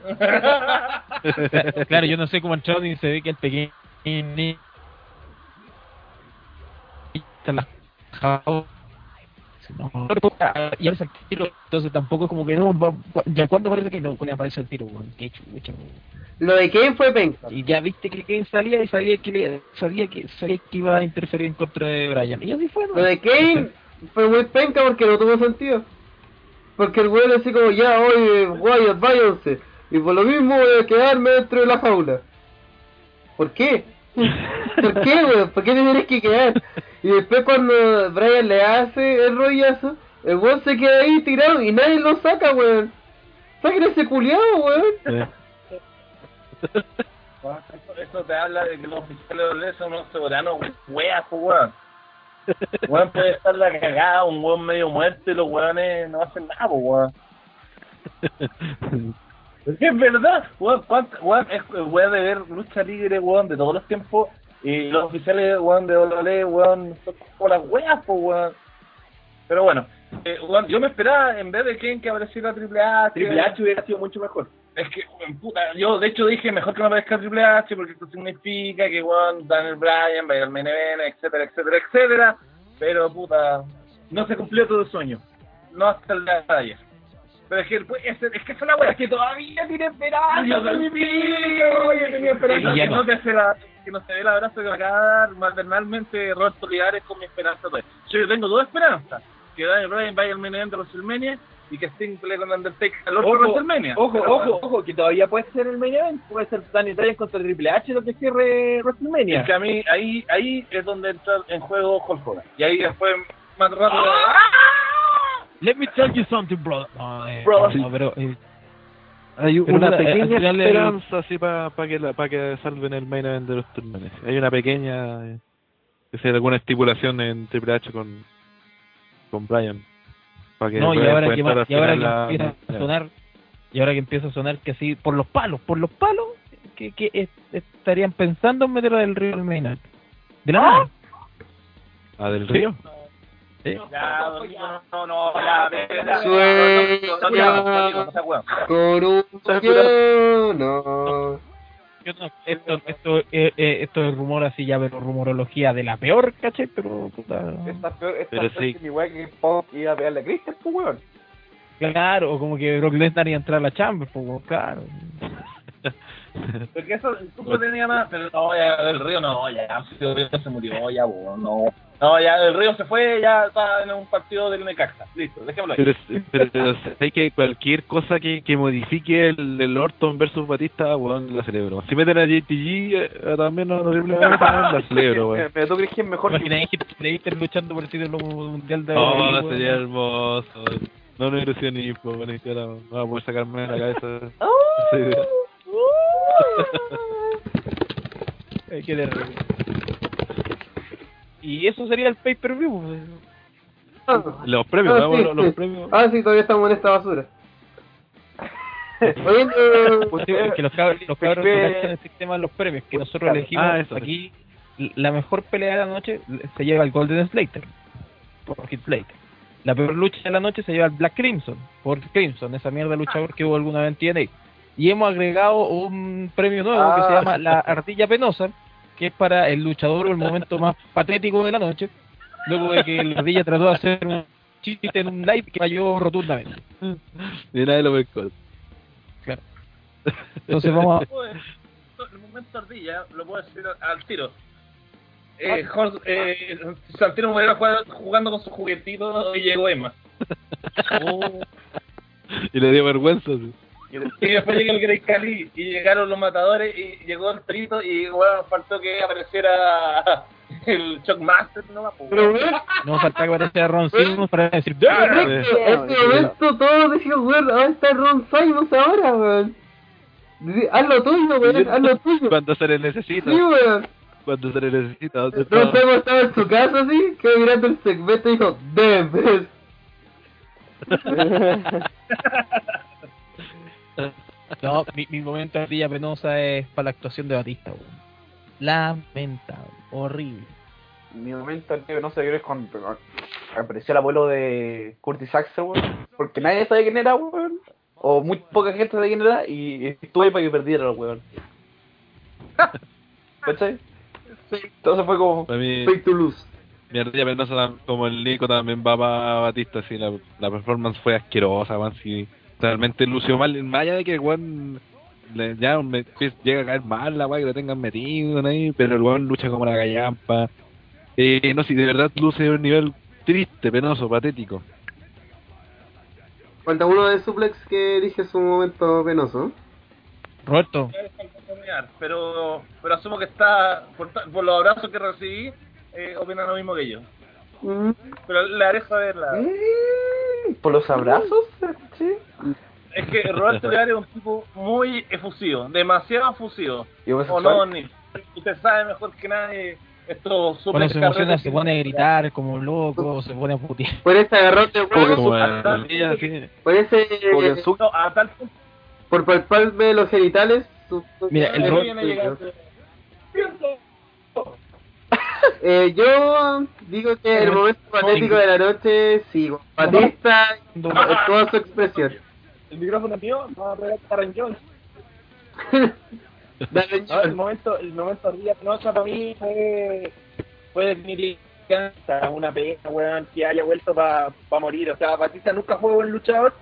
Speaker 2: claro, yo no sé cómo entraron y se ve que el pequeño está No, y aparece el tiro, entonces tampoco es como que no, va- ya cuando parece que no, cuando aparece el tiro, chucha, weón.
Speaker 6: Lo de Kane fue penca.
Speaker 2: y ya viste que Kane salía y sabía que sabía que sabía que iba a interferir en contra de Brian, y así fue, ¿no?
Speaker 6: Lo de Kane fue muy penca porque no tuvo sentido. Porque el weón así como, ya, oye, Wyatt, váyanse. Y por lo mismo voy a quedarme dentro de la jaula. ¿Por qué? ¿Por qué, weón? ¿Por qué te tienes que quedar? Y después cuando Brian le hace el rollazo, el weón se queda ahí tirado y nadie lo saca, weón. Saquen ese culiado, weón.
Speaker 4: Eso, eso te habla de que los oficiales de son unos soberanos weas, pues weón. Weón puede estar la cagada, un weón medio muerto y los weones no hacen nada, pues weón. Es verdad, weón, weón, es weón de ver lucha libre, weón, de todos los tiempos, y los oficiales, weón, de WWE, weón, son como las weas, pues weón. Pero bueno, eh, weón, yo me esperaba, en vez de Ken, que apareciera Triple H.
Speaker 7: Triple H hubiera sido mucho mejor.
Speaker 4: Es que, weón, puta, yo de hecho dije mejor que no aparezca Triple H porque esto significa que, weón, Daniel Bryan va a ir al main event, etcétera, etcétera, etcétera. Pero, puta,
Speaker 7: No se cumplió todo el sueño.
Speaker 4: no hasta el día de ayer. Pero es que, pues, es, es que esa es la weá, que todavía tiene esperanza.
Speaker 7: Yo
Speaker 4: mi
Speaker 7: tenía esperanza.
Speaker 4: Que,
Speaker 2: Y ya
Speaker 4: que
Speaker 2: no.
Speaker 4: te se la, que no se dé el abrazo que me acaba de dar maternalmente Roberto Olivares con mi esperanza. Pues. Yo tengo dos esperanzas. Que Daniel Bryan vaya al main event de WrestleMania y que Sting pelee con Undertaker al otro
Speaker 7: Ojo,
Speaker 4: WrestleMania.
Speaker 7: ojo,
Speaker 4: Pero,
Speaker 7: ojo, ojo, que todavía puede ser el main event, puede ser Daniel Bryan contra Triple H lo que cierre WrestleMania.
Speaker 4: Es que a mí, ahí, ahí es donde entra en juego Hulk Hogan. Y ahí después, más rápido.
Speaker 2: Let me tell you something, brother. No, eh,
Speaker 7: Brother.
Speaker 2: no, pero eh,
Speaker 8: Hay
Speaker 2: Pero
Speaker 8: una
Speaker 2: la-
Speaker 8: pequeña esperanza así para que la- pa que salven el main event de los turnos. Hay una pequeña eh, que sea alguna estipulación en Triple H con con Bryan para que
Speaker 2: no, y ahora que, y ahora que
Speaker 8: la-
Speaker 2: empieza a sonar, y ahora que empieza a sonar que así, por los palos, por los palos, que, que es- estarían pensando en meterlo del río al main event. De la nada.
Speaker 8: Ah, del río.
Speaker 4: Ya, no, no, no, ya, ya,
Speaker 6: Sueña.
Speaker 2: Esto, esto, eh, eh, esto es rumor así ya, pero rumorología de la peor, ¿caché? Pero, puta.
Speaker 5: Esta peor, esta
Speaker 8: Pero
Speaker 5: peor
Speaker 8: sí.
Speaker 5: que mi weá que Punk iba a pegarle a Christian, pues weón.
Speaker 2: Claro, como que Brock Lesnar iba a entrar a la Chamber, pues, claro.
Speaker 4: Porque eso incluso tenía más, pero no, ya el río no, ya, se murió, ya, weón, no. No, ya el río se fue, ya está en un partido del Necaxa. Listo, déjamelo ahí.
Speaker 8: Pero, pero, pero sé que cualquier cosa que, que modifique el, el Orton versus Batista, weón, la celebro. Si meten a JTG, eh, también no, no la celebro, weón.
Speaker 5: Pero tú crees que es mejor que
Speaker 2: Imagináis que Leicester luchando por el título mundial de
Speaker 8: Oh,
Speaker 2: weón.
Speaker 8: sería hermoso. No, no ilusionismo, bueno, ni siquiera no va a poder sacarme de la cabeza esa idea.
Speaker 2: Ay, qué terrible. Y eso sería el pay-per-view. pues.
Speaker 6: Ah,
Speaker 8: Los premios,
Speaker 6: ah,
Speaker 8: vamos,
Speaker 6: sí,
Speaker 8: los, los
Speaker 6: sí.
Speaker 8: premios.
Speaker 6: Ah, sí, todavía estamos en esta basura.
Speaker 2: Que los cabros, los cabros cachan el sistema de los premios, que nosotros
Speaker 5: Claro.
Speaker 2: elegimos
Speaker 8: Ah, eso.
Speaker 2: aquí la mejor pelea de la noche se lleva el Golden Slater por Heath Slater. La peor lucha de la noche se lleva el Black Crimson por Crimson, esa mierda de luchador que hubo alguna vez en TNA. Y hemos agregado un premio nuevo que se
Speaker 5: Ah.
Speaker 2: llama la Ardilla Penosa, que es para el luchador o el momento más patético de la noche, luego de que la ardilla trató de hacer un chiste en un live que falló rotundamente.
Speaker 8: Ni nadie lo pescó.
Speaker 2: Entonces vamos a...
Speaker 4: El momento ardilla, lo puedo decir al, tiro. Eh, Jorge, eh, Santino jugando con su juguetito y llegó Emma.
Speaker 8: Y le dio vergüenza. sí.
Speaker 4: Y después llegó el Grey Cali y llegaron los matadores y llegó el trito y bueno, faltó que apareciera el Shockmaster nomás.
Speaker 6: pero
Speaker 4: weón,
Speaker 2: No falta que aparezca Ron Simmons para decir
Speaker 6: en este momento todos decían, weón, ¿dónde está Ron Simons ahora, weón? Haz lo tuyo, weón, haz lo tuyo.
Speaker 8: Cuando se le necesita.
Speaker 6: Sí, weón.
Speaker 8: Cuando se le necesita. ¿dónde
Speaker 6: Ron
Speaker 8: está?
Speaker 6: Simons estaba en su casa así, quedó mirando el segmento y dijo, damn, bitch".
Speaker 2: No, mi, mi momento de ardilla penosa es para la actuación de Batista, weón. Lamentable, horrible.
Speaker 5: Mi momento anterior no sé qué es cuando apareció el abuelo de Curtis Axel, weón. Porque nadie sabía quién era, weón. O muy poca gente sabía quién era y estuve ahí para que perdiera, weón. ¿Cachai? Entonces fue como...
Speaker 8: Mí,
Speaker 6: Fake to lose.
Speaker 8: mi ardilla penosa, como el Nico, también va para Batista. Sí, la, la performance fue asquerosa, man. Sí, realmente lució mal. Más allá de que el weón le- ya me- pues, llega a caer mal la weá que lo tengan metido ahí, pero el weón lucha como la gallampa. Eh, no sé, de verdad luce de un nivel triste, penoso, patético.
Speaker 6: Falta uno de suplex que dije su momento penoso.
Speaker 2: Roberto,
Speaker 4: pero, pero asumo que está, por, por los abrazos que recibí, eh, opina lo mismo que yo.
Speaker 6: Mm.
Speaker 4: Pero le haré saber la...
Speaker 6: Mm.
Speaker 5: ¿Por los abrazos? Sí.
Speaker 4: Es que Roberto Leal es un tipo muy efusivo, demasiado efusivo.
Speaker 5: ¿Y
Speaker 4: O no, ni, usted sabe mejor que nadie esto
Speaker 2: Cuando
Speaker 4: super
Speaker 2: se emociona se pone a gritar como loco, se pone a putear.
Speaker 6: Por ese agarrón de por ese, por palparme los genitales.
Speaker 2: Mira, el
Speaker 4: que
Speaker 2: ro-
Speaker 4: viene llegando.
Speaker 6: Eh, yo digo que el momento patético de la noche, sí, Batista en toda su expresión.
Speaker 7: El micrófono es mío, vamos a pegar a Karen Jones.
Speaker 6: Dale,
Speaker 7: No, el momento, el momento día no para mí fue, fue definitivamente una pena, weón, que haya vuelto para morir. O sea, Batista nunca fue buen luchador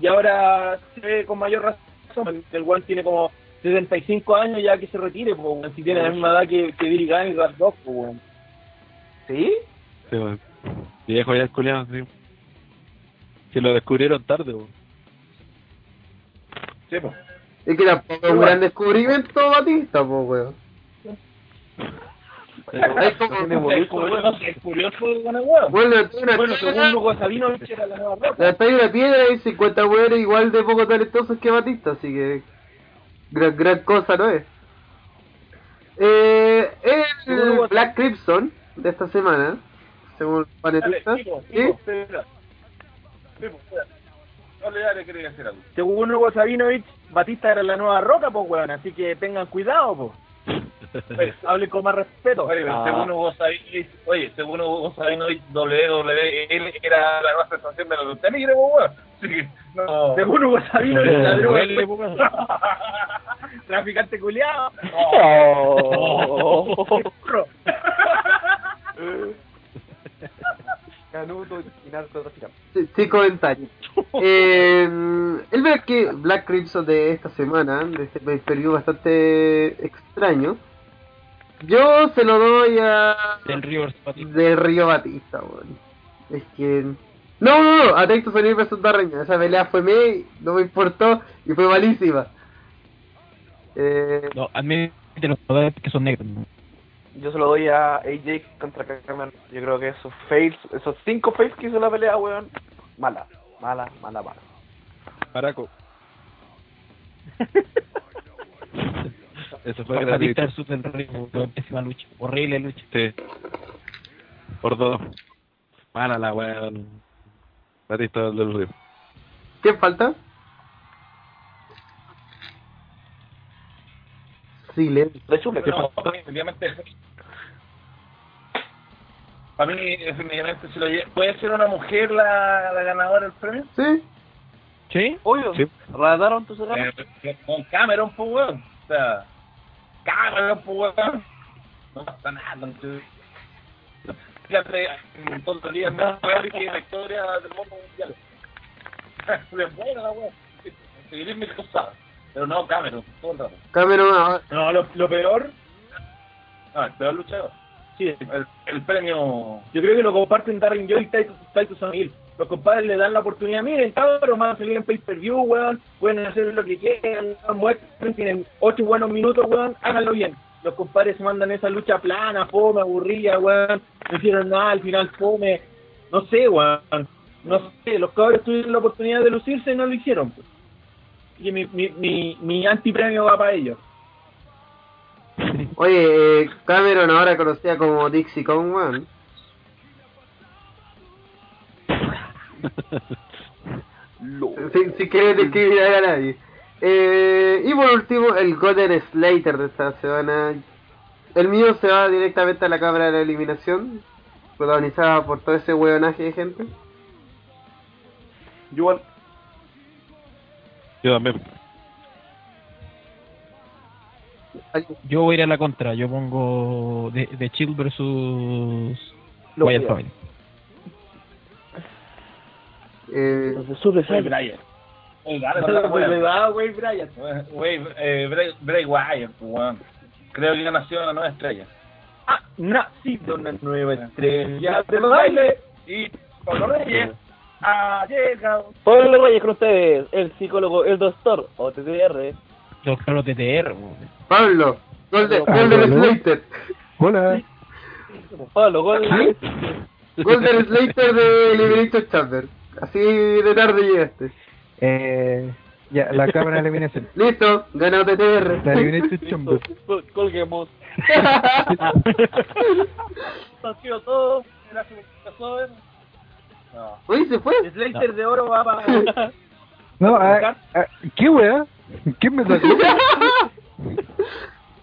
Speaker 7: y ahora se ve con mayor razón. El weón tiene como 75 años ya que se retire, pues, weón, si tiene la misma edad que, que Billy Gunn y Rad Dog, pues, weón.
Speaker 5: ¿Sí?
Speaker 8: Sí, weón. Viejo ya culiado, sí. Que lo descubrieron tarde, weón.
Speaker 4: Sí, pues.
Speaker 6: Es que tampoco es un gran descubrimiento Batista, pues, weón. Es como,
Speaker 4: Es curioso, es con el huevo.
Speaker 6: bueno,
Speaker 7: Bueno, Hugo Sabinovich era la nueva ropa.
Speaker 6: la una piedra y 50 weones igual de poco talentosos que Batista, así que gran, gran cosa no es. Eh, el Black Crimson de esta semana, según el
Speaker 4: Dale,
Speaker 6: panelista,
Speaker 4: tipo,
Speaker 6: ¿sí?
Speaker 4: tipo, espera. Tipo, espera. Dale, dale, quería decir algo.
Speaker 7: Según Hugo Sabinovich, Batista era la nueva roca, pues, weón. Así que tengan cuidado, pues.
Speaker 4: Oye,
Speaker 7: Hablen con más respeto.
Speaker 4: Oye,
Speaker 5: Ah.
Speaker 4: según Hugo Sabinovich, oye, según Hugo Sabinovich, WWE, él era la nueva sensación de la lucha libre, pues, weón. Que, no.
Speaker 7: Según Hugo Sabinovich. Traficante culiado.
Speaker 5: Oh. Canuto y narcotraficante.
Speaker 6: Sí, sí, comentario. Eh, el Black, Black Crimson de esta semana, de este periodo bastante extraño, yo se lo doy a
Speaker 2: Del Rivers Batista.
Speaker 6: del Río Batista, weón. Es que... No, no, no, a Texas O'Neill vs Darren, esa pelea fue me, no me importó y fue malísima. Eh,
Speaker 2: No, admite los que son negros. ¿no?
Speaker 5: Yo se lo doy a AJ contra Cameron. Yo creo que esos fails, esos cinco fails que hizo la pelea, weón, mala, mala, mala, mala.
Speaker 8: Maraco. Eso fue
Speaker 2: Batista
Speaker 8: gratuito.
Speaker 2: del Río, fue pésima lucha. Horrible lucha.
Speaker 8: Sí. Por dos. Mala la weón. Batista del Río.
Speaker 6: ¿Quién falta? Silencio.
Speaker 5: De hecho,
Speaker 4: No, para mí, definitivamente. Para mí, definitivamente, si lo ¿puede ser una mujer la, la ganadora del premio?
Speaker 6: ¿Sí?
Speaker 2: ¿Sí?
Speaker 5: obvio,
Speaker 8: Sí.
Speaker 5: radaron tu cerrado.
Speaker 4: Eh, con Cameron, pues, weón. O sea, Cameron, pues, weón. No pasa nada, no te- Fíjate, en día, no, weón, que la historia del mundo mundial. Es buena la weón. Seguiré mis cosas. Pero no Cameron, todo el rato.
Speaker 6: Cameron, ah,
Speaker 7: No, lo, lo peor,
Speaker 4: No, el peor luchador.
Speaker 7: sí,
Speaker 4: El, el premio.
Speaker 7: yo creo que lo comparten Darren Joy y Titus, Titus O'Neill. Los compadres le dan la oportunidad, miren, cabros, van a salir en pay-per-view, weón, pueden hacer lo que quieran, muestren, tienen ocho buenos minutos, weón, háganlo bien. Los compadres se mandan esa lucha plana, fome, aburrida, weón, no hicieron nada, al final fome, no sé, weón, no sé, los cabros tuvieron la oportunidad de lucirse y no lo hicieron. pues. Y mi, mi, mi, mi antipremio va para ellos.
Speaker 6: Oye, eh, Cameron ahora conocida como Dixie Kong, weón. Sin, sin querer discriminar a nadie. Eh, y por último, el Golden Slater de esta semana. El mío se va directamente a la cámara de la eliminación, protagonizada por todo ese hueonaje de gente.
Speaker 5: Igual,
Speaker 8: Yo también.
Speaker 2: Yo voy a ir a la contra. Yo pongo de, de Chill versus
Speaker 5: Lo
Speaker 2: Wyatt. Family.
Speaker 6: Eh,
Speaker 4: Bryant. Wey, eh, Bray, Bray Wyatt, pues. Creo que ha nacido una nueva estrella.
Speaker 7: Ha nacido una nueva estrella del baile.
Speaker 4: Y Pablo Reyes ha llegado.
Speaker 5: Pablo Reyes con ustedes, el psicólogo, el doctor OTTR.
Speaker 2: Los caros TTR, po.
Speaker 6: Pablo, Golden, Golden
Speaker 9: ¿no?
Speaker 6: Slater.
Speaker 9: Hola.
Speaker 5: Pablo, gol.
Speaker 6: Golden Slater de Elimination Chamber. Así de tarde llegaste.
Speaker 9: Eh, ya, la cámara eliminación.
Speaker 6: Listo, ganó TTR.
Speaker 9: La eliminación chamber.
Speaker 5: Colguemos.
Speaker 4: Han sido todos. Gracias. No.
Speaker 6: Uy, se fue.
Speaker 7: Slater de oro va para.
Speaker 9: No, ah, ah, ¿qué weá? ¿Qué me sacó?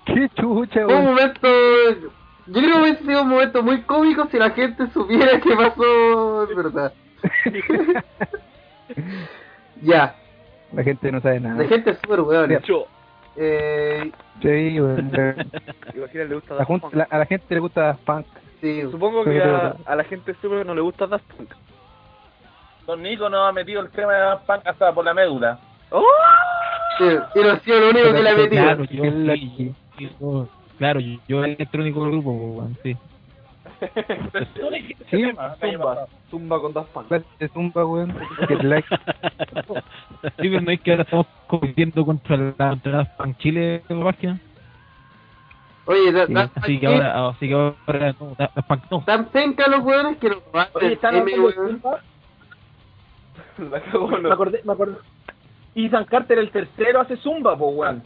Speaker 9: ¿Qué chucha,
Speaker 6: Fue un
Speaker 9: weón?
Speaker 6: momento. Yo creo que hubiese sido un momento muy cómico si la gente supiera qué pasó, es verdad. ya,
Speaker 9: La gente no sabe nada.
Speaker 6: la gente es súper weón. Eh,
Speaker 9: Sí, weón.
Speaker 5: Le gusta
Speaker 9: La la- a la gente le gusta Daft Punk.
Speaker 6: sí,
Speaker 5: Supongo que a, a la gente super no le gusta Daft Punk.
Speaker 4: Don Nico nos ha metido el tema de Daft Punk hasta por la médula.
Speaker 5: ¡Oh!
Speaker 6: sí, y no ha sido lo único que le ha metido.
Speaker 2: Claro, yo,
Speaker 9: la-
Speaker 2: sí, yo- claro, yo, yo el electrónico del grupo, po, weón, sí.
Speaker 9: Sí,
Speaker 5: Zumba. Zumba con Daft Punk.
Speaker 9: Zumba, weón. Like.
Speaker 2: Sí, pero no es que ahora estamos compitiendo contra la contra Daft Punk Chile en la página.
Speaker 6: Oye, da,
Speaker 2: Sí,
Speaker 6: da-
Speaker 2: así que ahora, así que ahora no, Daft Punk no.
Speaker 6: tan penca los weones que los van
Speaker 7: Oye, están
Speaker 5: La cagó,
Speaker 7: Me
Speaker 5: no.
Speaker 7: acordé, me acordé. Ethan Carter, el tercero, hace zumba, po, weón.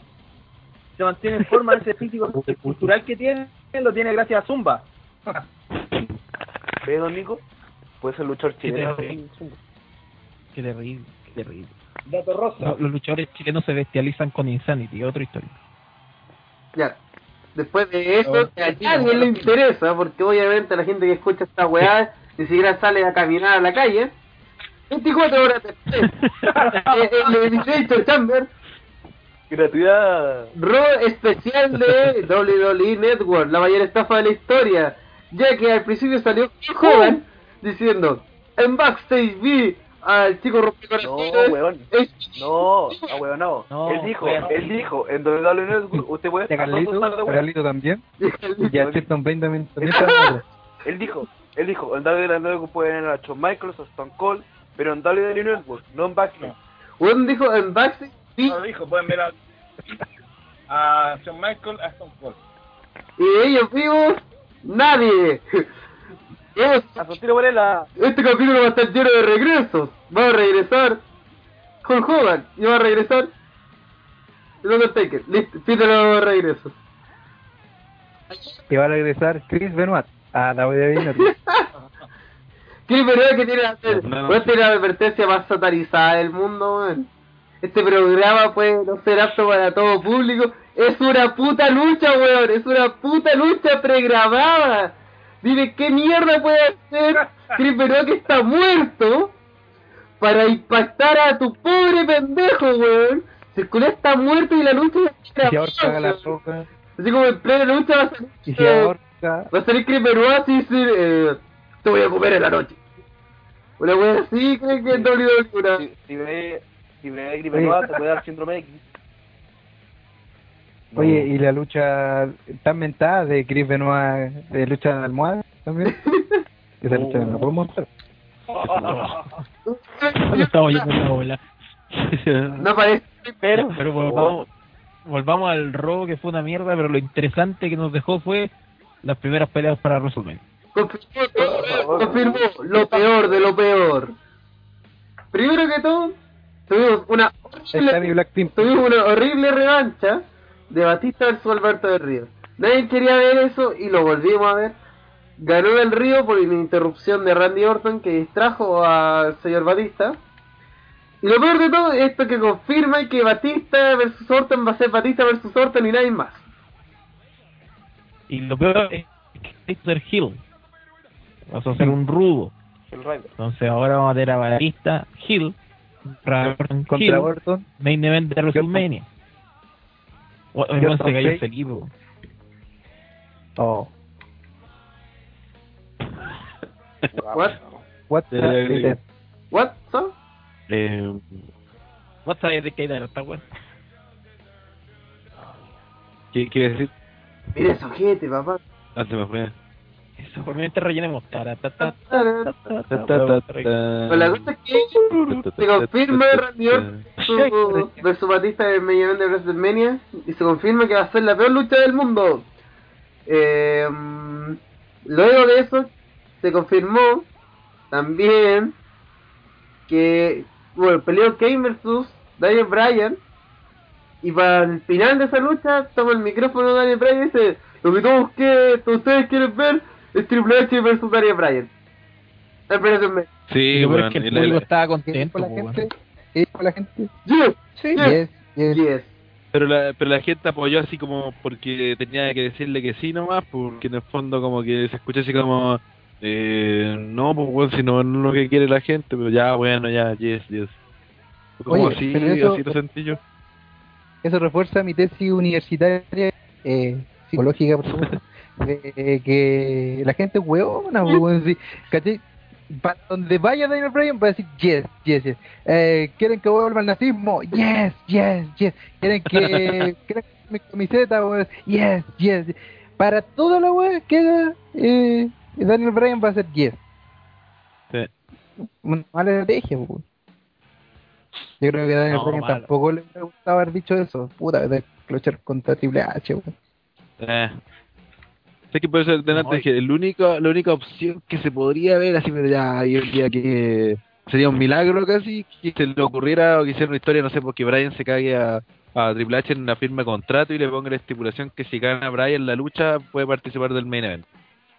Speaker 7: Se mantiene en forma ese físico cultural que tiene, lo tiene gracias a zumba.
Speaker 5: ¿Ve, don Nico? Puede ser luchador chileno.
Speaker 2: Qué terrible, qué terrible.
Speaker 7: Dato rosa.
Speaker 2: Los, los luchadores chilenos se bestializan con Insanity, otra historia.
Speaker 6: Ya. Después de eso, que a nadie le interesa, porque obviamente la gente que escucha esta weá ni siquiera sale a caminar a la calle. 24 horas después, eh, el Elimination Chamber,
Speaker 5: Gratuidad.
Speaker 6: Raw especial de WWE Network, la mayor estafa de la historia, ya que al principio salió Hogan diciendo, en backstage vi al chico
Speaker 5: No,
Speaker 6: rompecorazones,
Speaker 5: weón.
Speaker 6: es-
Speaker 5: No, a weón, no.
Speaker 2: No,
Speaker 5: él dijo,
Speaker 2: weón.
Speaker 5: él dijo, en WWE Network usted puede
Speaker 9: a Carlito,
Speaker 5: de
Speaker 9: a
Speaker 5: weón.
Speaker 9: Carlito también. Y a Cheston Bain también.
Speaker 5: Él dijo, él dijo, en WWE Network pueden ir a Shawn Michaels o Stone Cold, pero en WWE Network, no en Backstage.
Speaker 6: Weón dijo en backstage vi
Speaker 4: No lo dijo, pueden ver a, a Shawn Michael, a Stone Cold.
Speaker 6: y de ellos vivos, nadie. Hemos
Speaker 5: A su tiro Varela.
Speaker 6: Este capítulo va a estar lleno de regresos. Va a regresar Hulk Hogan y va a regresar el Undertaker. Listo, fin de los regresos.
Speaker 9: Y va a regresar Chris Benoit a la WWE Network.
Speaker 6: Qué verdad que tiene tener la advertencia más satanizada del mundo, weón. Este programa puede no ser apto para todo público. Es una puta lucha, weón. Es una puta lucha pregrabada. Dime qué mierda puede hacer Benoit que está muerto para impactar a tu pobre pendejo, weón. Si el culo está muerto y la lucha
Speaker 9: si
Speaker 6: está
Speaker 9: ahorca a la roca.
Speaker 6: Así como en plena lucha va a salir,
Speaker 9: Y si
Speaker 6: eh,
Speaker 9: ahorca.
Speaker 6: va a salir Benoit así y decir, eh, te voy a comer en la noche. Una wea así, creen que es WWE
Speaker 5: Si, si ve, si ve a Gripe Nueva, se puede dar síndrome X.
Speaker 9: Oye, y la lucha tan mentada de Chris Benoit de lucha de almohada también. Esa lucha no la podemos mostrar.
Speaker 2: Cuando estamos yendo en la bola.
Speaker 6: No parece.
Speaker 2: Pero, pero volvamos, volvamos al robo que fue una mierda, pero lo interesante que nos dejó fue las primeras peleas para WrestleMania.
Speaker 6: Confirmó, confirmó lo peor de lo peor. Primero que todo, tuvimos una horrible, tuvimos una horrible revancha de Batista versus Alberto del Río. Nadie quería ver eso y lo volvimos a ver. Ganó del Río por una interrupción de Randy Orton que distrajo al señor Batista. Y lo peor de todo es esto que confirma que Batista versus Orton va a ser Batista versus Orton y nadie más.
Speaker 2: Y lo peor es que Hill. Vas a ser un rudo. Entonces ahora vamos a tener a Batista, Hill, contra Orton,
Speaker 9: Contra
Speaker 2: Hill,
Speaker 9: Orton.
Speaker 2: main event de WrestleMania. O- se cayó
Speaker 9: Face.
Speaker 2: Felipe. po.
Speaker 9: Oh.
Speaker 6: What?
Speaker 9: What
Speaker 8: Eh,
Speaker 9: the-
Speaker 6: What? So?
Speaker 8: Eh,
Speaker 2: de qué era esta.
Speaker 8: ¿qué, ¿Qué iba a decir?
Speaker 6: Mira ese ojete, papá.
Speaker 8: Ah, se me fue.
Speaker 2: Eso, por mi mente.
Speaker 6: Pues la cosa es que se confirma Randy Orton versus, Batista en main event de WrestleMania y se confirma que va a ser la peor lucha del mundo. Eh, luego de eso se confirmó también que bueno, peleó Kane versus Daniel Bryan y para el final de esa lucha toma el micrófono Daniel Bryan y dice lo que todos, que, todos ustedes quieren ver es Triple H versus Daniel Bryan. WrestleMania.
Speaker 8: Sí, weón,
Speaker 2: es que el público
Speaker 8: la-
Speaker 2: estaba
Speaker 9: ¿Qué
Speaker 2: contento,
Speaker 9: dijo la
Speaker 2: po,
Speaker 9: gente?
Speaker 2: weón.
Speaker 9: ¿Qué dijo la gente?
Speaker 6: Yes,
Speaker 2: Sí,
Speaker 6: yes,
Speaker 9: Yes, yes.
Speaker 6: yes.
Speaker 8: pero la, pero la gente apoyó así como porque tenía que decirle que sí nomás, porque en el fondo como que se escuchó así como, eh, no, pues bueno, si no, no es lo que quiere la gente, pero ya, bueno, ya, yes, yes. Como
Speaker 9: Oye,
Speaker 8: así,
Speaker 9: eso-
Speaker 8: así lo sentí yo.
Speaker 9: Eso refuerza mi tesis universitaria, eh, psicológica, por supuesto, de que la gente hueona, sí, ¿cachai? Para donde vaya Daniel Bryan va a decir yes, yes, yes. Eh, ¿Quieren que vuelva al nazismo? Yes, yes, yes. ¿Quieren que quieren mi camiseta? Yes, yes. yes. Para toda la wea que haga eh, Daniel Bryan va a ser yes.
Speaker 8: Sí.
Speaker 9: Una mala estrategia, weón. Yo creo que a Daniel
Speaker 2: No,
Speaker 9: Bryan
Speaker 2: malo.
Speaker 9: tampoco le hubiera gustado haber dicho eso. Puta, de luchar contra Triple H, weón.
Speaker 8: Eh. Sé que por eso delante
Speaker 2: No,
Speaker 8: dije, el único, la única opción que se podría ver así, pero ya que sería un milagro casi, que se le ocurriera o que hiciera una historia, no sé, porque Brian se cague a, a Triple H en una firma de contrato y le ponga la estipulación que si gana Brian la lucha puede participar del main event.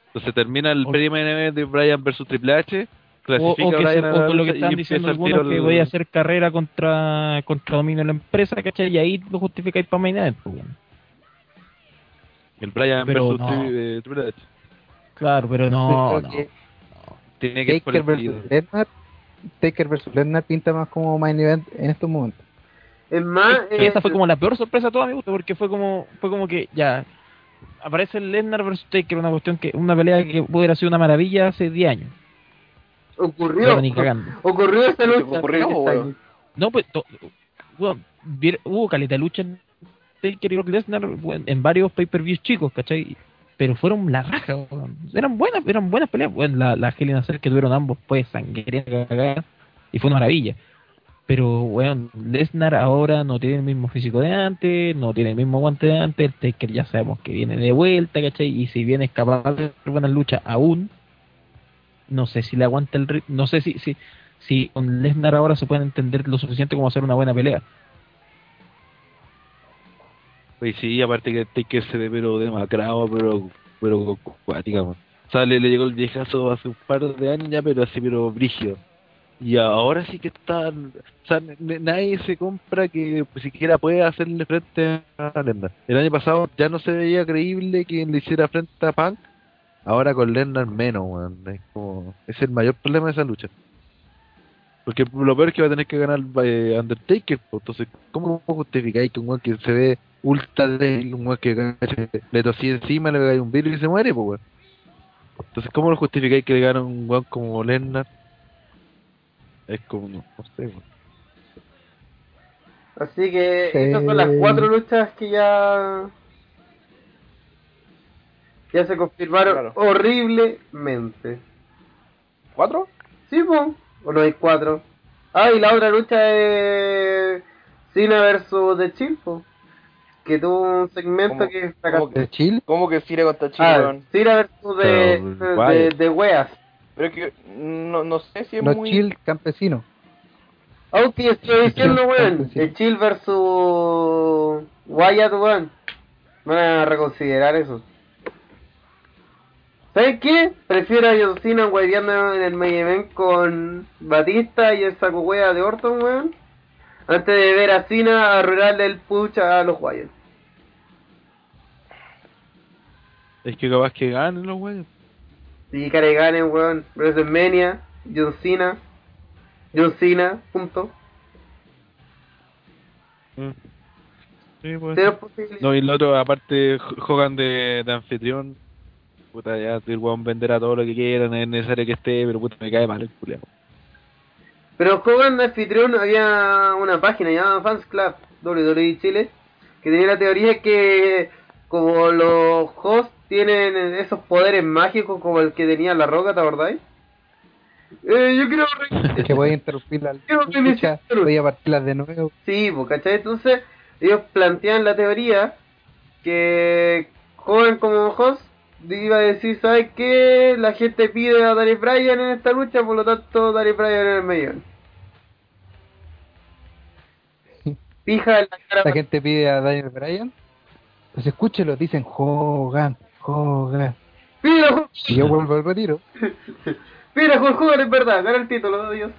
Speaker 8: Entonces termina el
Speaker 2: O-
Speaker 8: pre-main event de Brian versus Triple H,
Speaker 2: O,
Speaker 8: clasifica
Speaker 2: o que
Speaker 8: a
Speaker 2: se-
Speaker 8: Brian a
Speaker 2: o lo que están diciendo algunos que voy a hacer carrera contra contra dominio de la empresa, ¿cachai? Y ahí lo justificáis para main event, pues.
Speaker 8: El Brian
Speaker 2: pero
Speaker 8: versus
Speaker 2: no.
Speaker 8: Tri- eh, Triple H.
Speaker 2: Claro, pero no, no.
Speaker 9: que
Speaker 8: Tiene que
Speaker 9: Taker versus Lesnar, Taker versus Lesnar pinta más como main event en estos momentos.
Speaker 6: Es más,
Speaker 2: Y
Speaker 6: eh,
Speaker 2: esa fue como la peor sorpresa de toda mi gusto, porque fue como fue como que ya aparece el Lesnar versus Taker, una cuestión que una pelea que hubiera sido una maravilla hace 10 años.
Speaker 6: ocurrió. Ocurrió esta
Speaker 5: ¿Qué
Speaker 6: lucha.
Speaker 5: ocurrió.
Speaker 2: No, pues to- vier- hubo caleta de lucha en Taker y Brock Lesnar en varios pay-per-views chicos, ¿cachai? Pero fueron la raja, weón. eran buenas, eran buenas peleas. Bueno, la, la Hell que tuvieron ambos sangrienta cagada y fue una maravilla. Pero, weón, Lesnar ahora no tiene el mismo físico de antes, no tiene el mismo guante de antes, el Taker ya sabemos que viene de vuelta, ¿cachai? Y si bien es capaz de hacer buenas luchas aún, no sé si le aguanta el ritmo, no sé si, si, si con Lesnar ahora se puede entender lo suficiente como hacer una buena pelea.
Speaker 8: Pues sí, aparte que Taker se ve pero demacrado, pero pero cuática, man. O sea, le, le llegó el viejazo hace un par de años ya, pero así, pero brígido. Y ahora sí que está... O sea, nadie se compra que pues, siquiera puede hacerle frente a Lesnar. El año pasado ya no se veía creíble que le hiciera frente a Punk. Ahora con Lesnar menos, weón. Es como... Es el mayor problema de esa lucha. Porque lo peor es que va a tener que ganar eh, Undertaker. pues, Entonces, ¿cómo justificáis que un weón que se ve ultra débil, un weón que le tosí encima, le cae un virus y se muere, pues weón? Entonces, ¿cómo lo justificáis que le gana un weón como Lesnar? Es como, no, no sé, weón.
Speaker 6: Así que
Speaker 9: Sí.
Speaker 6: esas son las cuatro luchas que ya ya se confirmaron
Speaker 5: Claro.
Speaker 6: horriblemente.
Speaker 5: ¿Cuatro?
Speaker 6: ¿Sí, po? ¿O no hay cuatro? Ah, y la otra lucha es Cena versus The Chill, po. Que tuvo un segmento
Speaker 5: ¿Cómo?
Speaker 6: que fracasó.
Speaker 5: ¿Cómo
Speaker 9: ¿De Chile?
Speaker 5: ¿Cómo que Cine contra Chile,
Speaker 6: Ah? Cena versus de,
Speaker 8: Pero,
Speaker 6: de, de weas.
Speaker 5: Pero es que no, no sé si es
Speaker 9: Los
Speaker 5: muy...
Speaker 9: chill campesinos.
Speaker 6: Aunque estoy diciendo, weón, el Chill versus Wyatt, weón. Van a reconsiderar eso. ¿Sabes qué? Prefiero a John Cena guayando en el main event con Batista y el saco wea de Orton, weón. Antes de ver a Cena arruinarle el pucha a los Wyatt.
Speaker 8: Es que capaz que ganen los weones.
Speaker 6: Cara y ganen, weón. WrestleMania, John Cena. John Cena, punto.
Speaker 8: Mm. Sí, pues. No, y el otro, aparte, Hogan de, de anfitrión. Puta, ya, el weón venderá todo lo que quieran, es necesario que esté, pero puta, me cae mal el culiao.
Speaker 6: Pero Hogan de anfitrión había una página llamada Fans Club WWE Chile que tenía la teoría que como los hosts tienen esos poderes mágicos como el que tenía la roca, ¿te acordáis? Eh, yo quiero...
Speaker 9: Es que voy a interrumpir la
Speaker 6: Quiero
Speaker 9: lucha,
Speaker 6: reiniciar.
Speaker 9: voy a partirlas de nuevo.
Speaker 6: Sí, pues, ¿cachai? Entonces, ellos plantean la teoría que joven como host iba a decir, ¿sabes qué? La gente pide a Daniel Bryan en esta lucha, por lo tanto Daniel Bryan en el medio. Fija en la cara.
Speaker 9: La gente pide a Daniel Bryan. Pues escúchelo, dicen Hogan, Hogan.
Speaker 6: Mira,
Speaker 9: Y yo vuelvo al retiro.
Speaker 6: mira, Hulk Hogan es verdad, gana el título, Dios.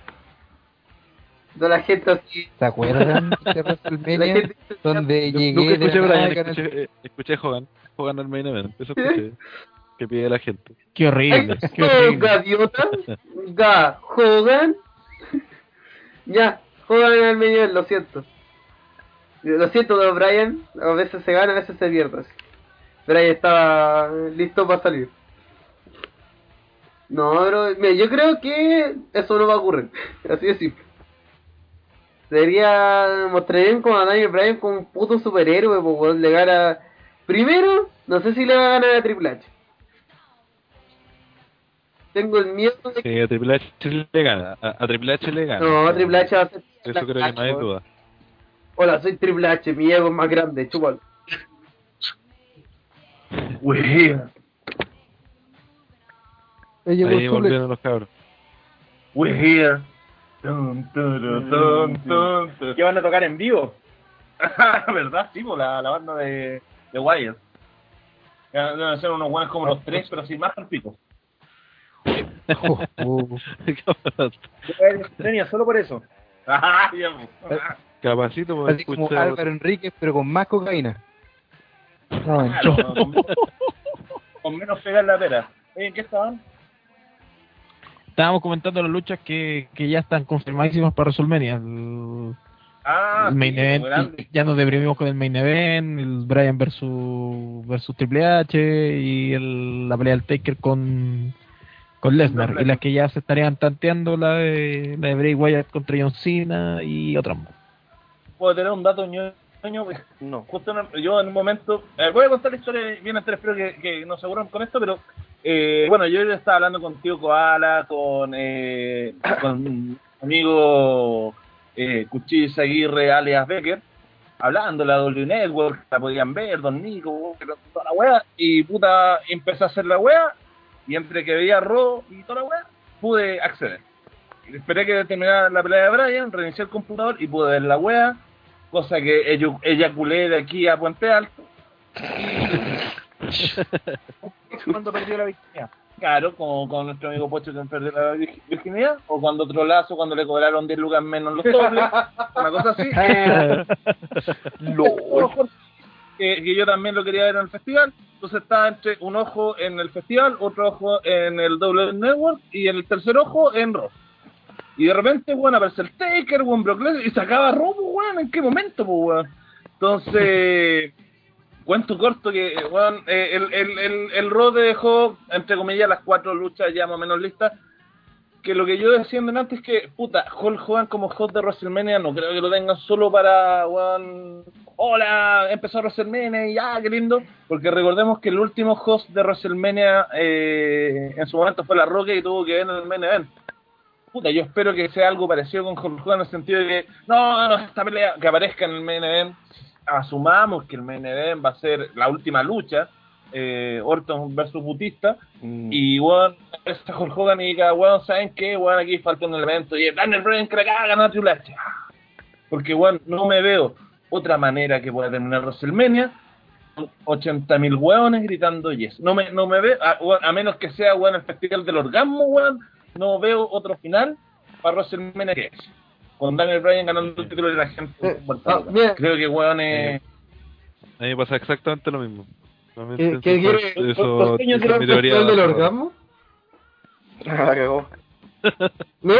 Speaker 6: De la gente así.
Speaker 9: ¿Se acuerdan de
Speaker 6: La
Speaker 9: WrestleMania?
Speaker 6: gente
Speaker 9: Donde
Speaker 8: Nunca
Speaker 9: llegué de
Speaker 8: escuché
Speaker 9: la
Speaker 8: Brian, escuché, eh, escuché Hogan. Hogan al main event. Eso escuché. que pide la gente.
Speaker 2: Qué horrible, qué horrible.
Speaker 6: gaviota. Ga, Hogan. ya, Hogan en el medio, lo siento. Lo siento de Brian, a veces se gana, a veces se pierde. así. Brian estaba listo para salir. No, pero mira, yo creo que eso no va a ocurrir. Así de simple. Sería. Mostrarían como a Daniel Bryan como un puto superhéroe, pues le gana. Primero, no sé si le va a ganar a Triple H. Tengo el miedo de que.
Speaker 8: Sí, a Triple H le gana. A, a Triple H le gana.
Speaker 6: No, Triple H va a ser.
Speaker 8: Eso creo que no hay duda.
Speaker 6: Hola, soy Triple H, mi ego es más grande, chúpalo.
Speaker 4: We're,
Speaker 9: Ahí
Speaker 8: volvieron los cabros.
Speaker 4: we're here.
Speaker 7: ¿Qué van a tocar en vivo?
Speaker 4: ¿Verdad? Sí, pues la, la banda de, de Wyatt. Ya Deben ser unos buenos como los tres, pero sin más al pico.
Speaker 9: Oh, oh.
Speaker 7: Yo voy a ir a Estrella solo por eso.
Speaker 4: Ah, pues.
Speaker 8: Capacito por
Speaker 9: Así como. Álvaro Enríquez, pero con más cocaína. No,
Speaker 4: Claro, con, menos- con menos pegar la pera. ¿en qué estaban?
Speaker 2: Estábamos comentando las luchas que, que ya están confirmadísimas para WrestleMania. El,
Speaker 4: Ah,
Speaker 2: el main
Speaker 4: sí,
Speaker 2: event, ya nos deprimimos con el main event, el Bryan versus, versus Triple H y el, la pelea del Taker con, con Lesnar.
Speaker 4: Lesnar.
Speaker 2: Y las que ya se estarían tanteando, la de, la de Bray Wyatt contra John Cena y otras más.
Speaker 4: Puedo tener un dato ñoño.
Speaker 5: No.
Speaker 4: Justo en yo en un momento. eh, voy a contar la historia bien entera, espero que, que nos aseguren con esto, pero. eh, bueno, yo estaba hablando con Tío Koala, con. Eh, con mi amigo. Eh, Cuchillo Aguirre, alias Becker. Hablando de la W Network, la podían ver, Don Nico, toda la wea. Y puta, empecé a hacer la wea. Y entre que veía Raw y toda la wea, pude acceder. Esperé que terminara la pelea de Brian, reinicié el computador y pude ver la wea, cosa que eyaculé de aquí a Puente Alto.
Speaker 7: Cuando perdió la victoria.
Speaker 4: Claro, como con nuestro amigo Pocho que perdió la virgi- virginidad, o cuando otro lazo, cuando le cobraron 10 lucas menos los dobles, una cosa así. Que, que yo también lo quería ver en el festival, entonces estaba entre un ojo en el festival, otro ojo en el W Network y el tercer ojo en Raw. Y de repente, bueno, aparece el Taker, weón, Brock Lesnar, y se acaba Raw, pues, weón, ¿en qué momento, pues, weón? Entonces, cuento corto que, weón, eh, el, el, el, el dejó, entre comillas, las cuatro luchas ya más o menos listas, que lo que yo decía en antes es que, puta, Hulk Hogan como host de WrestleMania no creo que lo tengan solo para, weón, hola, empezó WrestleMania y ya, qué lindo, porque recordemos que el último host de WrestleMania eh, en su momento fue La Roca y tuvo que ver en el main event. Puta, yo espero que sea algo parecido con Hulk Hogan en el sentido de que, no, no, esta pelea que aparezca en el main event, asumamos que el main event va a ser la última lucha, eh, Orton versus Butista, y weón, aparece Hulk Hogan y diga, weón, ¿saben qué? Weón, aquí falta un elemento, y Daniel Bryan que la caga, ganar Triple H. Porque, weón, no me veo otra manera que pueda terminar WrestleMania con 80.000 weones gritando yes. No me, no me veo, a, a menos que sea, weón, el Festival del Orgasmo, weón, no veo otro final para WrestleMania que ese. Con Daniel Bryan ganando el título de la gente.
Speaker 6: Eh, ah.
Speaker 4: Creo que, weón, eh,
Speaker 8: A mí me pasa exactamente lo mismo.
Speaker 6: ¿Qué, qué quiere?
Speaker 8: Eso,
Speaker 6: ¿Costeño
Speaker 8: esa
Speaker 6: quiere
Speaker 8: es teoría.
Speaker 6: festival del orgasmo?
Speaker 5: Ah, cagó.
Speaker 6: No,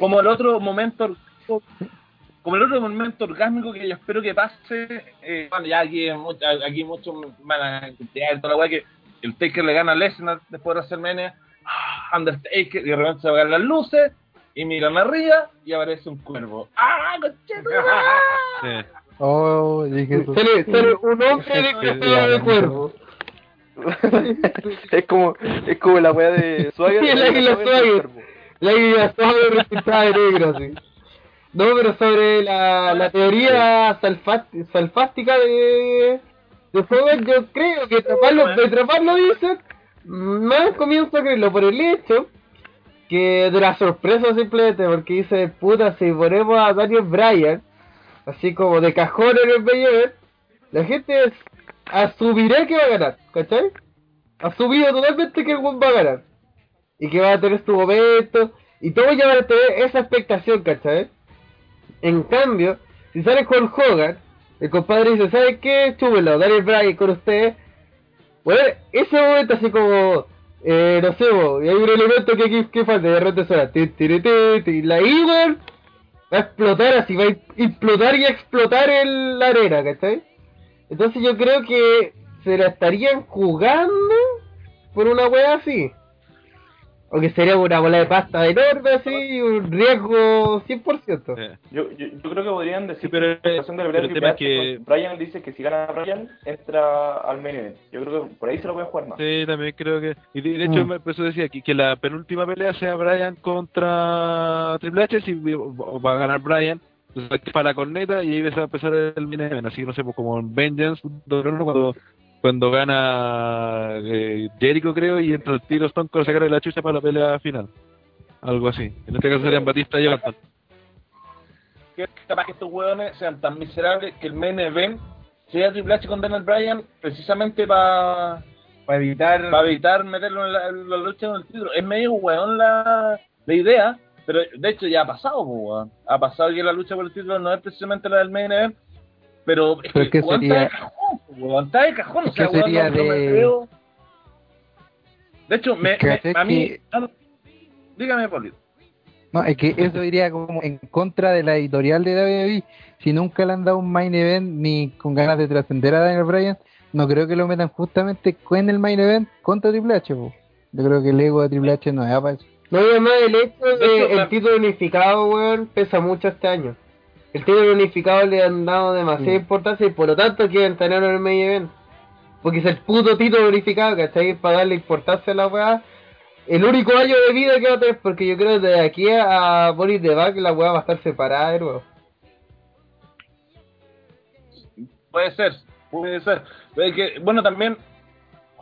Speaker 4: como el otro momento como el otro momento orgásmico que yo espero que pase eh, bueno ya aquí aquí muchos van a toda la weá que el Taker le gana a Lesnar después de WrestleMania ah, Undertaker y de repente se apagan las luces y miran arriba y aparece un cuervo ¡ah, conchetumare!
Speaker 8: Sí.
Speaker 9: Oh, dije eso.
Speaker 6: sale, sale un hombre de cabeza de cuervo.
Speaker 5: es como es como la weá de Swagger.
Speaker 6: Sí, el águila Swagger. La iba sobre resaltada de negro, así. No, pero sobre la, la teoría salfá- salfástica de, de Hogan, yo creo que taparlo, de atraparlo dicen, más comienzo a creerlo por el hecho que de la sorpresa simplemente, porque dice, puta, si ponemos a Daniel Bryan, así como de cajón en el BYB, la gente asumirá que va a ganar, ¿cachai? Asumido totalmente que el va a ganar. Y que va a tener su momento, y todos ya a tener esa expectación, ¿cachai? En cambio, si sale con Hogan, el compadre dice, ¿sabe qué? Chúbelo, Daniel Bryan con usted. Bueno, ese momento así como, eh, no sé, bo, y hay un elemento que aquí que falta, de repente suena, ti, la Igor va a explotar así, va a implotar y a explotar en la arena, ¿cachai? Entonces yo creo que se la estarían jugando por una wea así. O que sería una bola de pasta enorme así, un riesgo 100%.
Speaker 8: Eh,
Speaker 5: Yo, yo, yo creo que podrían decir
Speaker 8: Sí, pero,
Speaker 5: que la situación de la
Speaker 8: pero el tema es que-
Speaker 5: Brian dice que si gana Brian, entra al main event. Yo creo que por ahí se lo pueden jugar más.
Speaker 8: Sí, también creo que. Y de, de hecho,
Speaker 9: Mm.
Speaker 8: me- por eso decía que, que la penúltima pelea sea Brian contra Triple H. Si va a ganar Brian, pues para la corneta y ahí va a empezar el main event. Así que no sé, pues como en Vengeance, cuando, cuando gana eh, Jericho, creo, y entra el tiro Stone Cold a sacarle la chucha para la pelea final. Algo así. En este caso serían Batista y Orton.
Speaker 4: que capaz que estos hueones sean tan miserables que el main event sea Triple H con Daniel Bryan precisamente para
Speaker 2: Para evitar.
Speaker 4: para evitar meterlo en la, en la lucha con el título. Es medio hueón la, la idea, pero de hecho ya ha pasado, weón. Ha pasado que la lucha por el título no es precisamente la del main event, pero es que,
Speaker 9: es que sería-
Speaker 4: de weón, está de cajón, o sea, weón,
Speaker 9: sería
Speaker 4: no, no me
Speaker 9: de-
Speaker 4: creo. De hecho, me, me- a mí...
Speaker 9: que-
Speaker 4: Dígame, Paulito.
Speaker 9: No, es que eso iría como en contra de la editorial de WWE. Si nunca le han dado un main event ni con ganas de trascender a Daniel Bryan, no creo que lo metan justamente con el main event contra Triple H. po. Yo creo que el ego de Triple H no es para eso.
Speaker 6: No, además el hecho de,
Speaker 4: De hecho,
Speaker 6: el
Speaker 4: la-
Speaker 6: título unificado, weón, pesa mucho este año. El título unificado le han dado demasiada
Speaker 9: Sí.
Speaker 6: importancia y por lo tanto quieren tenerlo en el main event. Porque es el puto título unificado, ¿cachai? Para darle importancia a la weá. El único año de vida que va a tener, porque yo creo que de aquí a Boris de Back la weá va a estar separada de nuevo.
Speaker 4: Puede ser, puede ser. Que, bueno, también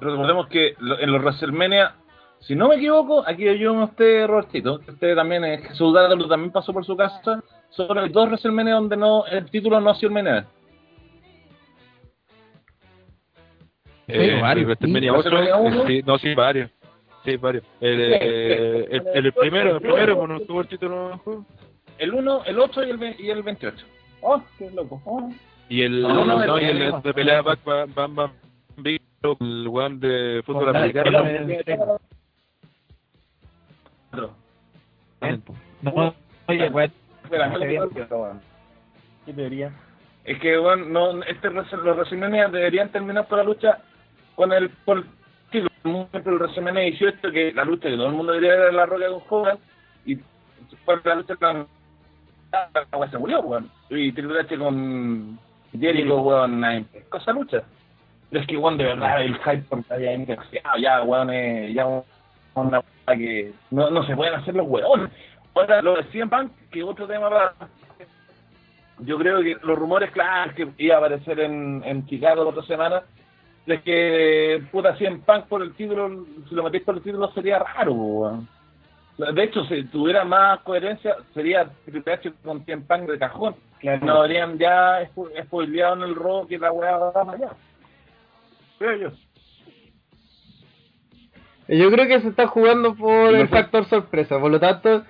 Speaker 4: recordemos que lo- en los WrestleMania, si no me equivoco, aquí yo a usted, Robertito, que usted también es Jesús Dátalo, también pasó por su casa, solo hay dos WrestleMania donde no el título no ha sido el main event.
Speaker 8: Eh,
Speaker 9: varios,
Speaker 8: WrestleMania
Speaker 4: sí.
Speaker 8: 8,
Speaker 4: WrestleMania uno.
Speaker 8: sí, no, sí, varios. Sí, varios. El, eh, el, el, el primero, el primero, pues no tuvo el título.
Speaker 4: El 1, el 8 y el, ve- y el 28. Oh, qué loco. Oh.
Speaker 8: Y el,
Speaker 4: No, no,
Speaker 8: no,
Speaker 4: el-
Speaker 8: y el de pelea Back Bam Bam Bam Big, el one de fútbol
Speaker 2: Con
Speaker 8: americano.
Speaker 2: No, oye.
Speaker 4: Espera,
Speaker 2: Está bien.
Speaker 7: ¿Qué teoría?
Speaker 4: Es que bueno, no, este, los WrestleMania deberían terminar por la lucha con el por el título. Por ejemplo, el WrestleMania 18, que la lucha que todo el mundo debería ver la roca con Hogan, y fue la lucha con la se murió, weón. Y Triple H con Jericho, weón, esa lucha. Pero es que, weón, de verdad, el hype por demasiado, ya, weón, eh, ya una que no, no se pueden hacer los weones. Ahora, lo de CM Punk, que otro tema para yo creo que los rumores, claro, que iba a aparecer en, en Chicago la otra semana, es que puta 100 Punk por el título, si lo metís por el título sería raro, weón. De hecho, si tuviera más coherencia, sería Triple H con 100 Punk de cajón. No habrían ya spo- spoileado en el robo que la weá va para allá. Creo yo.
Speaker 6: Yo creo que se está jugando por el factor sorpresa, por lo tanto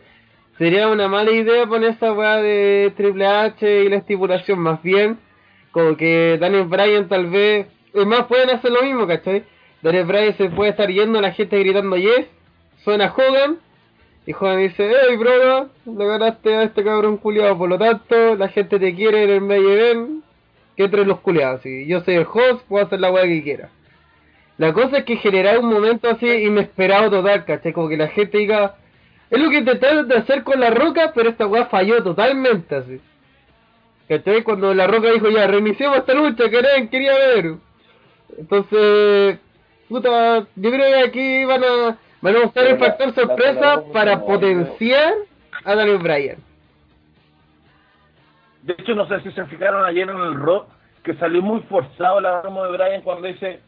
Speaker 6: sería una mala idea poner esa weá de Triple H y la estipulación, más bien como que Daniel Bryan tal vez, es más pueden hacer lo mismo, ¿cachai? Daniel Bryan se puede estar yendo, la gente gritando yes, suena Hogan, y Hogan dice, hey bro, le ganaste a este cabrón culiado, por lo tanto la gente te quiere en el main event, que entre los culiados, y yo soy el host, puedo hacer la weá que quiera. La cosa es que generar un momento así inesperado total, ¿cachai? Como que la gente diga, es lo que intentaron hacer con la roca, pero esta weá falló totalmente así. ¿Cachai? Cuando la roca dijo, ya, reiniciamos esta lucha, querían, quería ver. Entonces, puta, yo creo que aquí van a, Van a buscar el factor sorpresa para potenciar a Daniel Bryan.
Speaker 4: De hecho, no sé si se fijaron ayer en el rock que salió muy forzado la promo de Bryan cuando dice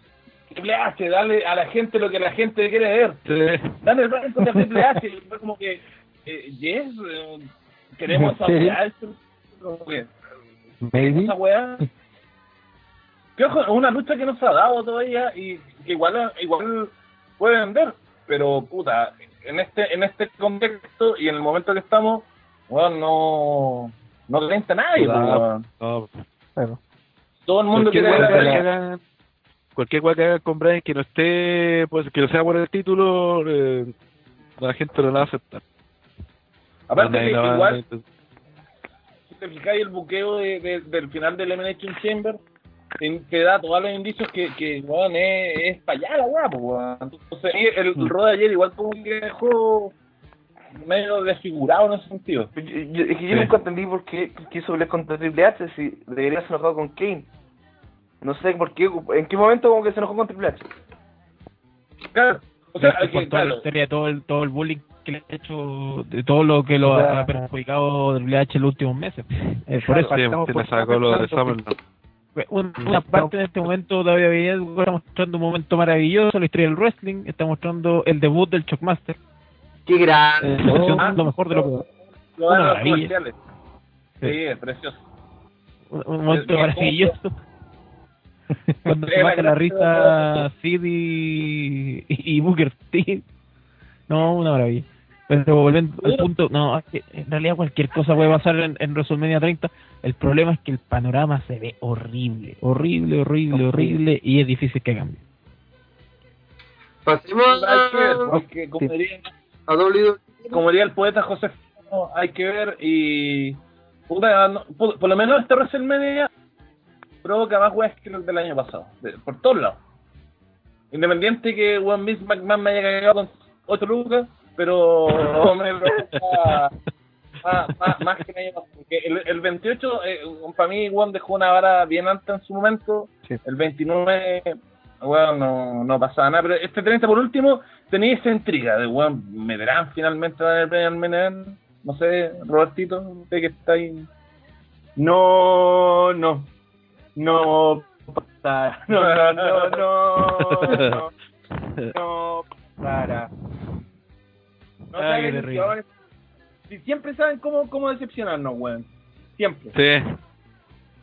Speaker 4: Triple H, dale a la gente lo que la gente quiere ver.
Speaker 8: Sí.
Speaker 4: Dale Bryan contra Triple H. Y fue como que, eh, yes, eh, queremos esa weá. Eso- como que,
Speaker 9: Maybe.
Speaker 4: esa weá. Que ojo, es una lucha que no se ha dado todavía y que igual, igual puede vender. Pero, puta, en este en este contexto y en el momento que estamos, weón, no, no nadie. Weón.
Speaker 8: No,
Speaker 9: Claro.
Speaker 4: Todo el mundo quiere ver a
Speaker 8: que
Speaker 4: Bryan.
Speaker 8: hagan, cualquier weá que hagan con Brian que no esté, pues que no sea por el título, eh, la gente no la va a aceptar.
Speaker 4: Aparte que igual, si te fijáis el buqueo de, de- del final del Elimination Chamber, te, te da todos los indicios que, que weón, es, es para allá la weá, pues. Entonces, el, el rol de ayer igual como que dejó medio desfigurado en ese sentido.
Speaker 5: Yo, yo- es que yo
Speaker 8: Sí.
Speaker 5: nunca entendí por qué quiso pelear contra Triple H si debería ser enojado con Kane. No sé por qué, en qué momento como que se enojó con Triple H.
Speaker 4: Claro, o sea,
Speaker 2: por
Speaker 4: que,
Speaker 2: toda la historia, todo el, todo el bullying que le ha hecho, de todo lo que lo
Speaker 9: O sea,
Speaker 2: ha perjudicado Triple H en los últimos meses. Eh, por eso
Speaker 8: Sí,
Speaker 2: estamos
Speaker 8: que le
Speaker 2: por-
Speaker 8: sacó lo de.
Speaker 2: Una, una parte en este momento todavía veía está mostrando un momento maravilloso, la historia del wrestling, está mostrando el debut del Shockmaster,
Speaker 6: Qué grande.
Speaker 2: eh,
Speaker 4: Ah,
Speaker 2: lo mejor de lo que
Speaker 4: lo dan los comerciales. Sí, es precioso.
Speaker 2: un, un momento
Speaker 4: Es- es
Speaker 2: maravilloso. Cuando se
Speaker 4: Es la
Speaker 2: baja la
Speaker 4: gracia
Speaker 2: risa Sid y, y Booker T. No, una maravilla. Pero volviendo al punto, no, es que en realidad cualquier cosa puede pasar en, en WrestleMania 30. El problema es que el panorama se ve horrible, horrible, horrible, horrible y es difícil que cambie.
Speaker 6: Pasemos
Speaker 4: Hay que ver,
Speaker 6: a,
Speaker 4: porque como diría,
Speaker 6: a WWE.
Speaker 4: como diría el poeta José hay que ver y puta, no- por, por lo menos este WrestleMania provoca más weas que el del año pasado, de- por todos lados. Independiente que One Miss McMahon me haya cagado con 8 lucas, pero me provoca más, más, más que el año pasado. Porque el, el 28, eh, para mí, One dejó una vara bien alta en su momento.
Speaker 9: Sí.
Speaker 4: El 29, bueno, no, no pasaba nada. Pero este 30, por último, tenía esa intriga de, bueno, ¿me verán finalmente dar el premio? No sé, Robertito, usted que está ahí.
Speaker 7: No, no. No pasa. No, no, no, no. No, no para. No
Speaker 2: Ay, qué terrible.
Speaker 7: si siempre saben cómo, cómo decepcionarnos, weón. Siempre.
Speaker 8: Sí.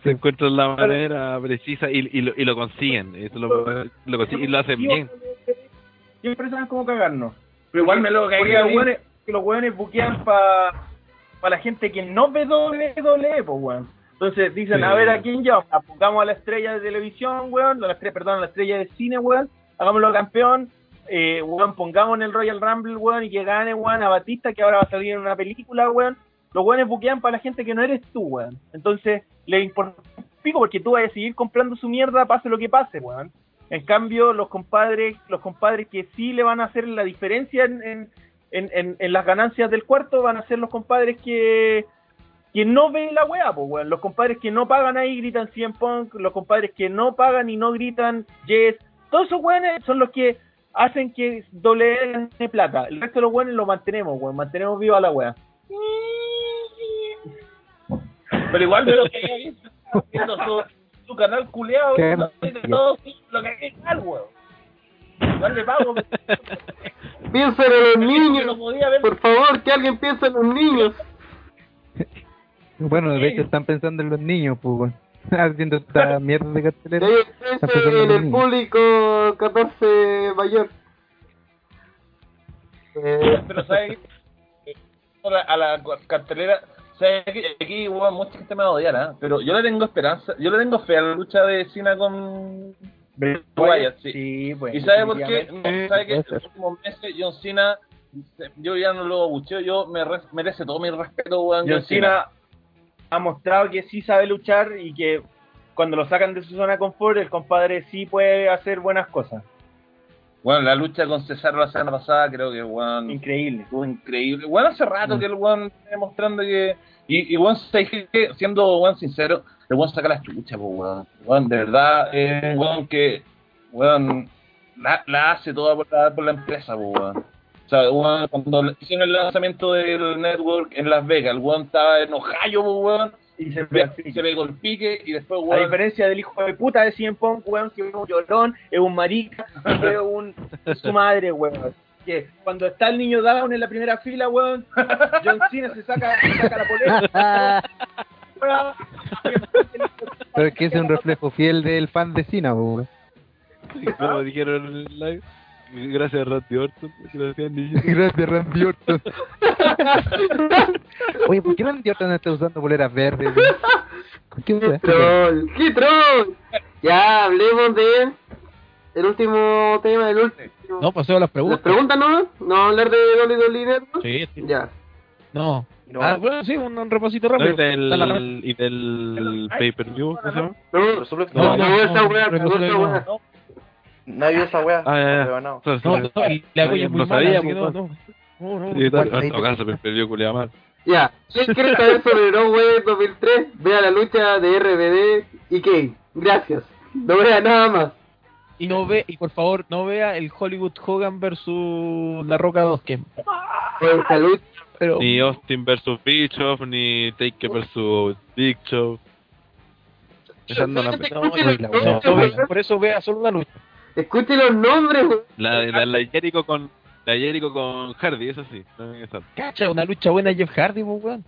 Speaker 8: Se encuentran la manera precisa y, y, lo, y lo consiguen. Eso lo, lo consiguen y lo hacen bien.
Speaker 7: Siempre saben cómo cagarnos. Pero igual me lo
Speaker 4: Porque
Speaker 7: cagué
Speaker 4: los
Speaker 7: los
Speaker 4: weones-
Speaker 7: weones, que los weones buquean para pa la gente que no ve WWE, pues weón. Entonces dicen,
Speaker 8: Sí.
Speaker 7: a ver a quién llevamos, apuntamos a la estrella de televisión, weón, a la estrella, perdón, a la estrella de cine, weón, hagámoslo campeón, eh, weón, pongamos en el Royal Rumble, weón, y que gane, weón, a Batista, que ahora va a salir en una película, weón. Los weones buquean para la gente que no eres tú, weón. Entonces, le importa pico porque tú vas a seguir comprando su mierda, pase lo que pase, weón. En cambio, los compadres, los compadres que sí le van a hacer la diferencia en, en, en, en- en las ganancias del cuarto van a ser los compadres que, que no ven la weá, pues weón. Los compadres que no pagan ahí gritan 100 Punk, los compadres que no pagan y no gritan Yes. Todos esos weones son los que hacen que doble gane plata. El resto de los weones lo mantenemos, weón. Mantenemos viva la weá.
Speaker 4: Pero igual de lo que visto, viendo su, su canal culeado, todo lo que hay mal, weón. Igual le pago,
Speaker 6: Piensen en los niños. Por favor, que alguien piense en los niños.
Speaker 9: Bueno, de hecho están pensando en los niños, pues, haciendo esta mierda de cartelera.
Speaker 6: en el
Speaker 9: niños.
Speaker 6: público 14 mayor. Eh,
Speaker 4: Pero sabes que a la, cartelera, sabes que aquí weón, mucha gente me va a odiar, ¿ah? pero yo le tengo esperanza, yo le tengo fe a la lucha de Cena con Wyatt, sí.
Speaker 7: pues.
Speaker 4: ¿Y sabe por qué? No, ¿Sabe que en los últimos meses John Cena, yo ya no lo bucheo, yo me re- merece todo mi respeto, weón.
Speaker 7: John Cena ha mostrado que sí sabe luchar y que cuando lo sacan de su zona de confort, el compadre sí puede hacer buenas cosas.
Speaker 4: Bueno, la lucha con Cesaro la semana pasada creo que, weón,
Speaker 7: Increíble.
Speaker 4: estuvo increíble. Bueno, hace rato que el weón está demostrando que. Y, y weón, ¿sabes qué? siendo weón sincero, el weón saca la chucha, pues weón. De verdad, es un weón que, weón, la, la hace toda por la, por la empresa, pues weón. Sea, weón, cuando hicieron el lanzamiento del network en Las Vegas, el weón estaba en Ohio, weón,
Speaker 7: Y se
Speaker 4: y se pegó el pique y después,
Speaker 7: A
Speaker 4: weón,
Speaker 7: diferencia del hijo de puta de CM Punk, weón, que es un llorón, es un marica, es un su madre, weón. Que cuando está el niño Down en la primera fila, weón, John Cena se saca, se saca la polera. weón.
Speaker 9: Pero es que ese es un reflejo fiel del fan de Cena, weón.
Speaker 8: Como dijeron en el live. Gracias Randy Orton. Gracias, niño.
Speaker 9: Gracias, Randy Orton. Oye, ¿por qué Randy Orton no está usando poleras verdes? qué
Speaker 6: ¡Qué troll! ¡Qué troll! Ya, hablemos de el último tema, el último.
Speaker 2: No, paseo a las
Speaker 6: ¿Las
Speaker 2: preguntas.
Speaker 6: preguntas no? ¿No hablar de WWE Network?
Speaker 2: Sí, sí.
Speaker 6: Ya.
Speaker 2: No.
Speaker 7: No.
Speaker 2: Ah, bueno, sí, un, un repasito
Speaker 8: No,
Speaker 2: rápido.
Speaker 8: y del, y del pay-per-view, ¿cómo se llama?
Speaker 6: No, no,
Speaker 2: No,
Speaker 6: no,
Speaker 2: no, no, no,
Speaker 6: no,
Speaker 2: no, no. No, no,
Speaker 8: no, no
Speaker 2: no, no. No, no.
Speaker 8: Sí,
Speaker 9: ¿Cuál?
Speaker 8: en todo caso, pay-per-view culiado mal.
Speaker 6: Ya. ¿Quién quiere saber sobre No Way 2003? Vea la lucha de RBD y Kane. Gracias. No vea nada más.
Speaker 2: Y no ve, y por favor, no vea el Hollywood Hogan versus La Roca 2, que
Speaker 6: Pues lucha.
Speaker 2: pero
Speaker 8: Ni Austin versus Bischoff, ni Taker versus Big Show. No
Speaker 9: la weá.
Speaker 2: no, no por eso vea solo la lucha.
Speaker 6: Escuche los nombres, weón.
Speaker 8: La, la, la Jericho con la Jericho con Hardy, eso sí.
Speaker 2: Cacha, una lucha buena Jeff Hardy, pues, weón.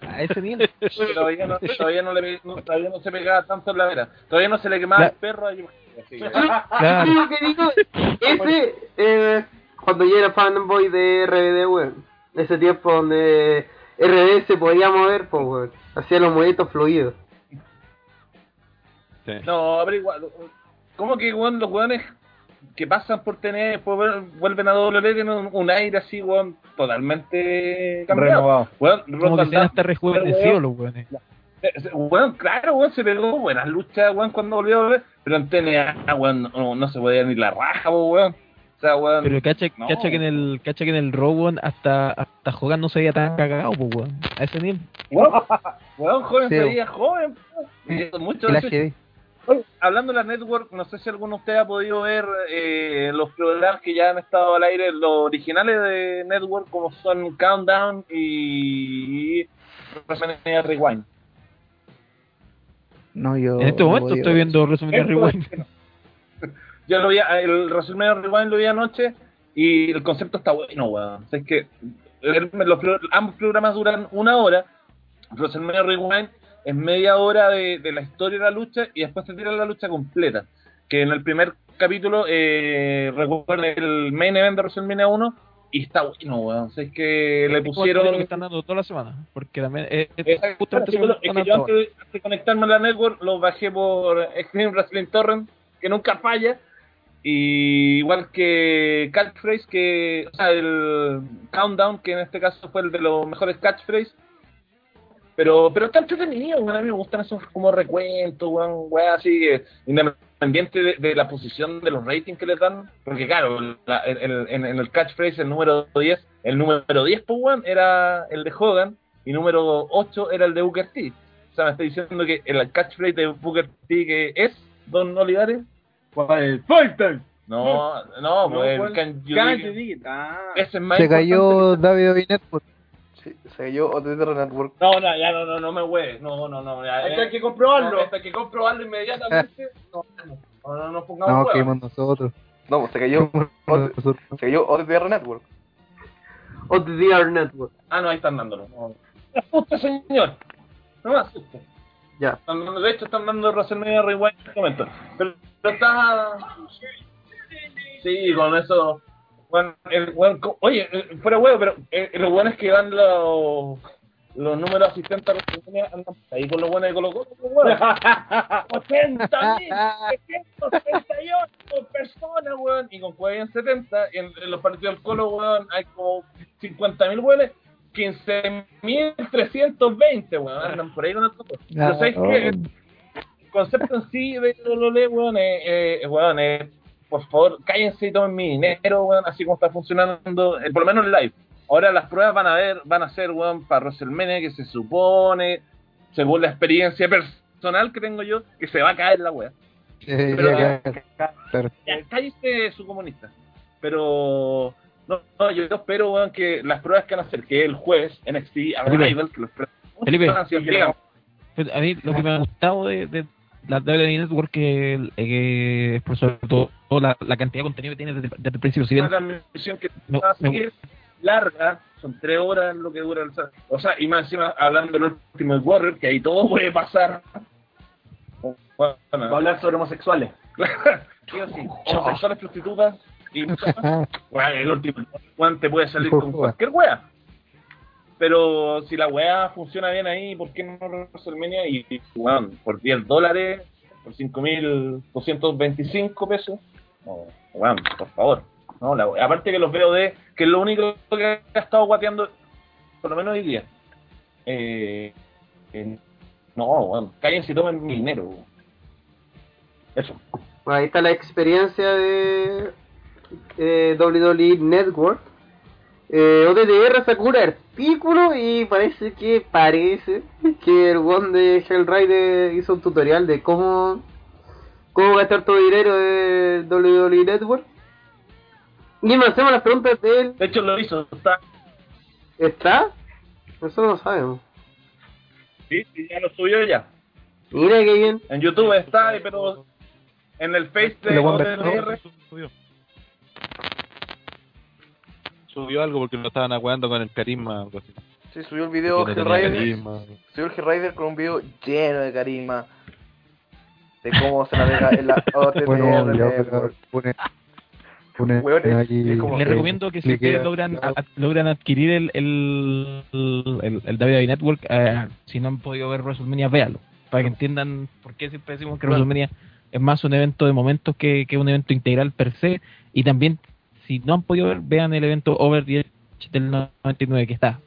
Speaker 2: A ese nivel.
Speaker 4: todavía no, todavía no, le, no- todavía no se pegaba tanto en la vera. Todavía no se le quemaba
Speaker 2: La-
Speaker 4: el perro a Jim Así que-
Speaker 2: Claro.
Speaker 6: Lo que digo, ese, eh, cuando yo era fanboy de RBD, weón. Ese tiempo donde RBD se podía mover, pues, weón. Hacía los movimientos fluidos.
Speaker 8: Sí.
Speaker 4: No, pero igual, ¿cómo que weón, los weones que pasan por tener, vuelven a WWE tienen un, un aire así, weón, totalmente cambiado?
Speaker 7: Renovado.
Speaker 4: Weón,
Speaker 2: Como que se hasta rejuvenecido los weones.
Speaker 4: Eh, Weón, claro, weón, se pegó buenas luchas, weón, cuando volvió a volver, pero en TNA, weón, no, no se podía ni la raja, weón. O sea, weón.
Speaker 2: Pero cacha,
Speaker 4: no.
Speaker 2: cacha que en el cacha que en el Raw, weón, hasta hasta Hogan no se veía tan cagado, pues, weón. A ese nivel.
Speaker 4: Weón, weón, joven,
Speaker 9: Sí.
Speaker 4: se veía joven. Y mucho. Oye, hablando de la network, no sé si alguno de ustedes ha podido ver eh, los programas que ya han estado al aire, los originales de network, como son Countdown y WrestleMania Rewind.
Speaker 9: No, yo.
Speaker 2: En este momento estoy viendo WrestleMania
Speaker 4: Esto
Speaker 2: Rewind.
Speaker 4: Yo lo vi, el WrestleMania Rewind lo vi anoche y el concepto está bueno, weón. O sea, es que el- los pro- ambos programas duran una hora. WrestleMania Rewind es media hora de, de la historia de la lucha y después se tira la lucha completa. Que en el primer capítulo eh, el main event de WrestleMania 1 y está bueno, weón. O sea, es que le pusieron...
Speaker 2: que están dando toda la semana. Porque también. justamente
Speaker 4: es
Speaker 2: están
Speaker 4: que yo
Speaker 2: dando
Speaker 4: antes de, antes de conectarme a la network lo bajé por Extreme Wrestling Torrent, que nunca falla. Y igual que Catchphrase, que, o sea, el Countdown, que en este caso fue el de los mejores Catchphrase. Pero, pero está entretenido, weón. A mí me gustan esos como recuentos, weón, weón, así, que independiente de, de la posición de los ratings que les dan. Porque, claro, la- el- el- en, en el Catchphrase, el número 10, el número 10, pues, weón, era el de Hogan y número 8 era el de Booker T. O sea, me está diciendo que el catchphrase de Booker T que es Don Olivares.
Speaker 7: ¿Cuál? Fight time.
Speaker 4: No, no,
Speaker 7: No,
Speaker 4: pues el
Speaker 7: ¿cuál?
Speaker 4: Can You Dig
Speaker 7: you
Speaker 4: It.
Speaker 7: dig it? Ah.
Speaker 4: Ese es más
Speaker 9: Se cayó WWE Network.
Speaker 5: Sí, se cayó OTT Network.
Speaker 4: No, no, ya no, no, no me hueves. No, no, no. Ya,
Speaker 7: Hay que- hay que comprobarlo.
Speaker 4: Hay que comprobarlo inmediatamente. No, no, no, no, no pongamos
Speaker 9: No,
Speaker 4: huevas.
Speaker 9: que hemos nosotros.
Speaker 5: No, se cayó,
Speaker 9: Nosotros.
Speaker 5: se cayó OTTR Network.
Speaker 6: OTDR Network.
Speaker 4: Ah, no, ahí están dándolo. No. Me asusta, señor. No me asusta.
Speaker 6: Ya.
Speaker 4: Están dando- de hecho, están dando WrestleMania Rewind en este momento. Pero, pero está. Sí, con eso. Bueno, el, bueno, oye, eh, fuera huevo, pero eh, los buenos que dan los, los números asistentes a andan ahí con los buenos de Colo Colo, pues, weón. 80.738 personas, weón. Y con que en 70, en, en los partidos del Colo, weón, hay como 50.000 weones. 15.320, weón. Andan por ahí con. Pero ¿sabes qué? El concepto en sí de WWE, weón, es, eh, weón, es, por favor, cállense y tomen mi dinero, weón, así como está funcionando, eh, por lo menos en live. Ahora las pruebas van a ver, van a ser, weón, para WrestleMania, que se supone, según la experiencia personal que tengo yo, que se va a caer la wea.
Speaker 9: Eh,
Speaker 4: Pero,
Speaker 9: ya, claro.
Speaker 4: Cállese su comunista. Pero No, no, yo espero weón, que las pruebas que van a hacer, que el jueves NXT. Arrival, que los
Speaker 2: Felipe.
Speaker 4: a
Speaker 2: mí lo que me ha gustado de, de la WWE Network que, eh, que es por sobre todo la, la cantidad de contenido que tiene desde, desde el principio. Si bien
Speaker 4: una transmisión que
Speaker 2: me-
Speaker 4: va a
Speaker 2: me-
Speaker 4: seguir larga, son tres horas lo que dura el O sea, y más encima hablando del último Warrior, que ahí todo puede pasar. Bueno,
Speaker 5: Va a hablar sobre homosexuales.
Speaker 4: sí sí, homosexuales, prostitutas y. Bueno, el último weón te puede salir con cualquier wea. Pero si la wea funciona bien ahí, ¿por qué no WrestleMania? Y, y weón, por 10 dólares, por 5.225 pesos. No, weón, por favor. No, la aparte que los veo de que es lo único que ha estado guateando, por lo menos hoy día. Eh, eh, no, weón, cállense y tomen mi dinero. Eso.
Speaker 6: Ahí está la experiencia de eh, WWE Network. Eh, ODDR sacó y parece que parece que el one de Hellrider hizo un tutorial de cómo cómo gastar todo el dinero de WWE Network. Y me hacemos las preguntas de él.
Speaker 4: De hecho lo hizo, está,
Speaker 6: ¿Está? Eso no lo sabemos.
Speaker 4: sí, sí, ya lo subió ya.
Speaker 6: Mira que bien.
Speaker 4: En YouTube está, pero en el Face de ODNR,
Speaker 8: Subió. Algo porque lo estaban aguando con el carisma. Algo así.
Speaker 10: Sí, subió el video
Speaker 8: no carisma.
Speaker 10: Subió el Hellraider con un video lleno de carisma. De cómo se navega en la
Speaker 9: Bueno, ya,
Speaker 10: Network.
Speaker 9: pone, pone
Speaker 10: Hueones,
Speaker 9: aquí,
Speaker 10: es como-
Speaker 2: Les
Speaker 9: eh,
Speaker 2: recomiendo que si ustedes logran, logran adquirir el, el, el, el WWE Network, eh, si no han podido ver WrestleMania, véalo. Para que entiendan por qué siempre decimos que WrestleMania es más un evento de momentos que, que un evento integral per se. Y también, si no han podido ver, vean el evento Over the Edge del 99 que está.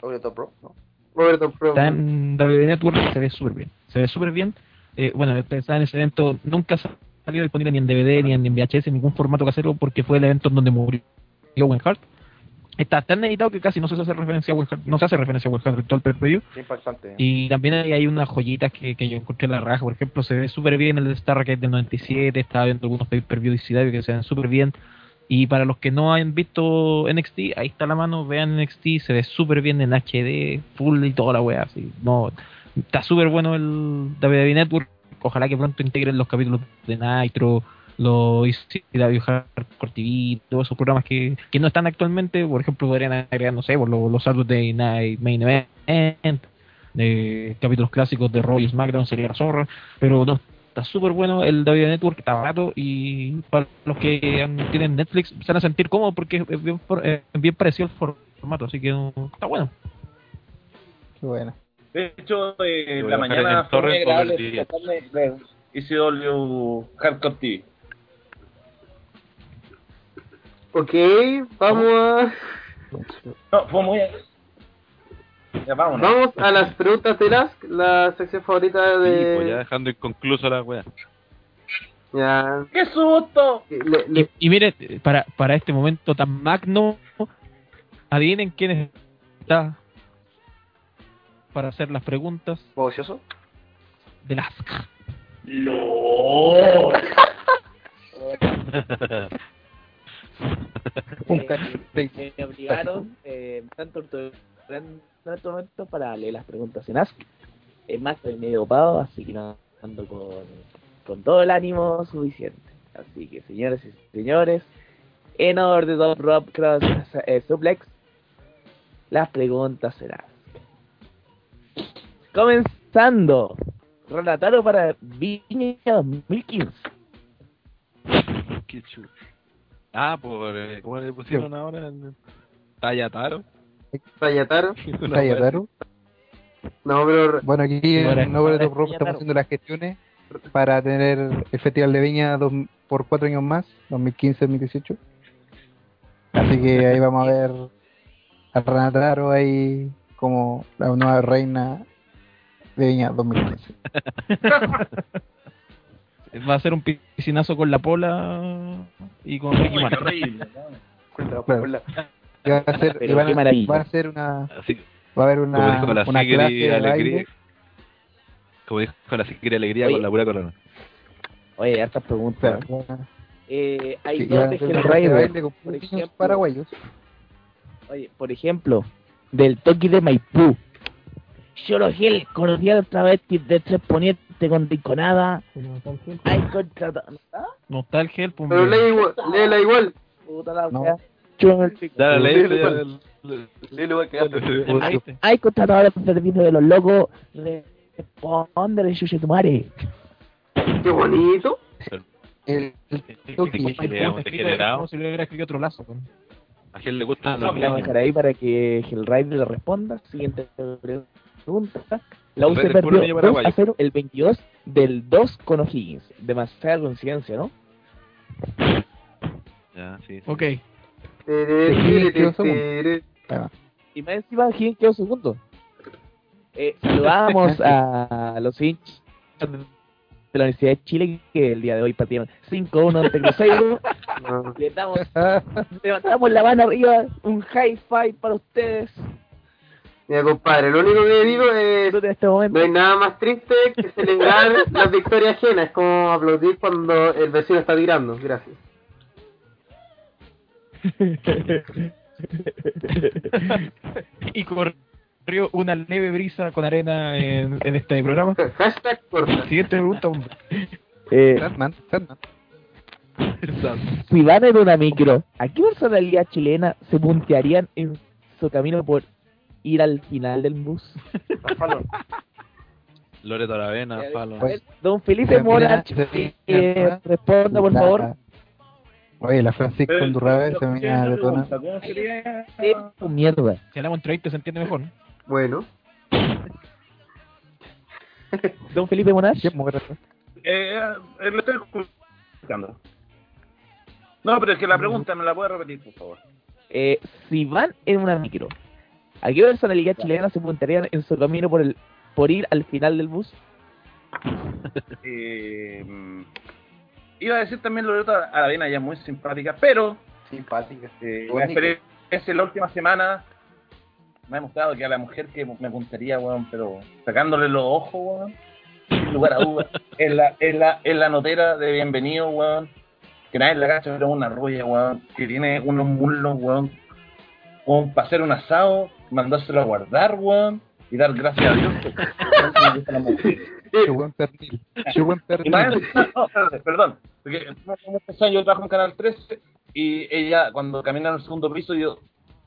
Speaker 10: Over the Top Pro, ¿no?
Speaker 6: Roberto Pro.
Speaker 2: Está en WWE Network, se ve súper bien. Se ve súper bien. Eh, bueno, ustedes saben, ese evento nunca salió disponible ni en DVD, ni en, ni en VHS, en ningún formato casero, porque fue el evento en donde murió Owen Hart. Está tan editado que casi no se hace referencia a Hart, no se hace referencia a Owen Hart en todo el.
Speaker 10: Qué impactante.
Speaker 2: Y también hay, hay unas joyitas que, que yo encontré en la raja. Por ejemplo, se ve súper bien el de Starrcade del 97. Estaba viendo algunos pay-per-view de ICW que se ven súper bien. Y para los que no han visto NXT, ahí está la mano, vean NXT, se ve súper bien en HD, full y toda la wea. Así. No, está súper bueno el WWE Network. Ojalá que pronto integren los capítulos de Nitro, los ICW Hardcore TV, todos esos programas que, que no están actualmente. Por ejemplo, podrían agregar, no sé, por los, los Saturday Night Main Event, de capítulos clásicos de Raw y SmackDown, sería la zorra. Pero no, está súper bueno el WWE Network, está barato y para los que tienen Netflix se van a sentir cómodos porque es bien, eh, bien parecido al formato, así que no, está bueno.
Speaker 9: Qué bueno.
Speaker 4: de hecho, eh,
Speaker 8: Lo
Speaker 4: la mañana fue muy agradable
Speaker 8: por el día.
Speaker 4: escucharme de ECW Hardcore TV.
Speaker 6: Ok, vamos a...
Speaker 4: No, fue muy... Ya vámonos.
Speaker 6: Vamos a las preguntas de las, la sección favorita
Speaker 8: Sí,
Speaker 6: de...
Speaker 8: pues ya dejando inconcluso la wea.
Speaker 6: ya.
Speaker 4: ¡Qué susto!
Speaker 6: Le- le-
Speaker 2: Y, y mire, para, para este momento tan magno, adivinen quién está para hacer las preguntas
Speaker 10: ¿Vocioso?
Speaker 2: de las...
Speaker 9: Un
Speaker 7: Eh, me, me obligaron eh, tanto en este momento para leer las preguntas en Ask. Es más, estoy medio ocupado, así que no ando con, con todo el ánimo suficiente. Así que, señores y señores, en Over the Top Rob Cross eh, Suplex, las preguntas serán. Comenzando, Relataro para Viña 2015.
Speaker 8: Qué chulo. Ah, por. eh, ¿Cómo le pusieron ahora? El- Tayataro.
Speaker 6: Rayataro.
Speaker 8: Una
Speaker 9: Raya
Speaker 8: wea
Speaker 9: Taro.
Speaker 6: No, pero
Speaker 9: Bueno, aquí en
Speaker 7: ahora
Speaker 9: Top
Speaker 7: Raya
Speaker 9: estamos haciendo las gestiones para tener el Festival de Viña dos- por cuatro años más, 2015-2018. Así que ahí vamos a ver a Renataro ahí como la nueva reina de Viña 2015.
Speaker 2: Va a ser un piscinazo con la pola y con Ricky Martin.
Speaker 9: va a ser, y
Speaker 7: Pero
Speaker 9: van
Speaker 7: qué
Speaker 9: a,
Speaker 7: maravilla.
Speaker 9: van a hacer una,
Speaker 8: Así,
Speaker 9: va a haber
Speaker 8: como
Speaker 9: una,
Speaker 8: dijo la
Speaker 9: una clase de
Speaker 8: Alegría.
Speaker 9: baile.
Speaker 8: Como dijo la Sigrid Alegría
Speaker 7: Oye.
Speaker 8: con la pura corona.
Speaker 7: Oye, hartas preguntas.
Speaker 9: Claro,
Speaker 11: Eh, hay
Speaker 9: Sí,
Speaker 11: dos de
Speaker 9: con
Speaker 11: por ejemplo.
Speaker 9: paraguayos.
Speaker 11: Oye, por ejemplo, del Toki de Maipú. Choro Gel, conocía otra vez de tres poniente con Rinconada. Hay contratado. ¿Ah?
Speaker 2: No está el gel, pues,
Speaker 6: Pero lee igual, léela igual.
Speaker 11: Puta la
Speaker 9: No.
Speaker 11: wea. Chúpame el pico.
Speaker 8: Ya la leí.
Speaker 5: Lilo,
Speaker 8: ya-
Speaker 5: igual. Lilo, igual que antes.
Speaker 11: Hay, hay contratadores de servicio de los locos. Responde, chuche tu madre.
Speaker 6: Qué bonito.
Speaker 9: El, el
Speaker 8: degenerado.
Speaker 2: Como si le hubiera escrito otro lazo.
Speaker 8: A Gel le gusta
Speaker 11: No, vamos a dejar ahí para que Hellraider le responda. Siguiente pregunta. La UC
Speaker 8: Hellraider, puro niño
Speaker 11: perdió 2
Speaker 8: paraguayo.
Speaker 11: a 0 el 22 del 2 con O'Higgins. Demasiada coincidencia, ¿no?
Speaker 8: Ya, sí. sí.
Speaker 2: Ok.
Speaker 11: Y más encima O'Higgins quedó segundo. Eh, saludamos a los hinchas de la Universidad de Chile que el día de hoy partieron 5-1 ante Cruzeiro. Levantamos la mano arriba, un high five para ustedes.
Speaker 6: Mira, compadre, lo único que digo es...
Speaker 11: Este.
Speaker 6: No hay nada más triste que celebrar las victorias ajenas. Es como aplaudir cuando el vecino está tirando. Gracias.
Speaker 2: y corrió una leve brisa con arena en, en este programa.
Speaker 6: Hashtag corta.
Speaker 2: Siguiente pregunta, hombre.
Speaker 11: Eh,
Speaker 9: Sandman, Sandman.
Speaker 11: si van en una micro, ¿a qué personalidad chilena se puntearían en su camino por ir al final del bus?
Speaker 8: Loreto Aravena, Fallon.
Speaker 9: Pues,
Speaker 11: Don Felipe
Speaker 9: Mira,
Speaker 11: Mora, eh, responda por favor.
Speaker 9: Oye, la Francisco Undurraga se me detona.
Speaker 4: ¿Cómo sería?
Speaker 11: Eh, tu mierda.
Speaker 2: Si hablamos entre 20 se entiende mejor. ¿no?
Speaker 6: Bueno.
Speaker 11: Don Felipe Monash.
Speaker 9: ¿Quién muere?
Speaker 4: Eh, eh, lo estoy escuchando. No, pero es que la pregunta me la puede repetir, por favor.
Speaker 11: Eh, si van en una micro, ¿a qué personalidad chilena se puntearían en su camino por el por ir al final del bus?
Speaker 4: Eh, iba a decir también Loreto Aravena, es muy simpática, pero
Speaker 5: Simpática.
Speaker 4: eh, la última semana me ha demostrado que a la mujer que me puntaría, weón, pero sacándole los ojos, weón, sin lugar a dudas, es la, es, la, es la notera de bienvenido, weón, que nadie la cacha, pero es una rubia, weón, que tiene unos muslos, weón, weón, para hacer un asado, mandárselo a guardar, weón, y dar gracias a Dios.
Speaker 9: Qué buen pernil. Qué buen pernil.
Speaker 4: no, perdón, porque años yo trabajo en Canal 13 y ella cuando camina en el segundo piso yo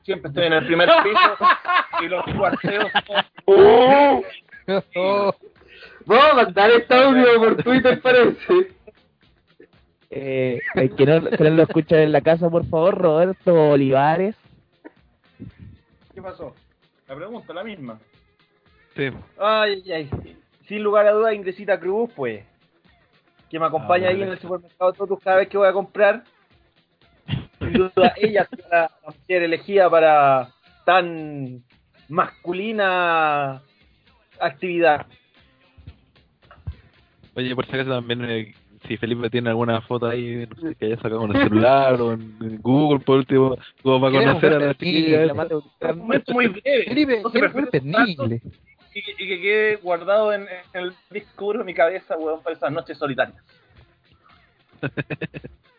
Speaker 4: siempre estoy en el primer piso y los cuarteos
Speaker 6: ¡Oh!
Speaker 9: Oh,
Speaker 6: Vamos a mandar este audio por Twitter, parece.
Speaker 11: Eh, el que, no, que no lo escucha en la casa, por favor, Roberto Olivares.
Speaker 4: ¿Qué pasó? La pregunta la misma.
Speaker 8: Sí.
Speaker 7: Ay, ay, ay. Sin lugar a dudas, Ingresita Cruz, pues. Que me acompaña
Speaker 8: Ah,
Speaker 7: ahí en el supermercado Totus cada vez que voy a comprar. Sin duda, ella la mujer elegida para tan masculina actividad.
Speaker 8: Oye, por si acaso también, eh, si Felipe tiene alguna foto ahí no sé, que haya sacado con el celular o en, en Google, por último, como para conocer a la chiquilla.
Speaker 4: momento muy breve.
Speaker 9: Felipe,
Speaker 4: No se y, que- y que quede guardado en, en el disco duro de mi cabeza, weón, para esas noches solitarias.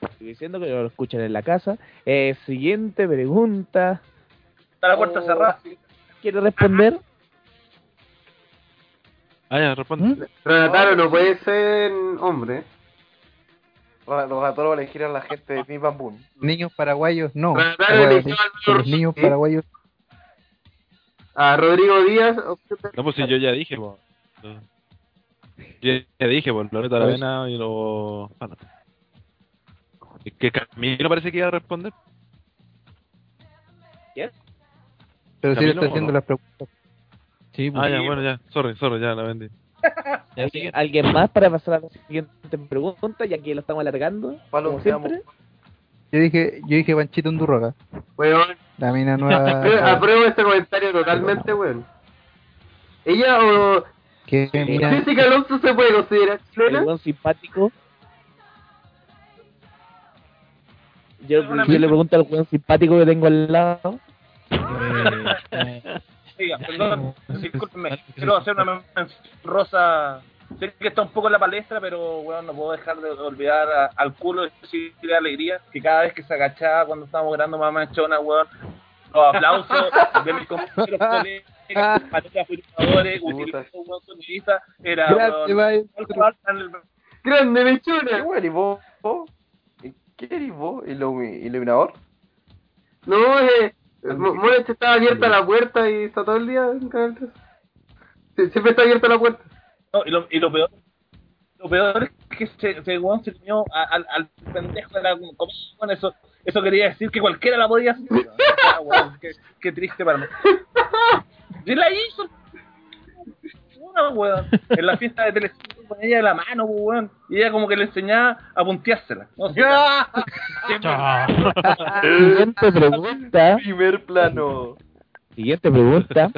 Speaker 11: Estoy diciendo que lo escuchan en la casa. Eh, siguiente pregunta.
Speaker 4: Está la puerta
Speaker 11: Oh.
Speaker 4: cerrada.
Speaker 11: ¿Quiere responder?
Speaker 8: Ah, ya, responde.
Speaker 9: ¿Mm?
Speaker 6: Renataro no puede ser hombre.
Speaker 5: Los gatólogos le giran a la gente de Pim Pam Pum.
Speaker 9: Niños paraguayos, no. Los niños paraguayos.
Speaker 6: A Rodrigo Díaz.
Speaker 8: No, pues si yo ya dije, po. Yo ya dije, por Loreto Aravena y lo... Bueno. Es que Camilo parece que iba a responder.
Speaker 9: Pero si le está haciendo
Speaker 8: ¿o no?
Speaker 9: las preguntas.
Speaker 2: Sí, pues.
Speaker 8: Ah, ya, bueno, ya. Sorry, sorry, ya la vendí.
Speaker 11: ¿Alguien, más para pasar a la siguiente pregunta, ya que lo estamos alargando?
Speaker 5: Palo,
Speaker 11: como siempre.
Speaker 9: Yo dije, yo dije Panchito Undurraga.
Speaker 6: Weón,
Speaker 9: La mina
Speaker 6: apruebo,
Speaker 9: nueva.
Speaker 6: apruebo este comentario totalmente, weón. Ella o
Speaker 9: que mina.
Speaker 6: Jessica Alonso se puede considerar
Speaker 11: El
Speaker 6: chilena.
Speaker 11: buen simpático. Yo, yo le pregunto al buen simpático que tengo al lado.
Speaker 4: Oiga, perdón, discúlpeme, quiero hacer una mención rosa sé que está un poco en la palestra, pero bueno, no puedo dejar de olvidar a- al culo de de alegría, que cada vez que se agachaba cuando estábamos grabando Mamá Chona, weón, los aplausos de mis compañeros colegas, era,
Speaker 9: Grande,
Speaker 4: weón,
Speaker 9: maestro.
Speaker 4: Jorge Baltan, el-
Speaker 6: ¡Grande,
Speaker 5: ¿Qué
Speaker 6: mechona!
Speaker 5: eres vos? ¿Y ¿Qué eres vos? ¿Ilumi- ¿Iluminador?
Speaker 6: No, eh, Mo- Monech estaba abierta la puerta y está todo el día en Canal 3. Sí, siempre está abierta la puerta.
Speaker 4: No, y, lo, y lo peor lo peor es que se, se, weón, se unió a- al, al pendejo de la comisión, eso, eso quería decir que cualquiera la podía hacer. Ah, qué, qué triste para mí. Y la hizo una weón, en la fiesta de televisión con ella de la mano, weón, y ella como que le enseñaba a punteársela. No sé.
Speaker 11: Siguiente pregunta.
Speaker 5: Primer plano.
Speaker 11: Siguiente pregunta.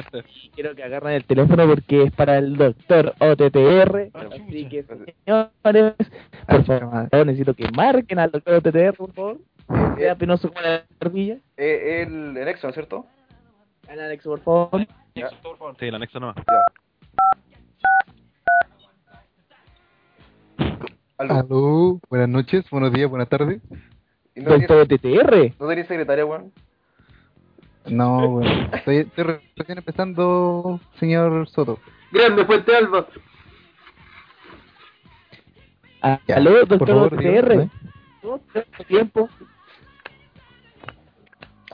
Speaker 11: Quiero que agarren el teléfono porque es para el doctor OTTR. Así que, señores, por favor, necesito que marquen al doctor OTTR, por favor. Sea penoso como la ardilla.
Speaker 5: Eh, el, el Exxon, ¿cierto?
Speaker 11: Alex, por favor.
Speaker 8: Sí, el anexo no.
Speaker 5: Aló.
Speaker 9: Aló, buenas noches, buenos días, buenas tardes.
Speaker 5: ¿Y no
Speaker 11: Doctor OTTR.
Speaker 5: no tenías secretaria, weón?
Speaker 9: No, bueno, estoy, estoy re- recién empezando, señor Soto.
Speaker 6: Grande, Fuente Alba.
Speaker 11: Ah,
Speaker 9: Ya,
Speaker 11: Aló, doctor. ¿Tanto tiempo?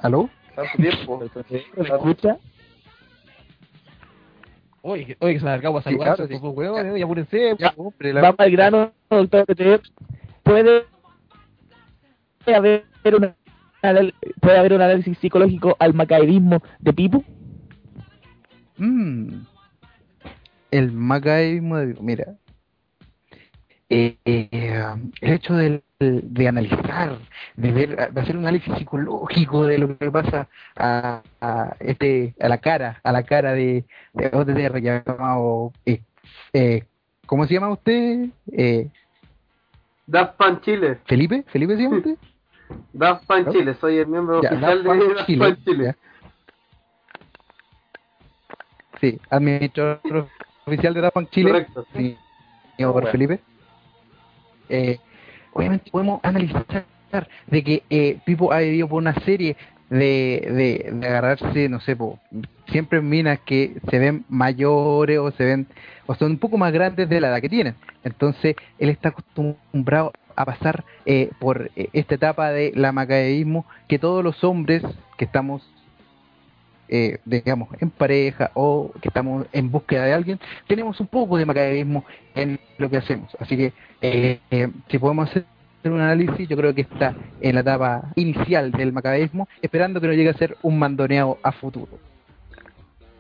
Speaker 9: ¿Aló?
Speaker 5: Tanto tiempo.
Speaker 11: ¿me escucha?
Speaker 2: Oye, oye, que se me alargaba a
Speaker 9: Sí,
Speaker 2: saludar,
Speaker 9: claro, sí.
Speaker 2: pues, weón, eh, ya apúrense,
Speaker 9: Ya,
Speaker 2: pues.
Speaker 9: hombre, la-
Speaker 11: Vamos al grano, doctor. ¿Puede haber una puede haber un análisis psicológico al macaidismo de Pipo?
Speaker 9: Mm. El macaísmo de mira. Eh, eh, el hecho del- de, analizar, de ver, de hacer un análisis psicológico de lo que pasa a, a este, a la cara, a la cara de, de OTTR llamado, eh, eh, ¿cómo se llama usted? Eh,
Speaker 6: Daft Chile.
Speaker 9: Felipe, Felipe se llama usted?
Speaker 6: Daft
Speaker 9: ¿No?
Speaker 6: Chile, soy el miembro
Speaker 9: Ya,
Speaker 6: oficial
Speaker 9: Daft
Speaker 6: de Daft
Speaker 9: Chile,
Speaker 6: Punk Chile.
Speaker 9: ya. Sí, administrador oficial de Daft Punk Chile.
Speaker 6: Correcto.
Speaker 9: Sí, señor
Speaker 5: Bueno.
Speaker 9: Felipe. Eh, obviamente podemos analizar de que eh, Pipo ha vivido por una serie de, de, agarrarse, no sé, siempre en minas que se ven mayores o se ven o son un poco más grandes de la edad que tienen. Entonces él está acostumbrado a pasar eh, por eh, esta etapa de la macadeísmo que todos los hombres que estamos eh, digamos, en pareja o que estamos en búsqueda de alguien, tenemos un poco de macadeísmo en lo que hacemos. Así que eh, eh, si podemos hacer un análisis, yo creo que está en la etapa inicial del macadeísmo, esperando que no llegue a ser un mandoneado a futuro.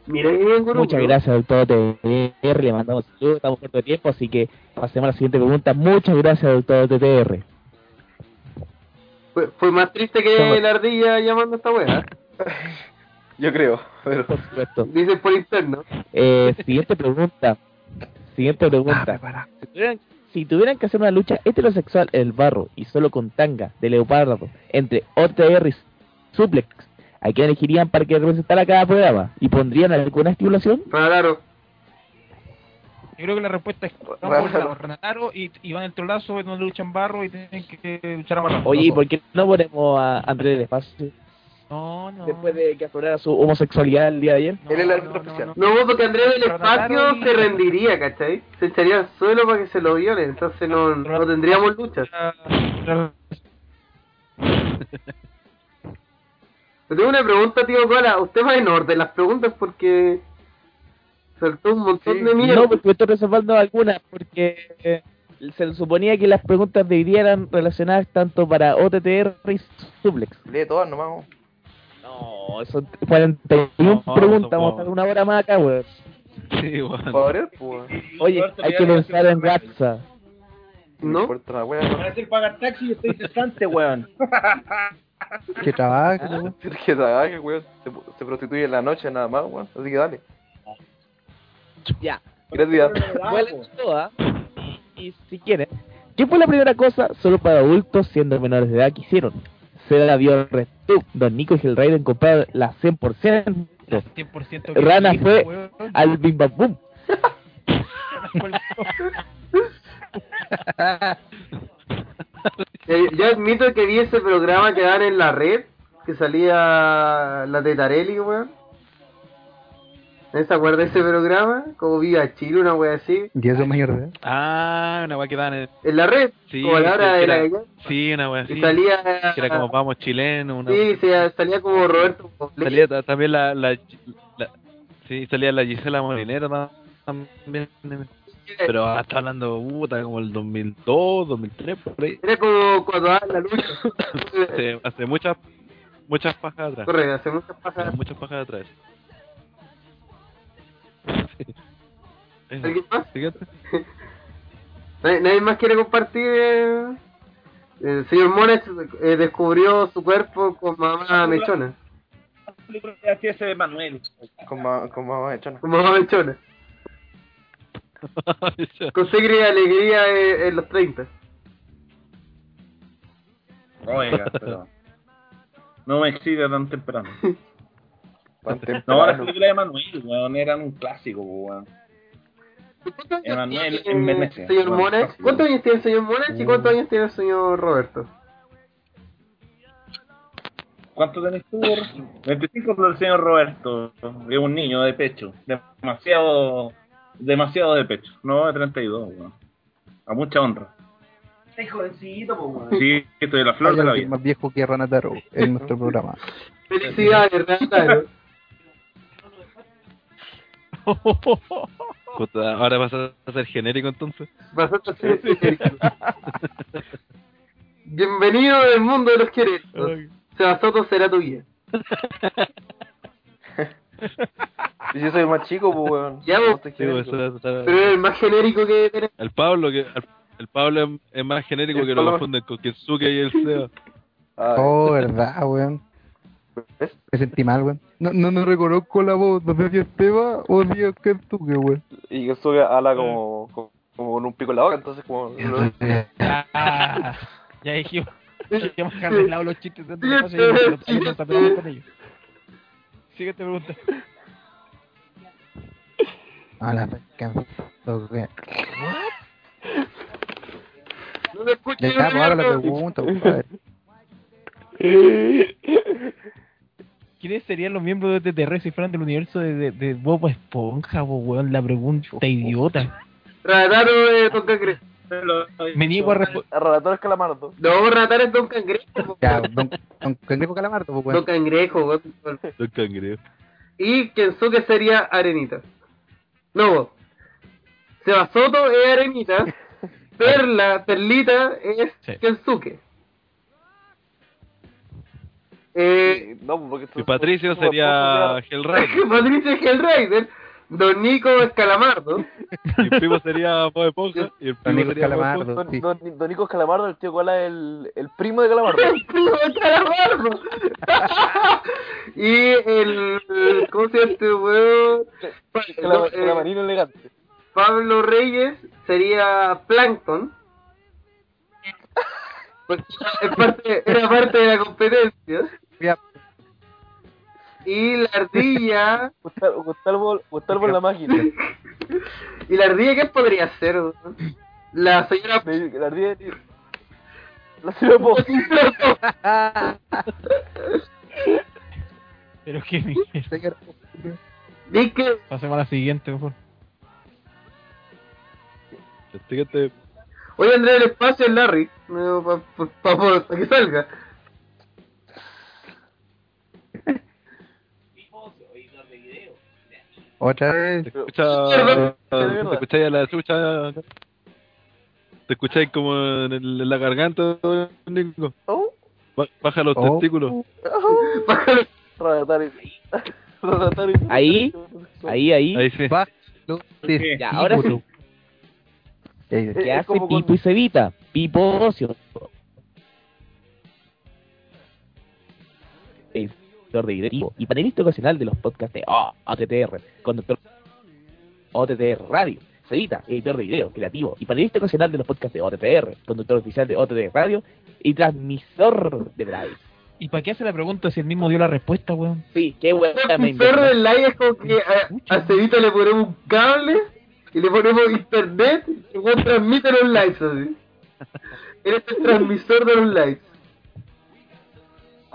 Speaker 6: Mira,
Speaker 11: Muchas gracias, doctor TTR. Le mandamos saludos, estamos corto de tiempo, así que pasemos a la siguiente pregunta. Muchas gracias, doctor TTR.
Speaker 6: Fue, fue más triste que
Speaker 11: Somos-
Speaker 6: la ardilla llamando a esta wea.
Speaker 5: Yo creo, pero...
Speaker 11: Por supuesto.
Speaker 6: Dicen por interno.
Speaker 11: Eh, siguiente pregunta. Siguiente pregunta. Si tuvieran, si tuvieran que hacer una lucha heterosexual en el barro y solo con tanga de leopardo entre OTR y Suplex, ¿a quién elegirían para que representara cada programa? ¿Y pondrían alguna estipulación?
Speaker 6: Claro.
Speaker 2: Yo creo que la respuesta es no, y, y van entre lazo donde luchan barro y tienen que luchar a barro.
Speaker 11: Oye, ¿y por qué no ponemos a Andrés del Espacio
Speaker 2: No, no.
Speaker 11: después de que aflorara su homosexualidad el día de ayer?
Speaker 2: No,
Speaker 5: Él es el
Speaker 2: no,
Speaker 5: árbitro
Speaker 2: no,
Speaker 5: especial.
Speaker 2: no.
Speaker 6: No, porque Andrés del espacio
Speaker 2: y-
Speaker 6: se rendiría, ¿cachai? Se echaría al suelo para que se lo violen, entonces no, no tendríamos lucha. Pero tengo una pregunta, tío Cola. Usted va en orden las preguntas porque saltó un montón
Speaker 5: Sí.
Speaker 6: de mierda.
Speaker 11: No, porque estoy reservando algunas, porque eh, se suponía que las preguntas de hoy día eran relacionadas tanto para OTTR y Suplex.
Speaker 5: Lee todas nomás. Weón.
Speaker 11: No, son 41
Speaker 8: No,
Speaker 11: preguntas, vamos a estar una hora más acá, weón.
Speaker 8: Sí, weón.
Speaker 5: Para variar, pues.
Speaker 11: Oye, hay que pensar en WhatsApp.
Speaker 5: No
Speaker 6: ¿no?
Speaker 4: decir pagar taxi y estoy cesante, weón.
Speaker 9: Que trabaja, ¿no?
Speaker 5: Que trabaje, weón. Se, se prostituye en la noche nada más, weón. Así que dale.
Speaker 11: Ya,
Speaker 5: Gracias.
Speaker 11: todas. Y si quieren, ¿qué fue la primera cosa solo para adultos siendo menores de edad que hicieron? Se la dio Restu, Don Nico y Hellraider compraron la 100%.
Speaker 2: 100% que
Speaker 11: Rana
Speaker 2: sí,
Speaker 11: fue
Speaker 2: weón.
Speaker 11: al Bim Bam Boom.
Speaker 6: Eh, Yo admito que vi ese programa que dan en la red, que salía la de Tarelli, weón. ¿No se acuerda de ese programa? Como Viva Chile, una wea así.
Speaker 9: Y eso es mayor de edad.
Speaker 8: Ah, una weá que daban en...
Speaker 6: En la red,
Speaker 8: Sí,
Speaker 6: como a la hora de la
Speaker 8: era-
Speaker 6: gallina.
Speaker 8: Sí, una weá
Speaker 6: Y
Speaker 8: así.
Speaker 6: salía...
Speaker 8: Que era como vamos chileno, una
Speaker 6: Sí, sí, salía como Roberto.
Speaker 8: Salía ta- también la, la, la- sí, salía la Gisela Molinero ta- también. Pero hasta hablando, puta, como el 2002, 2003, por ahí.
Speaker 6: Era como cuando daban la lucha.
Speaker 8: Hace, hace muchas, muchas pajas atrás.
Speaker 6: Correcto, hace muchas pajas.
Speaker 8: Hace muchas pajas atrás. Eso.
Speaker 6: ¿Alguien más?
Speaker 8: Siguiente.
Speaker 6: ¿Nadie, nadie más quiere compartir? eh? El señor Mones eh, descubrió su cuerpo con mamá mechona.
Speaker 4: VHS de Manuel.
Speaker 5: Con con más hechona.
Speaker 6: Con mamá mechona. Con sangre y alegría eh, en los 30.
Speaker 4: Oiga, pero... No me exige tan temprano. No, las películas de Manuel, weón, eran un clásico, weón. Emanuel en Venecia.
Speaker 6: Señor. ¿cuántos años tiene el señor Mones y cuántos años tiene el señor Roberto?
Speaker 4: ¿Cuánto tenés tú? 25 del señor Roberto. Es un niño de pecho. Demasiado, demasiado de pecho. No de 32, weón. A mucha honra.
Speaker 7: Ay, jovencito, weón.
Speaker 4: Sí, estoy de la flor de la vida.
Speaker 9: más viejo que Ranataro en nuestro programa.
Speaker 6: Felicidades, Renata.
Speaker 8: Puta, ahora vas a ser genérico entonces.
Speaker 6: Vas a ser genérico. Bienvenido del mundo de los queridos. Seba Soto será tu guía.
Speaker 5: Y yo soy el más chico, pues, weón.
Speaker 6: Ya,
Speaker 5: No
Speaker 6: pues,
Speaker 8: Sí, pues,
Speaker 5: genérico.
Speaker 8: eso- eso-
Speaker 6: Pero es el más genérico que tenés.
Speaker 8: El Pablo, que el, el Pablo es, es más genérico
Speaker 5: El
Speaker 8: que lo confunden con Kensuke y el Seba.
Speaker 5: Ah,
Speaker 9: Oh, verdad, weón.
Speaker 5: ¿Ves?
Speaker 9: Me sentí mal, weón. No, no, no reconozco la voz. No sé si es Teba o si es Kentuke, weón.
Speaker 5: Y que sube ala como, como, como con un pico en la boca, entonces como...
Speaker 2: Ah, ya dijimos que vamos a dejar de lado los chistes de y nos- y nos con ellos. Siguiente pregunta.
Speaker 9: Ah, la weón.
Speaker 6: No escucho.
Speaker 9: Ya está, pues haga la pregunta, compadre.
Speaker 2: ¿Quiénes serían los miembros de TTR si fueran del universo de, de, de Bob Esponja, po, weón? La pregunta idiota.
Speaker 6: Rataro de Don Cangrejo.
Speaker 2: Me niego a responder.
Speaker 5: Es calamardo.
Speaker 6: No, Rataro es Don Cangrejo.
Speaker 9: Ya, don, don Cangrejo Calamardo, pues,
Speaker 6: Don. Cangrejo, weón.
Speaker 8: Don Cangrejo.
Speaker 6: Y Kensuke sería Arenita. No, Seba Soto es Arenita. Perla, Perlita es
Speaker 2: Sí.
Speaker 6: Kensuke. Eh,
Speaker 5: No, porque
Speaker 8: Y Patricio sería Hellraiser.
Speaker 6: Patricia es Hellraiser. Don Nico es Calamardo.
Speaker 8: Y el primo sería Bob Esponja. Y el
Speaker 9: Don
Speaker 8: primo
Speaker 9: Nico
Speaker 8: sería
Speaker 9: Calamardo.
Speaker 5: Don,
Speaker 9: Sí.
Speaker 5: don, don Nico es Calamardo, el tío Cola es el, el primo de Calamardo.
Speaker 6: El primo de Calamardo. y el, el- ¿Cómo se llama este weón?
Speaker 5: Calama-
Speaker 6: No, eh,
Speaker 5: Calamarino elegante.
Speaker 6: Pablo Reyes sería Plankton. Porque es parte- era parte de la competencia. Y la ardilla.
Speaker 5: Gustavo, Gustavo, Gustavo la máquina.
Speaker 6: ¿Y la ardilla qué podría ser? La señora.
Speaker 5: La ardilla de- La señora Po.
Speaker 2: Pero qué mierda.
Speaker 9: Señor,
Speaker 6: Di que.
Speaker 2: Pasemos a la siguiente.
Speaker 8: El siguiente.
Speaker 6: Hoy andré el espacio en Larry. Para que salga.
Speaker 9: Otra vez.
Speaker 8: Te escucha.
Speaker 6: Mierda.
Speaker 8: Te escucháis a la chucha. Te escucháis como en, el- en la garganta, Nico.
Speaker 5: Oh,
Speaker 8: Ba- Baja los
Speaker 9: Oh.
Speaker 8: testículos.
Speaker 11: Ahí, ahí, ahí.
Speaker 8: Ahí sí.
Speaker 9: Va, lo
Speaker 11: Ya, ahora sí.
Speaker 9: Eh,
Speaker 11: ¿Qué
Speaker 5: Es
Speaker 11: hace Pipo y Cevita? Pipo Ocio. Editor de video y panelista ocasional de los podcasts de oh, OTTR, conductor OTTR Radio. Cevita, editor de video, creativo y panelista ocasional de los podcasts de OTTR, conductor oficial de OTTR Radio y transmisor de Drive.
Speaker 2: ¿Y para qué hace la pregunta si él mismo dio la respuesta, weón?
Speaker 11: Sí, qué buena me
Speaker 6: El perro del live es como que a, a Cevita le ponemos un cable y le ponemos internet y weón transmite los likes así. Eres el transmisor de los likes.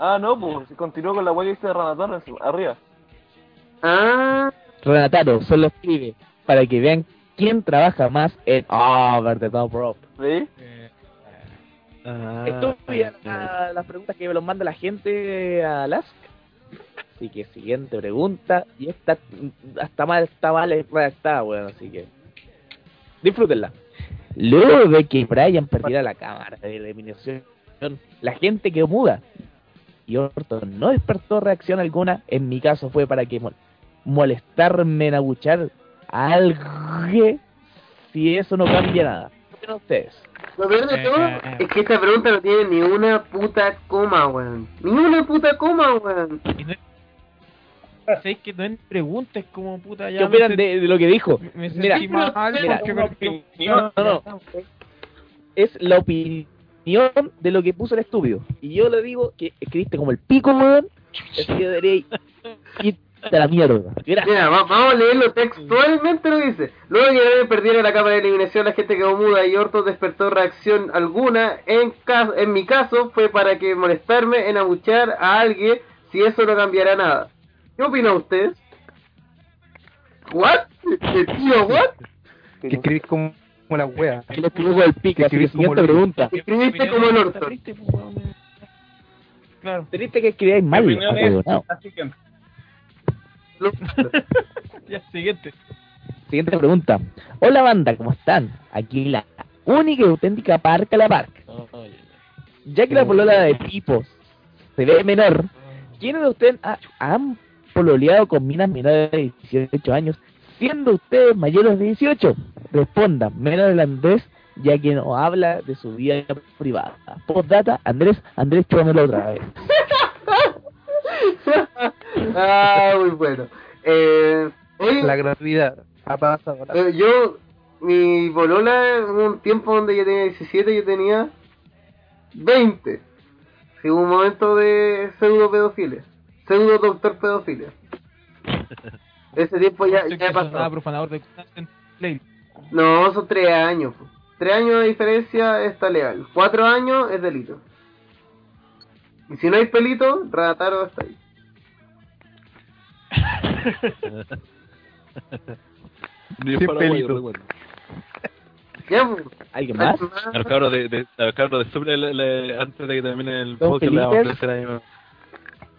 Speaker 5: Ah, no, pues si continuó con la web que dice Ranataro arriba.
Speaker 6: Ah,
Speaker 11: Renataro solo escribe para que vean quién trabaja más en Over the Top Rope.
Speaker 5: ¿Sí?
Speaker 8: Ah,
Speaker 11: Estúpida la- las preguntas que me los manda la gente a Lask. Así que siguiente pregunta. Y esta hasta mal, está mal redactada, weón. Así que disfrútenla. Luego de que Brian perdiera la cámara de eliminación, la gente quedó muda. Y Orton no despertó reacción alguna. En mi caso fue para que mol- molestarme en abuchar a alguien si eso no cambia nada. ¿Qué ustedes?
Speaker 6: lo peor de todo es que esta pregunta no tiene ni una puta coma, weón. Ni una puta coma, weón.
Speaker 2: Y no es- ¿Sabes que no es pregunta? Es como puta ya.
Speaker 11: ¿Qué opinan de, de lo que dijo?
Speaker 2: Me
Speaker 11: Mira,
Speaker 2: mal
Speaker 11: mira, no. Es la opinión de lo que puso el estúpido. Y yo le digo que escribiste como el pico, weón. Así que debería irte a la mierda. Mira,
Speaker 6: Mira, va- vamos a leerlo textualmente lo que dice. Luego de que perdiera la cámara de eliminación, la gente quedó muda y Orton despertó reacción alguna. En, caso, en mi caso, fue para que molestarme en abuchear a alguien si eso no cambiará nada. ¿Qué opinan ustedes? ¿What? ¿Qué tío, what?
Speaker 9: Que escribís como, como la wea.
Speaker 11: que le escribió con el pico. Así que siguiente pregunta.
Speaker 6: Escribiste como el
Speaker 2: triste, pues. Claro.
Speaker 11: Triste que escribáis mal.
Speaker 4: opinión es
Speaker 11: ahueonao.
Speaker 4: la siguiente.
Speaker 2: Ya, siguiente.
Speaker 11: Siguiente pregunta. Hola banda, ¿cómo están? Aquí la única y auténtica Parca la Parca. Ya que la polola de Pipo se ve menor, ¿quiénes de ustedes ha- han pololeado con minas menores de 18 años, siendo ustedes mayores de 18? Respondan, menos del Andrés, ya que no habla de su vida privada. Postdata, Andrés, Andrés, chúpamelo otra vez.
Speaker 6: ah, muy bueno. Eh, oye,
Speaker 9: La gratuidad ha pasado. la-
Speaker 6: eh, yo, mi bolola, hubo un tiempo donde yo tenía 17, yo tenía 20. Sí, hubo un momento de pseudo pedofilia. Pseudo doctor pedofilia. Ese tiempo ya, ya
Speaker 2: Nada
Speaker 6: pasó.
Speaker 2: profanador de Play.
Speaker 6: No, son tres años. po. Tres años de diferencia está legal. Cuatro años es delito. Y si no hay pelito, Rataro está ahí.
Speaker 8: Ni
Speaker 9: Sin pelito.
Speaker 8: recuerdo.
Speaker 6: ¿Ya? po?
Speaker 11: ¿Alguien más?
Speaker 8: A los cabros de, de, a los cabros de Suple, le- le- antes de que termine el
Speaker 11: ¿Son
Speaker 8: podcast, le vamos a ofrecer ahí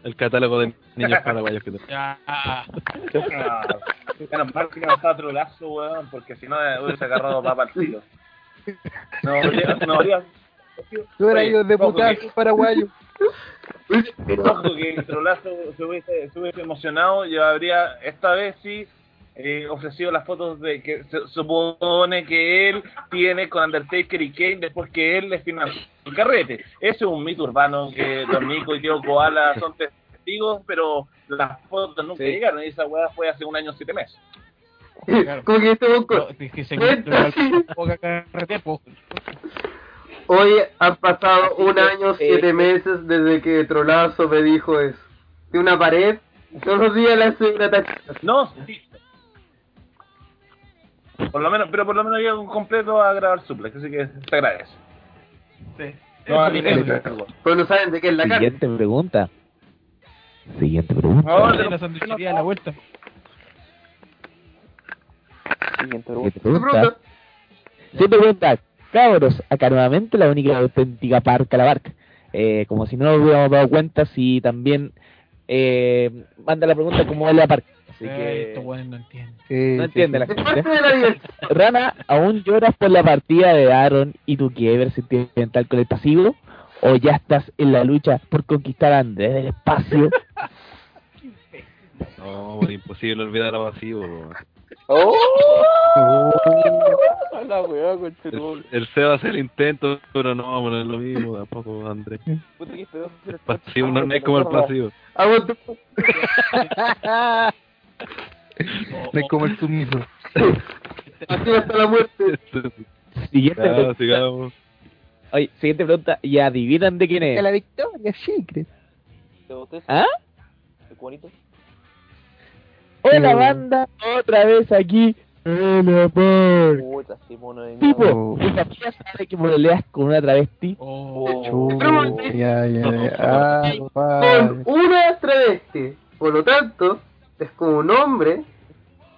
Speaker 8: el catálogo de niños paraguayos que.
Speaker 4: Ah, menos mal que no estaba trolazo, weón, porque si no eh, hubiese agarrado papa al tiro. No, habría- no habría.
Speaker 9: Tú eras yo
Speaker 4: que-
Speaker 9: paraguayo.
Speaker 4: Ojo que el trolazo se hubiese, se hubiese emocionado, yo habría esta vez sí eh, ofrecido las fotos de que se supone que él tiene con Undertaker y Kane después que él le financió el carrete. Ese es un mito urbano que Don Nico y Tío Koala son testigos, pero las fotos nunca
Speaker 11: Sí.
Speaker 4: llegaron y esa weá fue hace un año siete meses.
Speaker 6: Como que este busco.
Speaker 2: No, es que se encuentra el poca carrete, po.
Speaker 6: Hoy han pasado un año,
Speaker 11: Eh,
Speaker 6: siete meses desde que Trolazo me dijo eso. De una pared, todos los días le hace una tachita.
Speaker 4: No, sí. Por lo menos, pero por lo menos llega un completo a grabar suplex, así que te agradece.
Speaker 2: Sí.
Speaker 4: No, a mí
Speaker 2: Eso,
Speaker 4: me-
Speaker 2: eso.
Speaker 6: Pero no saben de qué es la carne.
Speaker 11: Siguiente pregunta. Siguiente pregunta.
Speaker 4: No,
Speaker 2: De
Speaker 4: de
Speaker 2: la sanduichería a la vuelta.
Speaker 5: Siguiente pregunta.
Speaker 11: Siguiente pregunta. Siguiente pregunta. Cabros, acá nuevamente la única auténtica parca la barca. Eh, como si no nos hubiéramos dado cuenta, si también eh, manda la pregunta cómo es la parca. Así
Speaker 2: Ay,
Speaker 11: que
Speaker 2: estos weones no entienden.
Speaker 9: Sí,
Speaker 11: no
Speaker 9: sí,
Speaker 11: entiende la gente.
Speaker 6: de la diversión.
Speaker 11: Rana, ¿aún lloras por la partida de Aaron y tu quiebre sentimental con el pasivo? ¿O ya estás en la lucha por conquistar a Andrés del espacio?
Speaker 8: No, pues, imposible olvidar a weón.
Speaker 5: ¡Oh!
Speaker 9: Oh.
Speaker 5: La weá.
Speaker 8: El, el CEO hace el intento, pero no, bueno, es lo mismo, tampoco, Andrés. El pasivo no, no es como el pasivo.
Speaker 9: No es como el sumiso.
Speaker 6: Así hasta la muerte.
Speaker 11: Siguiente
Speaker 8: Ya,
Speaker 11: pregunta.
Speaker 8: sigamos.
Speaker 11: Oye, siguiente pregunta. ¿Y adivinan de quién es?
Speaker 9: la victoria, Secret.
Speaker 11: ¿Ah?
Speaker 5: ¿Qué cuanito?
Speaker 11: Hola
Speaker 9: Sí.
Speaker 11: banda, otra vez aquí
Speaker 10: mono de
Speaker 11: Tipo,
Speaker 9: Oh.
Speaker 11: ¿tu familia sabe que pololeas con una travesti?
Speaker 9: Chuta, ya, ya, ya. Ah, compadre.
Speaker 6: una travesti. Por lo tanto, es como un hombre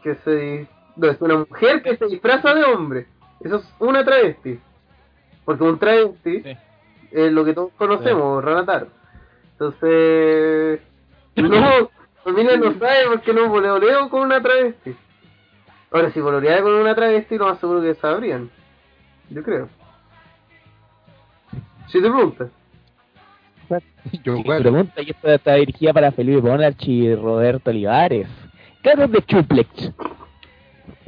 Speaker 6: que se. No, es una mujer que se disfraza de hombre. Eso es una travesti. Porque un travesti es lo que todos conocemos, Ranatar. Entonces. No, familia no sabe por qué no voleo con una travesti. Ahora, si coloreaba con una travesti, lo más seguro que sabrían. Yo creo. Si te preguntas.
Speaker 9: Yo, igual.
Speaker 11: pregunta y esta está dirigida para Felipe Bonarch y Roberto Olivares. Carlos de Chuplex.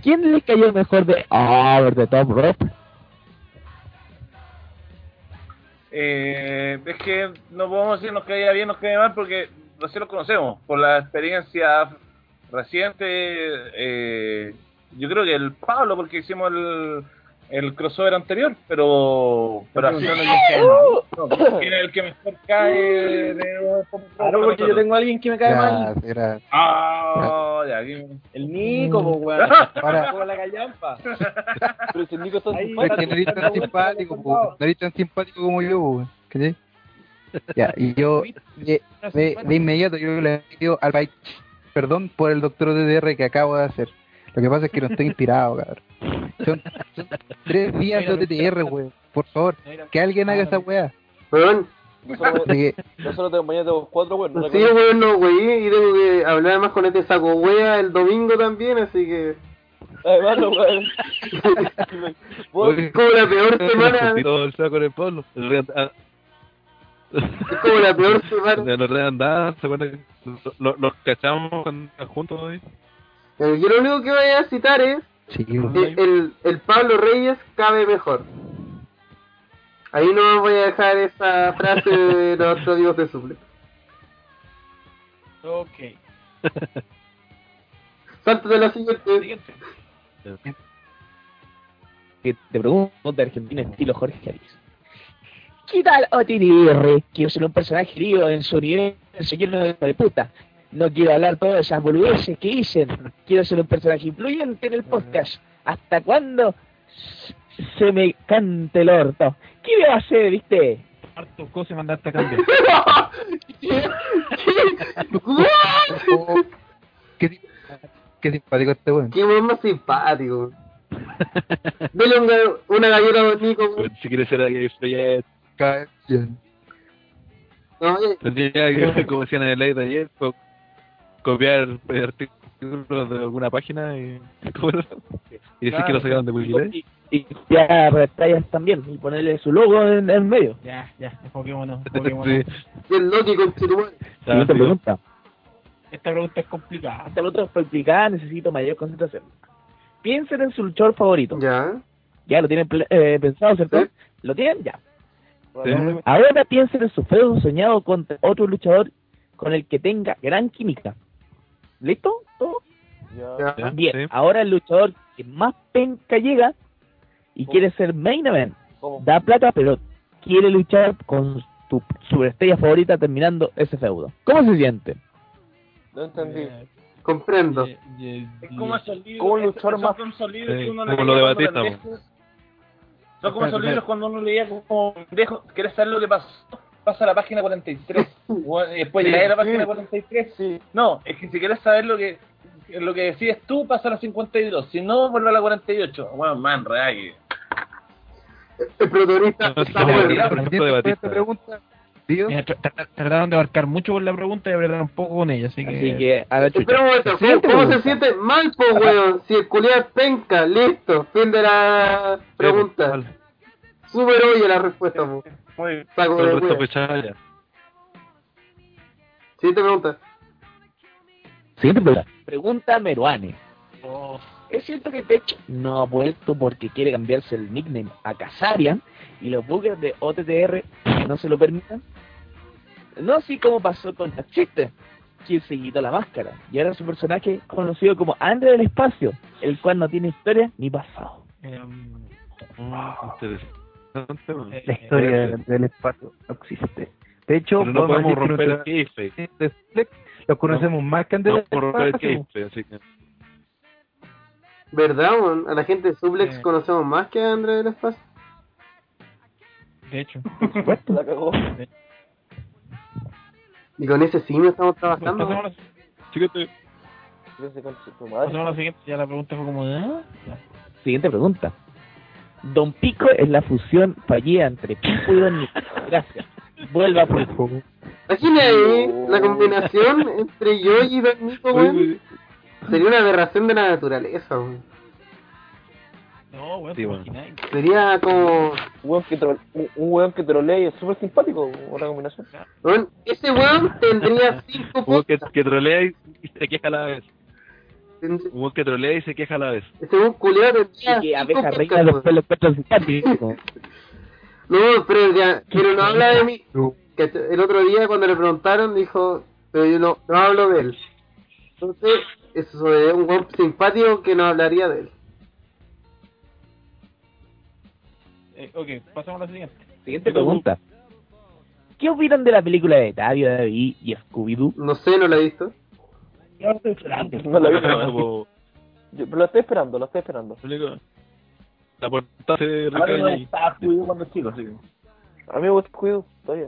Speaker 11: ¿Quién le cayó mejor de Over the Top Rope?
Speaker 4: Eh, es que no podemos decir nos caía bien, nos caía mal porque recién los conocemos. Por la experiencia reciente, eh, yo creo que el Pablo, porque hicimos el, el crossover anterior, pero. pero así no no, ¿Quién es el que mejor cae de
Speaker 7: Claro, porque yo tengo a alguien que me cae
Speaker 9: Ya,
Speaker 7: mal.
Speaker 9: será.
Speaker 4: Ah, ya, aquí.
Speaker 7: El Nico, pues, weón.
Speaker 9: Ahora-
Speaker 7: Como la callampa.
Speaker 10: Pero si el Nico está
Speaker 7: Ahí,
Speaker 9: Es que no eres tan simpático, po. no eres tan simpático como yo, ¿cachai? Ya, y yo de, de, de inmediato yo le pido al país perdón por el doctor DDR que acabo de hacer. Lo que pasa es que no estoy inspirado, cabrón. Son, son tres días de OTTR, weón. Por favor, que alguien haga esa weá.
Speaker 6: Weón,
Speaker 10: solo tengo mañana tengo cuatro, weón. no
Speaker 6: Sí, weón, no, güey, y tengo que hablar más con este saco wea el domingo también, así que...
Speaker 10: Además, no, weón.
Speaker 6: Es como la peor semana,
Speaker 8: el saco en el pueblo.
Speaker 6: Es como la peor semana.
Speaker 8: Los rey andaban, ¿se acuerdan? que Los, los cachamos juntos hoy.
Speaker 6: Yo lo único que voy a citar es
Speaker 9: Sí,
Speaker 6: que
Speaker 9: weón.
Speaker 6: el, el Pablo Reyes cabe mejor. Ahí no voy a dejar esa frase de nuestros amigos de Suple.
Speaker 12: Ok.
Speaker 6: Salto de la siguiente.
Speaker 12: Siguiente.
Speaker 11: Que te pregunto de Argentina estilo Jorge Harris. ¿Qué tal OTDR? Quiero ser un personaje herido en su universo lleno de puta. No quiero hablar todas esas boludeces que dicen. Quiero ser un personaje influyente en el podcast. ¿Hasta cuándo se me cante el orto? ¿Qué me va a hacer, viste?
Speaker 2: Harto cosa mandaste a cambiar.
Speaker 9: Qué, qué simpático este weón.
Speaker 6: Qué weón más simpático. Dele un ga- una galleta a Nico.
Speaker 8: Si quieres ser alguien influyente.
Speaker 6: No, eh,
Speaker 8: tendría que, como decían en el live de ayer, co- copiar artículos de alguna página y, y decir que lo sacaron de Wikipedia.
Speaker 11: Y, ya retallas también y ponerle su logo en el medio.
Speaker 2: Ya, ya, enfoquémonos. enfoquémonos.
Speaker 8: Sí.
Speaker 6: el.
Speaker 8: Ya,
Speaker 11: Siguiente
Speaker 8: sí.
Speaker 11: pregunta.
Speaker 2: Esta pregunta es complicada.
Speaker 11: Esta pregunta es complicada, necesito mayor concentración. Piensen en su luchador favorito.
Speaker 6: Ya.
Speaker 11: Ya lo tienen eh, pensado, ¿cierto?
Speaker 6: Sí.
Speaker 11: ¿Lo tienen? Ya.
Speaker 8: Sí.
Speaker 11: Ahora piensen en su feudo soñado contra otro luchador con el que tenga gran química. ¿Listo? ¿Todo?
Speaker 10: Ya.
Speaker 6: Ya.
Speaker 11: Bien.
Speaker 8: Sí.
Speaker 11: Ahora el luchador que más penca llega y
Speaker 10: ¿Cómo?
Speaker 11: quiere ser main event.
Speaker 10: ¿Cómo?
Speaker 11: Da plata, pero quiere luchar con tu superestrella favorita terminando ese feudo. ¿Cómo se siente?
Speaker 10: No entendí.
Speaker 12: Eh,
Speaker 6: Comprendo.
Speaker 12: ye- ye-
Speaker 4: Es como esos libros.
Speaker 10: ¿Cómo
Speaker 4: es-
Speaker 10: luchar
Speaker 4: son
Speaker 10: más?
Speaker 4: libros
Speaker 8: Sí,
Speaker 4: que uno
Speaker 8: como lo de
Speaker 4: cuando
Speaker 8: Batista.
Speaker 4: Son como esos libros cuando uno leía como pendejo. ¿Quieres saber lo que pasó? Pasa a la página 43. Bueno, y después
Speaker 10: Sí,
Speaker 4: lees la
Speaker 10: sí.
Speaker 4: página 43.
Speaker 10: Sí.
Speaker 4: No, es que si quieres saber lo que lo que decides tú, pasa a la 52. Si no, vuelve a la 48. Bueno, man, real. que-
Speaker 6: El protagonista
Speaker 8: No,
Speaker 6: está
Speaker 9: pregunta.
Speaker 2: Mira, trataron de abarcar mucho con la pregunta y apretar un poco con ella, así que...
Speaker 11: Así que, a la chucha.
Speaker 6: Momento, ¿cómo, se siente mal, po, weón? Si el culiado es penca, listo, fin de la pregunta. Súper obvia la respuesta, po.
Speaker 4: Muy
Speaker 6: Saco
Speaker 8: Todo el resto
Speaker 6: wea.
Speaker 8: fue chaya.
Speaker 6: Siguiente pregunta.
Speaker 11: Siguiente pregunta. Pregunta Meruane. ¿Es cierto que Tech no ha vuelto porque quiere cambiarse el nickname a Kazarian y los buggers de OTTR no se lo permitan? No así como pasó con Taxiste, quien se quitó la máscara y ahora su personaje conocido como Andre del Espacio, el cual no tiene historia ni pasado.
Speaker 8: Mm, interesante. Man.
Speaker 2: eh,
Speaker 9: La historia del, del espacio no existe. De hecho,
Speaker 8: Pero no podemos romper el
Speaker 9: Flex los conocemos más que Andrés
Speaker 8: No
Speaker 9: del
Speaker 8: podemos romper el
Speaker 9: Espacio,
Speaker 8: kayfabe, así que...
Speaker 6: ¿Verdad, weón? A la gente de Suplex
Speaker 12: Sí.
Speaker 6: conocemos más que a André del Espacio.
Speaker 12: De hecho.
Speaker 5: La cagó.
Speaker 6: Y con ese simio estamos trabajando.
Speaker 12: Pasemos a la, pasemos a la siguiente. Ya la pregunta fue como de. Ya.
Speaker 11: Siguiente pregunta. Don Pico es la fusión fallida entre Pico y Don Nico. Gracias. Vuelva por favor.
Speaker 6: Imagina ahí la combinación entre yo y Don Nico, weón. Sería una aberración de la naturaleza, weón.
Speaker 12: No, weón,
Speaker 8: Sí, bueno.
Speaker 6: Sería como...
Speaker 5: Un weón que, tro- un, un weón que trolea y es súper simpático. Una combinación.
Speaker 6: weón, ese weón tendría cinco
Speaker 8: Hubo que, que trolea y, y se queja a la vez. Hubo que trolea y se queja a la vez.
Speaker 6: Ese weón culiado tendría
Speaker 11: Y que abeja reina
Speaker 6: weón.
Speaker 11: después lo encuentran simpático.
Speaker 6: No, pero ya, pero no habla de mí. ¿Cachai? El otro día cuando le preguntaron dijo, pero yo no, no hablo de él. Entonces, eso es un weón simpático que no hablaría de él.
Speaker 12: Eh, ok, pasamos a la siguiente.
Speaker 11: Siguiente pregunta. ¿Qué opinan de la película de Tadio, David y Scooby-Doo?
Speaker 6: No sé, no la he visto.
Speaker 5: No vi.
Speaker 8: Como-
Speaker 5: Yo, pero la estoy esperando, la estoy esperando.
Speaker 8: La portada se
Speaker 4: no
Speaker 8: recae
Speaker 4: estaba cuido cuando chico.
Speaker 5: A mí me gusta cuido, todavía.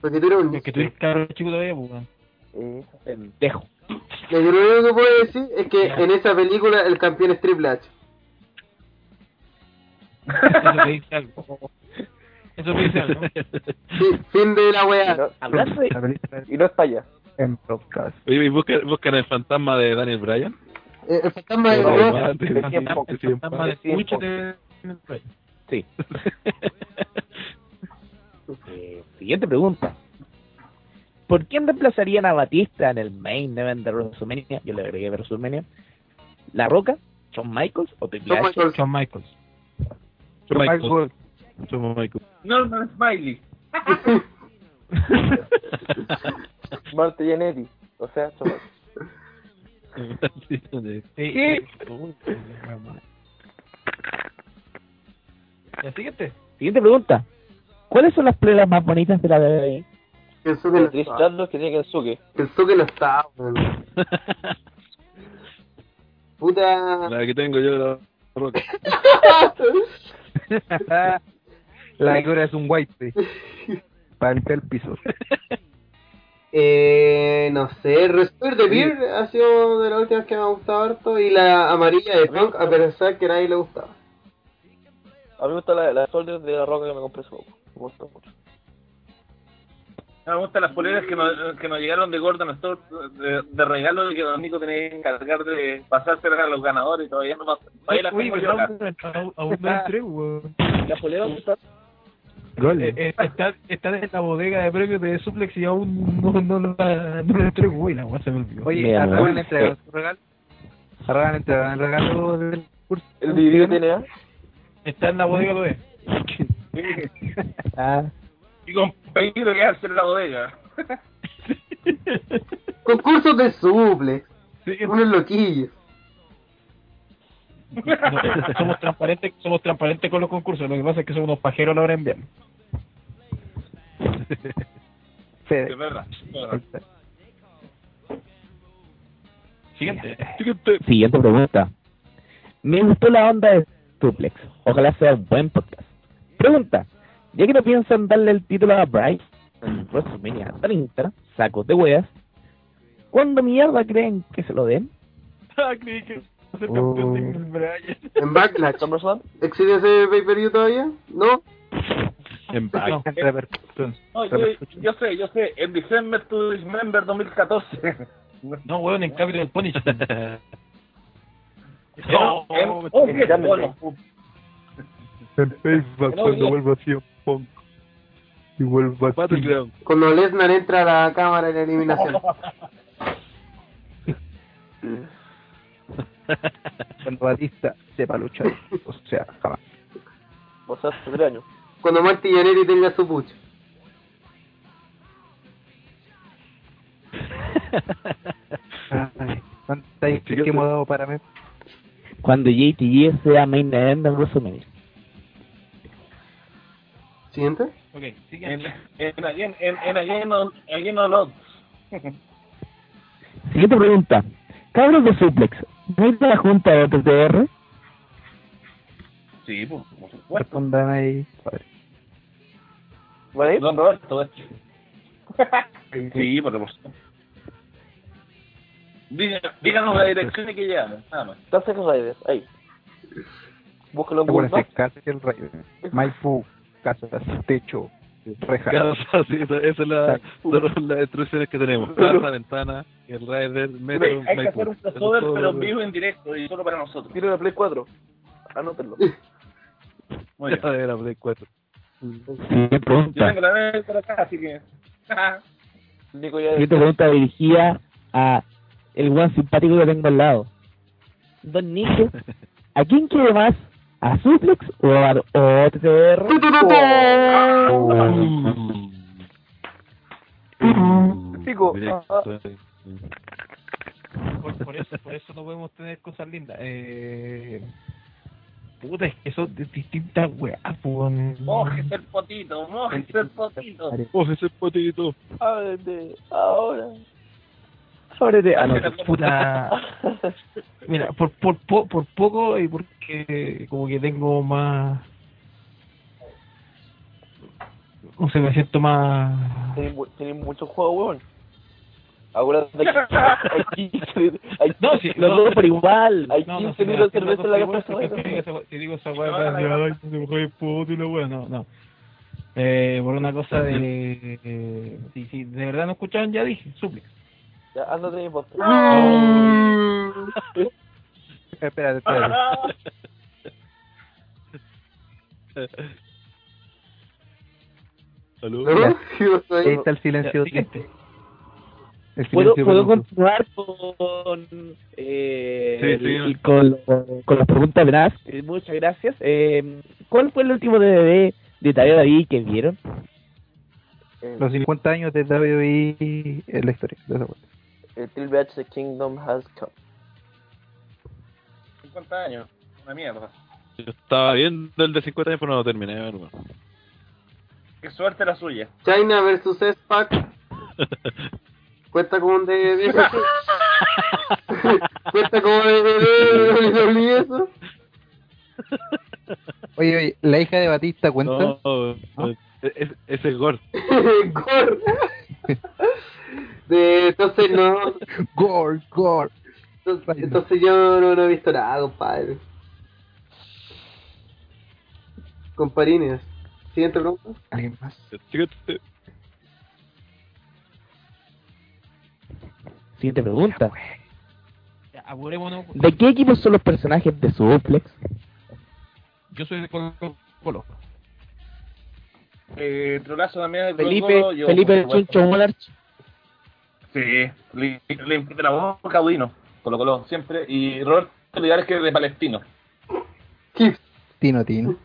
Speaker 6: Porque tú eres un
Speaker 12: Es que tú eres cabrón chico todavía, pues, weón.
Speaker 11: Pendejo.
Speaker 6: Lo lo único que puedo decir es que en esa película el campeón es Triple H.
Speaker 12: Eso te dice algo. Eso te dice algo.
Speaker 6: Sí, fin de la
Speaker 5: y,
Speaker 6: weá.
Speaker 5: no, y no está allá.
Speaker 9: En podcast.
Speaker 8: Oye, ¿y buscan, buscan el fantasma de Daniel Bryan?
Speaker 6: Eh, El fantasma de
Speaker 5: tiempo.
Speaker 12: Fantasma de
Speaker 5: po.
Speaker 12: te-
Speaker 11: Sí. Eh, siguiente pregunta. ¿Por quién reemplazarían a Batista en el main event de WrestleMania? Yo le agregué WrestleMania. ¿La Roca? ¿Shawn Michaels o Triple
Speaker 6: Shawn
Speaker 11: H?
Speaker 6: Michaels.
Speaker 12: Shawn Michaels.
Speaker 8: Michael. Somos Michael.
Speaker 4: Norman Smiley.
Speaker 5: Marte Genetti. O sea, somos-
Speaker 8: Sí,
Speaker 12: Sí. Ya, siguiente.
Speaker 11: Siguiente pregunta. ¿Cuáles son las pruebas más bonitas de la WWE?
Speaker 6: Pensó que estaba.
Speaker 5: Charlos que tiene Kensuke.
Speaker 6: Que. Puta.
Speaker 8: La que tengo yo, la roca.
Speaker 9: La cura es un white para el piso.
Speaker 6: Eh, no sé, Respect the Beer ha sido de las últimas que me ha gustado harto y la amarilla de Punk, a pesar que a nadie le gustaba.
Speaker 5: A mí me gusta la, la Soldier de la roca que me compré poco. Me gusta mucho.
Speaker 4: Me gustan las poleras que nos, que nos llegaron de Gordon Store de, de regalo y que Don Nico tenía que encargar de pasárselas a los ganadores y todavía no pasó. Todavía las
Speaker 12: Uy,
Speaker 4: tengo yo acá.
Speaker 12: pero aún no entré, weón.
Speaker 5: ¿La polera me gusta?
Speaker 9: Gol.
Speaker 12: Eh, eh, Está, está en la bodega de premios de Suplex y aún no, no, lo la- no lo entrego, güey, la weá se me olvidó.
Speaker 9: Oye,
Speaker 11: Mira,
Speaker 9: a
Speaker 11: weón.
Speaker 9: le entregaron su regalo. A Ragan le entregaron el regalo del curso.
Speaker 5: ¿El DVD tiene A?
Speaker 12: Está en la bodega todavía.
Speaker 11: Ah,
Speaker 4: Y con pedido que hacer la bodega.
Speaker 6: Concursos de suplex,
Speaker 12: Sí,
Speaker 6: unos loquillos.
Speaker 12: Somos transparentes somos transparentes con los concursos, lo que pasa es que somos unos pajeros a la hora de enviarlo.
Speaker 9: Fede.
Speaker 4: Es verdad. es verdad.
Speaker 12: Siguiente.
Speaker 11: siguiente pregunta. Me gustó la onda de Suplex. Ojalá sea un buen podcast. Pregunta. Ya que no piensan darle el título a Bryce en WrestleMania 30, sacos de weas, ¿cuándo mierda creen que se lo den?
Speaker 12: Ser campeón de Brian.
Speaker 6: En Backlash.
Speaker 5: ¿SummerSlam?
Speaker 6: ¿Existe ese pay-per-view todavía? ¿No?
Speaker 8: En back.
Speaker 12: No.
Speaker 4: Yo, yo sé, yo sé. En December to Dismember 2014.
Speaker 12: No, weón, en Capital Punishment.
Speaker 4: No, en, oh, qué
Speaker 5: ya me
Speaker 4: bueno.
Speaker 9: En Facebook, cuando vuelva a ser Punk. Y vuelva a
Speaker 8: Battleground.
Speaker 6: Cuando Lesnar entra a la cámara de la eliminación.
Speaker 9: Cuando Batista sepa luchar. O sea, jamás.
Speaker 5: O sea, hace tres años.
Speaker 6: Cuando Marty Jannetty tenga su pucho.
Speaker 9: ¿Cuánta que hemos dado para mí?
Speaker 11: Cuando JTG sea main event en WrestleMania.
Speaker 6: ¿Siguiente?
Speaker 12: Ok,
Speaker 4: En,
Speaker 12: siguiente.
Speaker 4: en, en, en, en.
Speaker 11: Siguiente pregunta. Cabros de Suplex, ¿No hay la junta de OTTR?
Speaker 4: Sí, pues, por supuesto.
Speaker 9: Respondan ahí. padre.
Speaker 5: ¿Vale?
Speaker 4: Don Roberto, esto. Sí, por supuesto. Díganos la dirección y que llegamos, nada más.
Speaker 5: Entonces Raiders, ahí. Búscalo en
Speaker 9: ¿Te
Speaker 5: Google Maps.
Speaker 9: Castle Rayo? Maipú, casas, techo, rejas.
Speaker 8: Casa, sí, esa es la, son las instrucciones que tenemos. Casa, ventana, el rider, metro,
Speaker 4: Hay que hacer un crossover, pero
Speaker 8: lo-
Speaker 4: vivo en directo y solo para nosotros.
Speaker 5: Tiene la Play 4. Anótenlo.
Speaker 4: Muy bien.
Speaker 8: Ya era Play 4.
Speaker 11: Siguiente
Speaker 4: Yo
Speaker 11: pregunta.
Speaker 4: tengo la vez por acá, así que.
Speaker 5: Nico ya
Speaker 11: Siguiente pregunta dirigida a el buen simpático que tengo al lado. Don Nico, ¿a quién quiere más? ¿A Suplex o a o OTTR?
Speaker 5: Pico.
Speaker 8: Directo.
Speaker 2: Por, por eso, por eso no podemos tener cosas lindas. Eh, puta, es que son de distintas weas, pues.
Speaker 4: Mójese el potito, mójese el potito.
Speaker 8: Coge ese potito.
Speaker 5: Ábrete, ahora.
Speaker 11: Ábrete. Ah, no.
Speaker 2: Puta. Mira, por, por, po- por poco y porque como que tengo más. No sé, me siento más.
Speaker 5: Tenéis mu- tenéis muchos juegos, weón. Que hay 15, hay
Speaker 2: No, sí,
Speaker 11: Los
Speaker 2: no,
Speaker 11: dos por igual.
Speaker 5: hay
Speaker 2: No, no,
Speaker 5: 15
Speaker 2: sí,
Speaker 5: litros de
Speaker 2: no,
Speaker 5: cerveza en la
Speaker 2: no,
Speaker 5: casa.
Speaker 2: Si digo esa- weá,
Speaker 4: No,
Speaker 2: van a
Speaker 4: no,
Speaker 2: decir,
Speaker 4: no.
Speaker 2: "Ay, se me fue puto y la weá", no, no. Eh, por una cosa de. si, si de verdad no escucharon, ya dije, suplex.
Speaker 5: Ya, ándate mi podcast.
Speaker 9: Espérate, espérate.
Speaker 8: Salud.
Speaker 6: ¿No? ¿Qué pasó
Speaker 9: Ahí está el silencio.
Speaker 2: Ya.
Speaker 9: El
Speaker 11: ¿Puedo,
Speaker 9: silencio
Speaker 11: ¿puedo continuar con, eh,
Speaker 8: Sí, sí.
Speaker 11: el- con, con las preguntas veraz? Eh, muchas gracias. Eh, ¿Cuál fue el último DVD de Tadeo David que vieron?
Speaker 9: Los 50 años de WWE en la historia. de.
Speaker 5: El Triple H Kingdom has come.
Speaker 4: 50 años, una mierda.
Speaker 8: Yo estaba viendo el de 50 años, pero no lo terminé, hermano.
Speaker 4: Qué suerte la suya.
Speaker 6: China versus S-Pac. Cuenta como un DVD. Cuenta como DVD de WWE eso.
Speaker 9: Oye, oye, la hija de Batista cuenta.
Speaker 8: No, no, es- ese es Gore.
Speaker 6: Gore. De, entonces no.
Speaker 9: Gore, gore.
Speaker 6: Entonces, entonces yo no, no he visto nada, compadre. Comparines. Siguiente pregunta.
Speaker 9: ¿Alguien más?
Speaker 11: Siguiente pregunta.
Speaker 2: Apurémonos.
Speaker 11: ¿De qué equipos son los personajes de Suplex?
Speaker 2: Yo soy de Colo Colo.
Speaker 4: Eh, Trolazo también
Speaker 11: Felipe,
Speaker 4: yo,
Speaker 11: Felipe Molarch.
Speaker 4: Sí, le, le de la boca a Udino, Colo Colo, siempre. Y Roberto Olivares, que es de Palestino.
Speaker 9: Tino, Tino.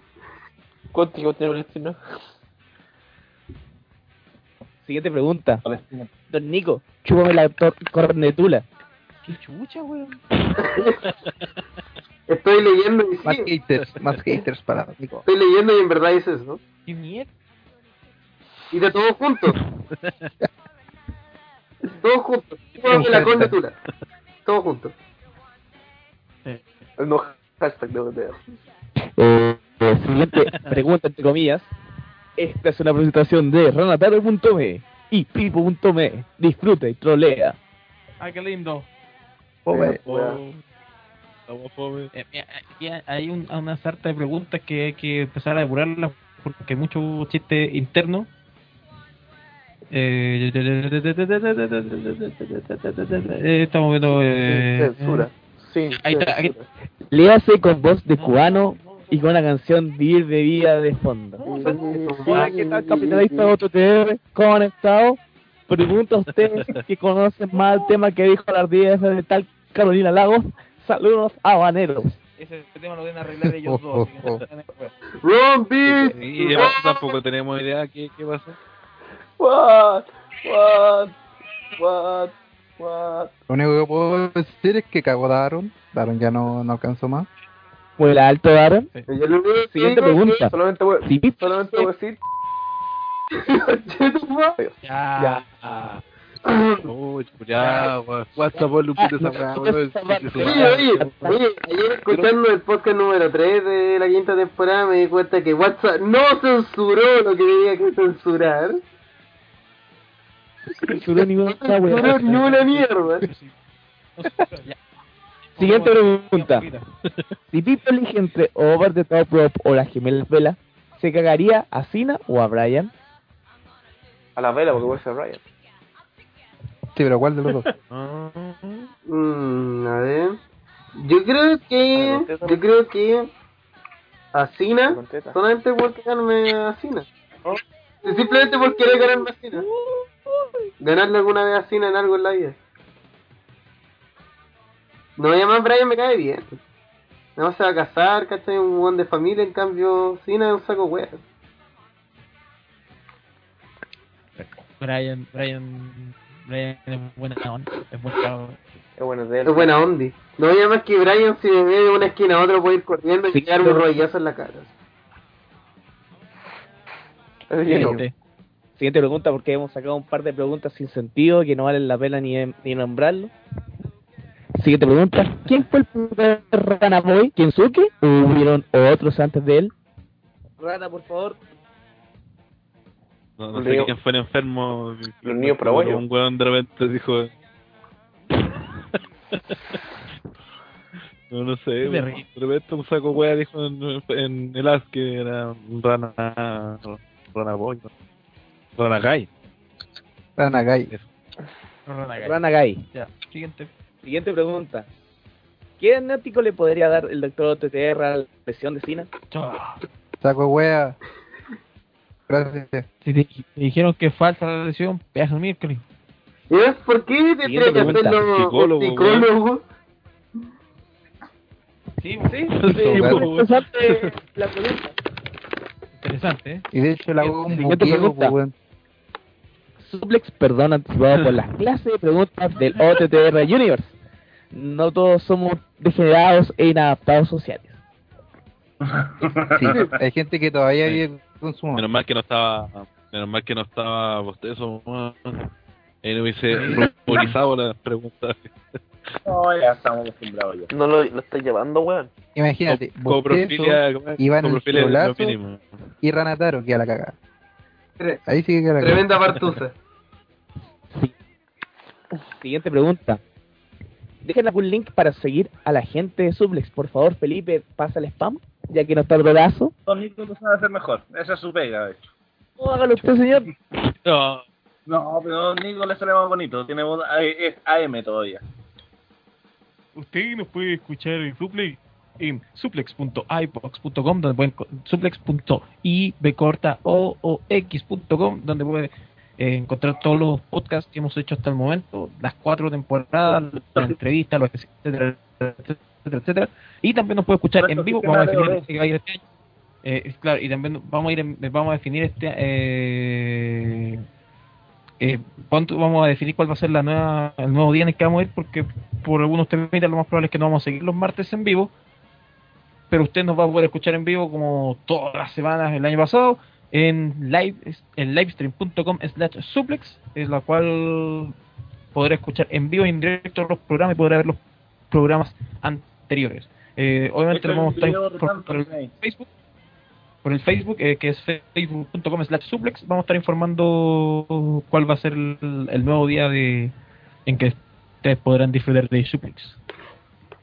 Speaker 5: ¿Cuánto tiempo tiene el destino?
Speaker 11: Siguiente pregunta.
Speaker 4: Palestino.
Speaker 11: Don Nico, chúpame la cornetula.
Speaker 2: Qué chucha, weón.
Speaker 6: Estoy leyendo y
Speaker 9: Más
Speaker 6: sí.
Speaker 9: haters, más haters para Nico.
Speaker 6: Estoy leyendo y en verdad dices eso.
Speaker 2: Qué mierda.
Speaker 6: Y de todos juntos. todos juntos. Chúpame la cornetula. Todos juntos.
Speaker 5: No, hashtag de OTR.
Speaker 11: Eh, eh, siguiente pregunta, entre comillas. Esta es una presentación de ranataro.me y pipo.me. Disfruta y trolea.
Speaker 2: Ah, qué lindo.
Speaker 9: Pobre.
Speaker 8: estamos fome.
Speaker 2: Eh, eh, eh, hay un, una sarta de preguntas que hay que empezar a depurarlas porque hay mucho chiste interno. Eh, eh, estamos viendo. Eh,
Speaker 5: Censura. Sí,
Speaker 2: Ahí está, aquí-
Speaker 5: censura.
Speaker 11: Léase con voz de cubano y con la canción Vivir de Vida de fondo. ¿qué tal, capitalista de otro TR? Conectado. Pregunta a ustedes que conocen más el tema que dijo la ardilla de tal Carolina Lagos. Saludos habaneros.
Speaker 2: Ese tema lo deben arreglar ellos dos.
Speaker 6: Ron.
Speaker 8: Y de paso tampoco tenemos idea qué, qué pasó.
Speaker 5: What? What? What? What?
Speaker 9: Lo único que puedo decir es que cagó Daron. Daron ya no, no alcanzó más.
Speaker 11: Fue la alto Daron.
Speaker 6: Que
Speaker 11: Siguiente pregunta.
Speaker 5: Solamente voy,
Speaker 11: Sí,
Speaker 5: solamente voy a decir.
Speaker 2: Ya.
Speaker 5: Ya.
Speaker 8: Uy, ya. WhatsApp, Lupita, esa
Speaker 6: oye, oye, ayer escuchando el podcast número 3 de la quinta temporada me di cuenta que WhatsApp no censuró lo que tenía que censurar.
Speaker 11: Censuró ni una
Speaker 6: No ni una mierda.
Speaker 11: Siguiente pregunta. Si Pipo elige entre Over the Top Rope o las gemelas Vela, ¿se cagaría a Cena o a Brian?
Speaker 5: A la vela, porque puede ser Ryan.
Speaker 9: Sí, pero ¿cuál de los dos?
Speaker 6: Mm, a ver. Yo creo que. Yo creo que. A Cena. Solamente por ganarme a Cena. Simplemente por querer ganarme a Cena. Ganarle alguna vez a Cena en algo en la vida. No, y además Brian me cae bien. No se va a casar, ¿cachai? Un buen de familia, en cambio Cena es un saco wea.
Speaker 2: Brian, Brian, Brian es buena onda, es buen cabrón.
Speaker 5: Es bueno de él.
Speaker 6: Es buena ondi. No, y además que Brian si me ve de una esquina a otra puede ir corriendo y
Speaker 11: Sí,
Speaker 6: un rodillazo en la cara.
Speaker 11: Siguiente. Siguiente pregunta, porque hemos sacado un par de preguntas sin sentido que no valen la pena ni, ni nombrarlo. Siguiente pregunta. ¿Quién fue el primer Rana Boy? ¿Kensuke? ¿O hubieron otros antes de él? Rana, por favor.
Speaker 8: No, no
Speaker 5: Los
Speaker 8: sé
Speaker 5: niños-
Speaker 8: quién fue el enfermo.
Speaker 5: los niños paraguayos.
Speaker 8: Un weón de repente dijo. No, no sé, de repente un saco wea dijo en, en el as que era un rana. Rana boy, ¿no? Rana guy.
Speaker 9: Ranagai.
Speaker 11: Rana Gai.
Speaker 2: Ya, siguiente.
Speaker 11: Siguiente pregunta. ¿Qué diagnóstico le podría dar el doctor TTR a la lesión de Cena?
Speaker 9: Saco wea. Gracias.
Speaker 2: Si te, te dijeron que falta la lesión, pedazo de miércoles.
Speaker 6: ¿Y ves por qué tendría que hacerlo
Speaker 8: Psicólogo,
Speaker 6: psicólogo?
Speaker 2: Sí,
Speaker 11: Sí, interesante la pregunta.
Speaker 2: interesante, ¿eh?
Speaker 9: Y de hecho la hago un buqueo, pues, weón.
Speaker 11: Suplex, perdón anticipado por las clases de preguntas del OTTR Universe. No todos somos degenerados e inadaptados sociales.
Speaker 9: Sí, hay gente que todavía vive con su.
Speaker 8: Menos mal que no estaba. Menos mal que no estaba bostezo. weón. Ahí no hubiese ruborizado las preguntas.
Speaker 4: No, ya estamos acostumbrados ya.
Speaker 5: No lo, lo estáis llevando, weón.
Speaker 9: Imagínate,
Speaker 8: Coprofilia,
Speaker 9: Iván
Speaker 8: coprofilia
Speaker 9: y Ranataro, que a la cagada. Ahí sí que queda la cagada.
Speaker 6: Tremenda partusa.
Speaker 11: Siguiente pregunta. Dejen algún link para seguir a la gente de Suplex. Por favor, Felipe, pasa el spam, ya que no está el brazo.
Speaker 4: Don Nico lo sabe hacer mejor. Esa es su pega, de hecho.
Speaker 11: No, hágalo usted, señor.
Speaker 8: No,
Speaker 4: No, pero Don Nico le sale más bonito. Tiene voz, eh, es AM todavía.
Speaker 2: Usted nos puede escuchar en Suplex en suplex.ibox.com donde pueden co- suplex.ibcortaoox.com donde puede eh, encontrar todos los podcasts que hemos hecho hasta el momento, las cuatro temporadas, las entrevistas, los etcétera, etcétera, etcétera. Y también nos puede escuchar en vivo, vamos a definir este que va a ir este año. Eh, claro, y también vamos a ir en- vamos a definir este eh, eh, cuánto- vamos a definir cuál va a ser la nueva, el nuevo día en el que vamos a ir, porque por algunos temitas lo más probable es que no vamos a seguir los martes en vivo, pero usted nos va a poder escuchar en vivo como todas las semanas el año pasado en live en livestream.com slash suplex, es la cual podrá escuchar en vivo y en directo los programas y podrá ver los programas anteriores. Eh, obviamente lo vamos a estar por, por el Facebook por el Facebook, eh, que es facebook.com slash suplex, vamos a estar informando cuál va a ser el, el nuevo día de en que ustedes podrán disfrutar de suplex.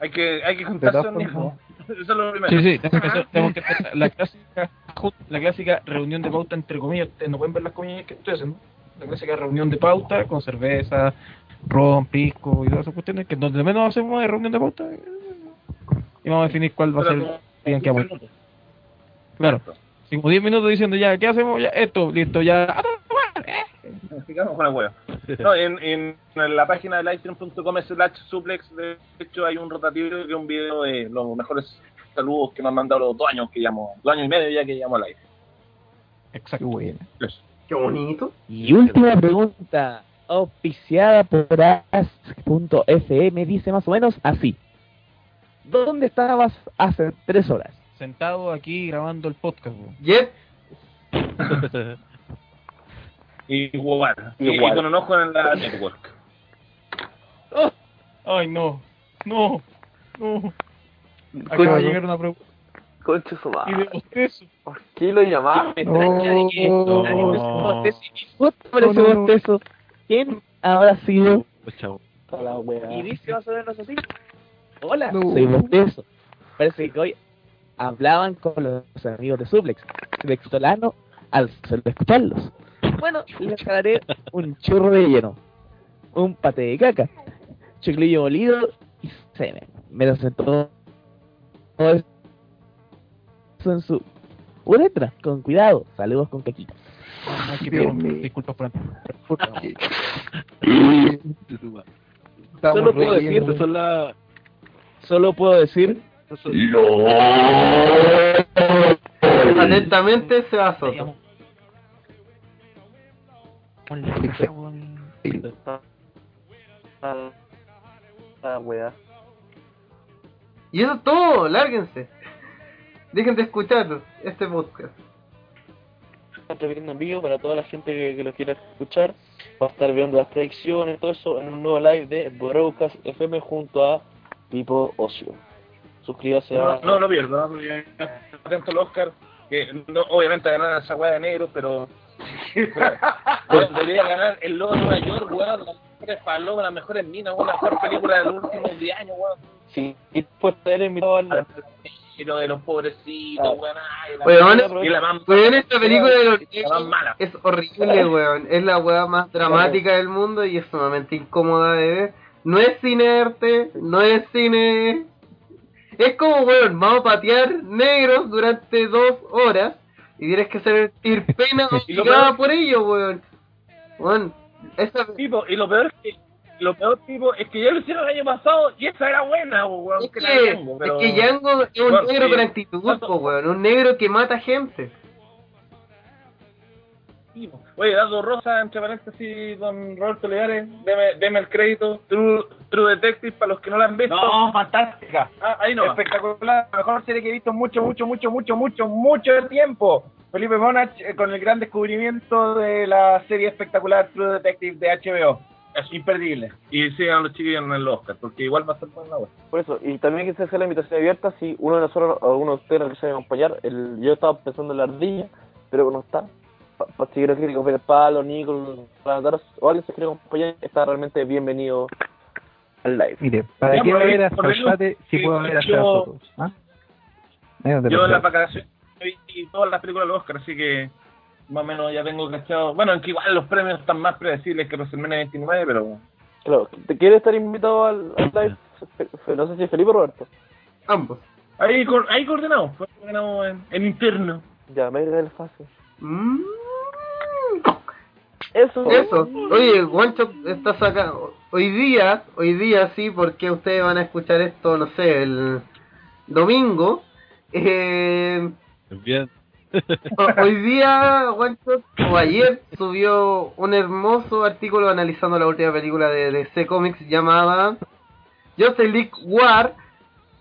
Speaker 4: Hay que, hay que juntarse
Speaker 9: formas.
Speaker 4: Eso es lo primero.
Speaker 2: Sí, sí, tenemos que que hacer la clásica la clásica reunión de pauta entre comillas, ustedes no pueden ver las comillas que estoy haciendo. La clásica reunión de pauta con cerveza, ron, pisco y todas esas cuestiones que donde menos hacemos de reunión de pauta y vamos a definir cuál va a ser el día que vamos. Claro. Así como 10 minutos diciendo ya, ¿qué hacemos? Ya, esto, listo, ya.
Speaker 4: Con huevo. No, en, en, en la página de livestream.com slash suplex, de hecho, hay un rotativo que es un video de los mejores saludos que me han mandado los dos años que llamo, dos años y medio ya que llamo al aire.
Speaker 2: Exacto.
Speaker 9: bueno.
Speaker 4: Eso.
Speaker 6: Qué bonito.
Speaker 11: Y última pregunta, auspiciada por Ask.fm, dice más o menos así. ¿Dónde estabas hace tres horas?
Speaker 2: Sentado aquí grabando el podcast. weón.
Speaker 4: Igual. Y-
Speaker 13: Igual.
Speaker 4: Y, con un ojo en la network.
Speaker 2: Ay, no. No. No. Acaba de llegar una pregunta.
Speaker 13: Concha su
Speaker 2: Y de
Speaker 13: madre. ¿Por qué lo llamaste?
Speaker 11: Me extraña de que
Speaker 9: No. No, no.
Speaker 11: ¿Quién habrá sido?
Speaker 8: Pues chao.
Speaker 13: La wea.
Speaker 11: Y dice más o menos así. Hola,
Speaker 9: No.
Speaker 11: soy bostezo. Parece que hoy hablaban con los amigos de Suplex. Vextolano al solo escucharlos. Bueno, les daré un churro de lleno, un pate de caca, chiclillo molido y semen. Me lo sentó todo eso en su uretra. Con cuidado. Saludos con caquita.
Speaker 2: Disculpa, Fran.
Speaker 9: Estamos
Speaker 11: Solo puedo decir, solo, solo puedo decir
Speaker 6: Atentamente se va Soto. Y eso es todo, lárguense. Dejen de escuchar este podcast.
Speaker 5: estar viendo en vivo para toda la gente que, que lo quiera escuchar. Va a estar viendo las predicciones, todo eso en un nuevo live de Broadcast FM junto a Pipo Ocio. Suscríbase
Speaker 4: No,
Speaker 5: a...
Speaker 4: no lo pierdo, atento al Oscar, que no, obviamente ganar esa weá de negro, pero pero debería ganar el Lobo de Nueva York, weón, las mejores palomas, las mejores minas, weón, la mejor película de los últimos 10 años, weón.
Speaker 5: Sí, y después estar invitado al...
Speaker 4: Lo de los pobrecitos, weón, ay, la
Speaker 6: Weón,
Speaker 4: y la más
Speaker 6: weón, esta película de los
Speaker 4: la más mala.
Speaker 6: es horrible, weón. Es la weá más dramática del mundo y es sumamente incómoda de ver. No es cine arte, no es cine... Es como, weón, vamos a patear negros durante dos horas y tienes que sentir pena
Speaker 4: Y lo
Speaker 6: obligada por ello, weón. Weón, esa...
Speaker 4: Tipo, y lo peor es que lo peor tipo es que ya lo hicieron el año pasado y esa era buena, weón.
Speaker 6: Es
Speaker 4: que
Speaker 6: que, es que Django es un
Speaker 4: Bueno,
Speaker 6: negro
Speaker 4: sí.
Speaker 6: con actitud, weón. Un negro que mata gente.
Speaker 4: Oye, Dado Rosa, entre paréntesis, don Roberto Leares, deme, deme el crédito. True, True Detective, para los que no la han visto.
Speaker 7: No, fantástica.
Speaker 4: Ah, ahí no.
Speaker 7: Espectacular. La mejor serie que he visto en mucho, mucho, mucho, mucho, mucho, mucho tiempo. Felipe Monach eh, con el gran descubrimiento de la serie espectacular True Detective de HBO. Es imperdible.
Speaker 4: Y sigan los chiquillos en el Oscar, porque igual va a ser buena la web.
Speaker 5: Por eso, y también que se hace la invitación abierta si uno de nosotros o uno de ustedes nos quiere acompañar. El, yo estaba pensando en la ardilla, pero no está. Para si quiere que el palo, Nico, o alguien se quiere acompañar, está realmente bienvenido al live.
Speaker 9: Mire, ¿para
Speaker 4: Ya,
Speaker 9: qué va a si puedo ver a
Speaker 4: yo-?
Speaker 9: ¿Ah?
Speaker 4: Yo en las vacaciones vi todas las películas del Oscar, así que más o menos ya tengo cachado. Bueno, aunque igual los premios están más predecibles que WrestleMania 29, pero.
Speaker 5: Claro, ¿te quiere estar invitado al, al live? No sé si Felipe o Roberto.
Speaker 6: Ambos.
Speaker 4: Ahí, ahí coordinamos, fue coordinamos en, en interno.
Speaker 5: Ya, me iré del fácil.
Speaker 6: Mm.
Speaker 5: Eso.
Speaker 6: Eso. Oye, Guancho está sacando. Hoy día, hoy día sí, porque ustedes van a escuchar esto, no sé, el domingo. Eh,
Speaker 8: Bien.
Speaker 6: ho- hoy día, Guancho, o ayer, subió un hermoso artículo analizando la última película de DC Comics llamada Justice League War,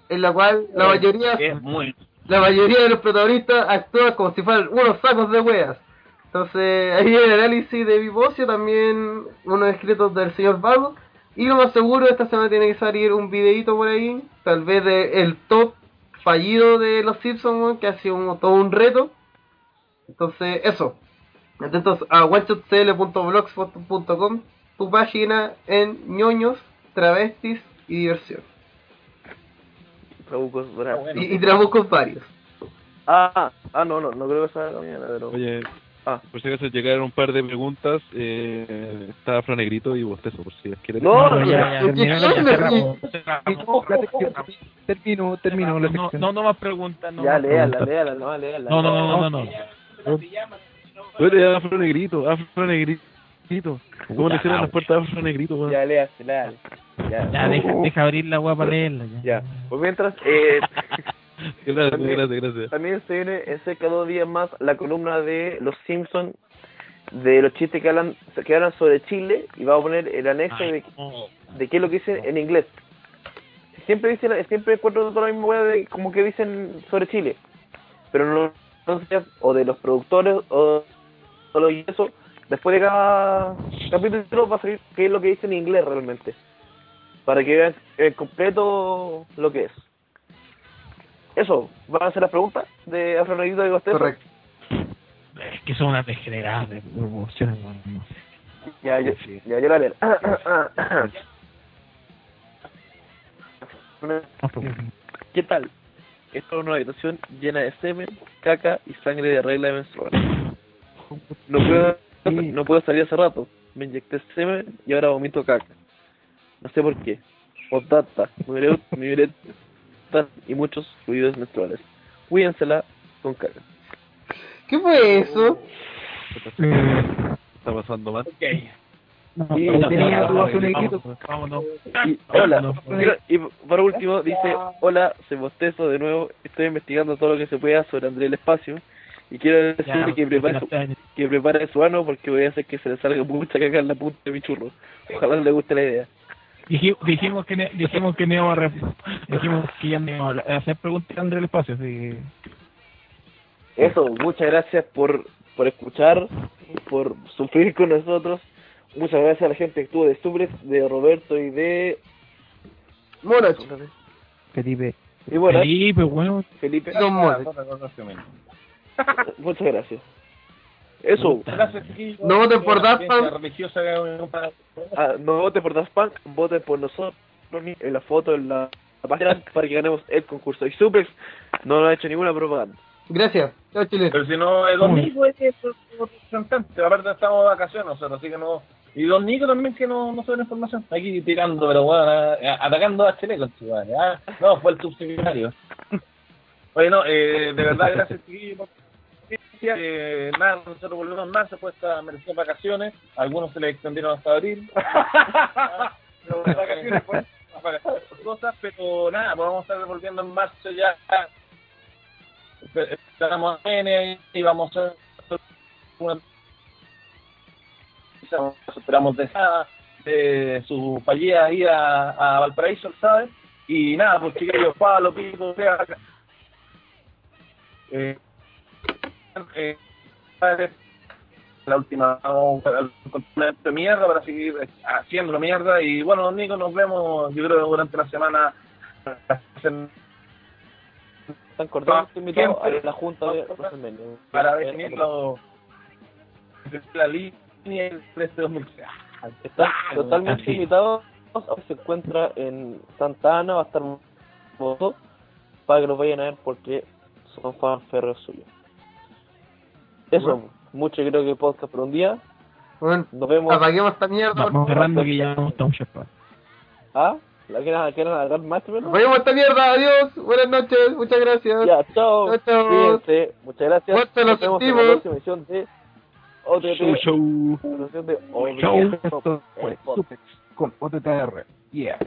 Speaker 6: en la cual la mayoría
Speaker 4: Es muy.
Speaker 6: la mayoría de los protagonistas actúan como si fueran unos sacos de weas. Entonces, ahí el análisis de Vivocio, también unos escritos del señor Vago. Y lo más seguro, esta semana tiene que salir un videito por ahí, tal vez de el top fallido de los Simpsons, que ha sido un- todo un reto. Entonces, eso. Atentos a oneshotcl.blogspot.com, tu página en ñoños, travestis y diversión.
Speaker 5: Trabucos, bravo.
Speaker 6: Y, y trabucos varios.
Speaker 5: Ah, ah, no, no, no creo que sea la mañana, pero...
Speaker 8: Oye,
Speaker 5: Ah.
Speaker 8: por si acaso llegaron un par de preguntas. Eh, está Fran Negrito y Bostezo, por si las quieren.
Speaker 5: No,
Speaker 2: No, ya.
Speaker 9: Termino, termino
Speaker 2: No, no, no más preguntas. No
Speaker 5: ya, léala, léala, no, léala.
Speaker 2: No, no, no, no, no.
Speaker 8: Oye, Afro Negrito, Afro Negrito. ¿Cómo le cierran las puertas a Afro Negrito?
Speaker 5: Ya, léala, léala. Ya,
Speaker 2: deja, deja abrir la guapa para leerla. Ya.
Speaker 5: ya. Pues mientras, eh,
Speaker 8: Gracias,
Speaker 5: También-
Speaker 8: gracias, gracias.
Speaker 5: también se viene en cerca de dos días más la columna de Los Simpsons, de los chistes que hablan, que hablan sobre Chile, y va a poner el anexo de, de qué es lo que dicen en inglés. Siempre dicen, siempre encuentro toda la misma hueá de como que dicen sobre Chile, pero no, no sé, o de los productores o, o lo- y eso, después de cada capítulo va a salir qué es lo que dice en inglés realmente. Para que vean en completo lo que es. Eso, ¿van a hacer las preguntas de Afronegrito de Costello?
Speaker 6: Correcto.
Speaker 12: Es que son unas degeneradas de proporciones, no sé.
Speaker 5: Ya, yo, ya, yo la leo. ¿Qué tal? Esta es una habitación llena de semen, caca y sangre de regla menstrual. No puedo, no puedo salir hace rato. Me inyecté semen y ahora vomito caca. No sé por qué. Postdata, mi mi y muchos fluidos menstruales. Cuídensela con caca.
Speaker 6: ¿Qué fue eso?
Speaker 8: Está pasando mal.
Speaker 5: Y,
Speaker 12: tenía
Speaker 5: y-.
Speaker 12: Vámonos.
Speaker 5: y- hola. Y por último dice, hola, se bostezo de nuevo. Estoy investigando todo lo que se pueda sobre André el Espacio. Y quiero decirle que prepare, su, que prepare su ano porque voy a hacer que se le salga mucha caca en la punta de mi churro. Ojalá le guste la idea.
Speaker 12: Diji- dijimos que ne- dijimos que no íbamos a re- dijimos que ya no íbamos a hacer preguntas a André el espacio así
Speaker 5: Eso, muchas gracias por, por escuchar, por sufrir con nosotros. Muchas gracias a la gente que estuvo de Suplex, de Roberto y de...
Speaker 6: Monach.
Speaker 9: Felipe.
Speaker 5: Y bueno,
Speaker 12: Felipe, bueno.
Speaker 5: Felipe.
Speaker 6: Don.
Speaker 5: Muchas gracias. Eso.
Speaker 6: No voten por Daft Punk.
Speaker 4: religiosa que- para-
Speaker 5: Ah, no voten por Daft Punk, voten por nosotros en la foto, en la, la página para que ganemos el concurso. Y Suplex no nos ha hecho ninguna propaganda.
Speaker 6: Gracias. Chao, Chile.
Speaker 4: Pero si no, es Don Nico es representante. Aparte, estamos de vacaciones nosotros, así que no. Y Don Nico también que no, no sabe la información. Aquí tirando, pero bueno, a- atacando a Chile con su madre, ¿ah? No, fue el subsecretario. Oye, no, eh, de verdad, gracias, chiquillos. Eh, nada, nosotros volvemos en marzo, después merecidas vacaciones. Algunos se les extendieron hasta abril. pero vacaciones, pues, para cosas, pero nada, pues vamos a estar volviendo en marzo ya. Esperamos a N y vamos a hacer una esperamos de esa de su fallida ida a Valparaíso, ¿sabes? Y nada, pues chiquillos, Pablo, Pico, Bea, eh, eh, la última de mierda para seguir haciendo mierda y bueno Nico nos vemos yo creo durante la semana
Speaker 5: Están cordialmente invitados a la junta de WrestleMania.
Speaker 4: para definir lo- la línea de este 2006
Speaker 5: Están totalmente invitados. Se encuentra en Santa Ana, va a estar voto para que los vayan a ver porque son fan férreos suyos. Eso,
Speaker 6: Bueno.
Speaker 5: mucho creo que podcast por un día.
Speaker 6: Bueno,
Speaker 5: Nos vemos.
Speaker 6: apaguemos esta mierda.
Speaker 12: vamos cerrando que ya no estamos
Speaker 5: ¿Ah? ¿La quieren, quieren agarrar más o menos?
Speaker 6: Apaguemos esta mierda. Adiós. Buenas noches. Muchas gracias.
Speaker 5: Ya, chao.
Speaker 6: Chao, chao.
Speaker 5: Cuídense. Muchas gracias.
Speaker 6: Fuerte,
Speaker 5: Nos vemos en la
Speaker 6: sentimos.
Speaker 5: próxima edición de OTT.
Speaker 12: show show
Speaker 5: Edición de OTT.
Speaker 9: Suplex con OTTR. Yeah.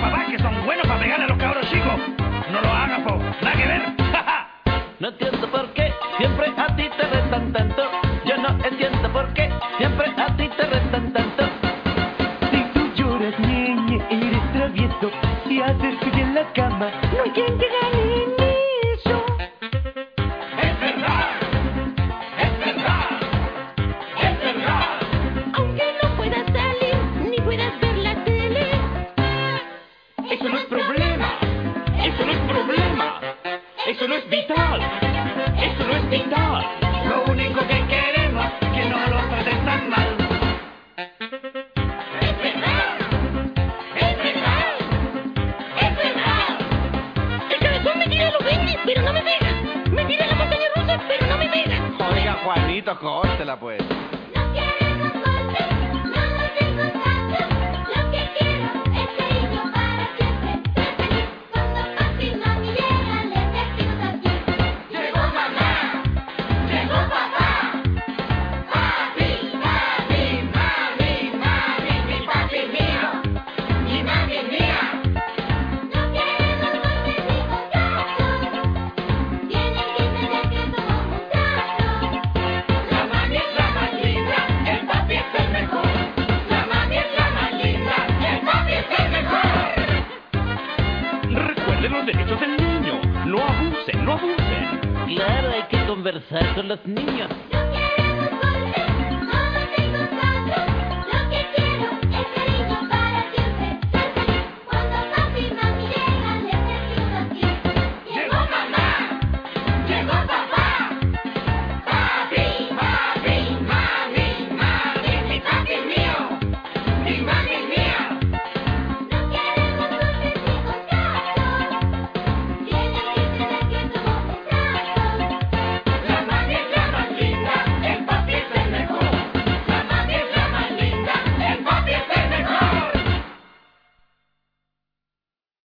Speaker 14: Papás que son buenos para pegarle a los cabros chicos, no lo hagan, po. Nada que ver.
Speaker 15: No entiendo por qué siempre a ti te restan tanto. Yo no entiendo por qué siempre a ti te restan tanto. Si tú lloras, niña, eres travieso y hacer pipí en la cama. No hay quien te Eso
Speaker 16: no
Speaker 14: es vital. Eso no es vital. Lo único que queremos es que no lo traten tan mal. Es verdad.
Speaker 16: El cabezón me tira los duendes, pero no me pega. Me tira la montaña rusa, pero no me pega.
Speaker 10: Oiga, Juanito, córtela pues.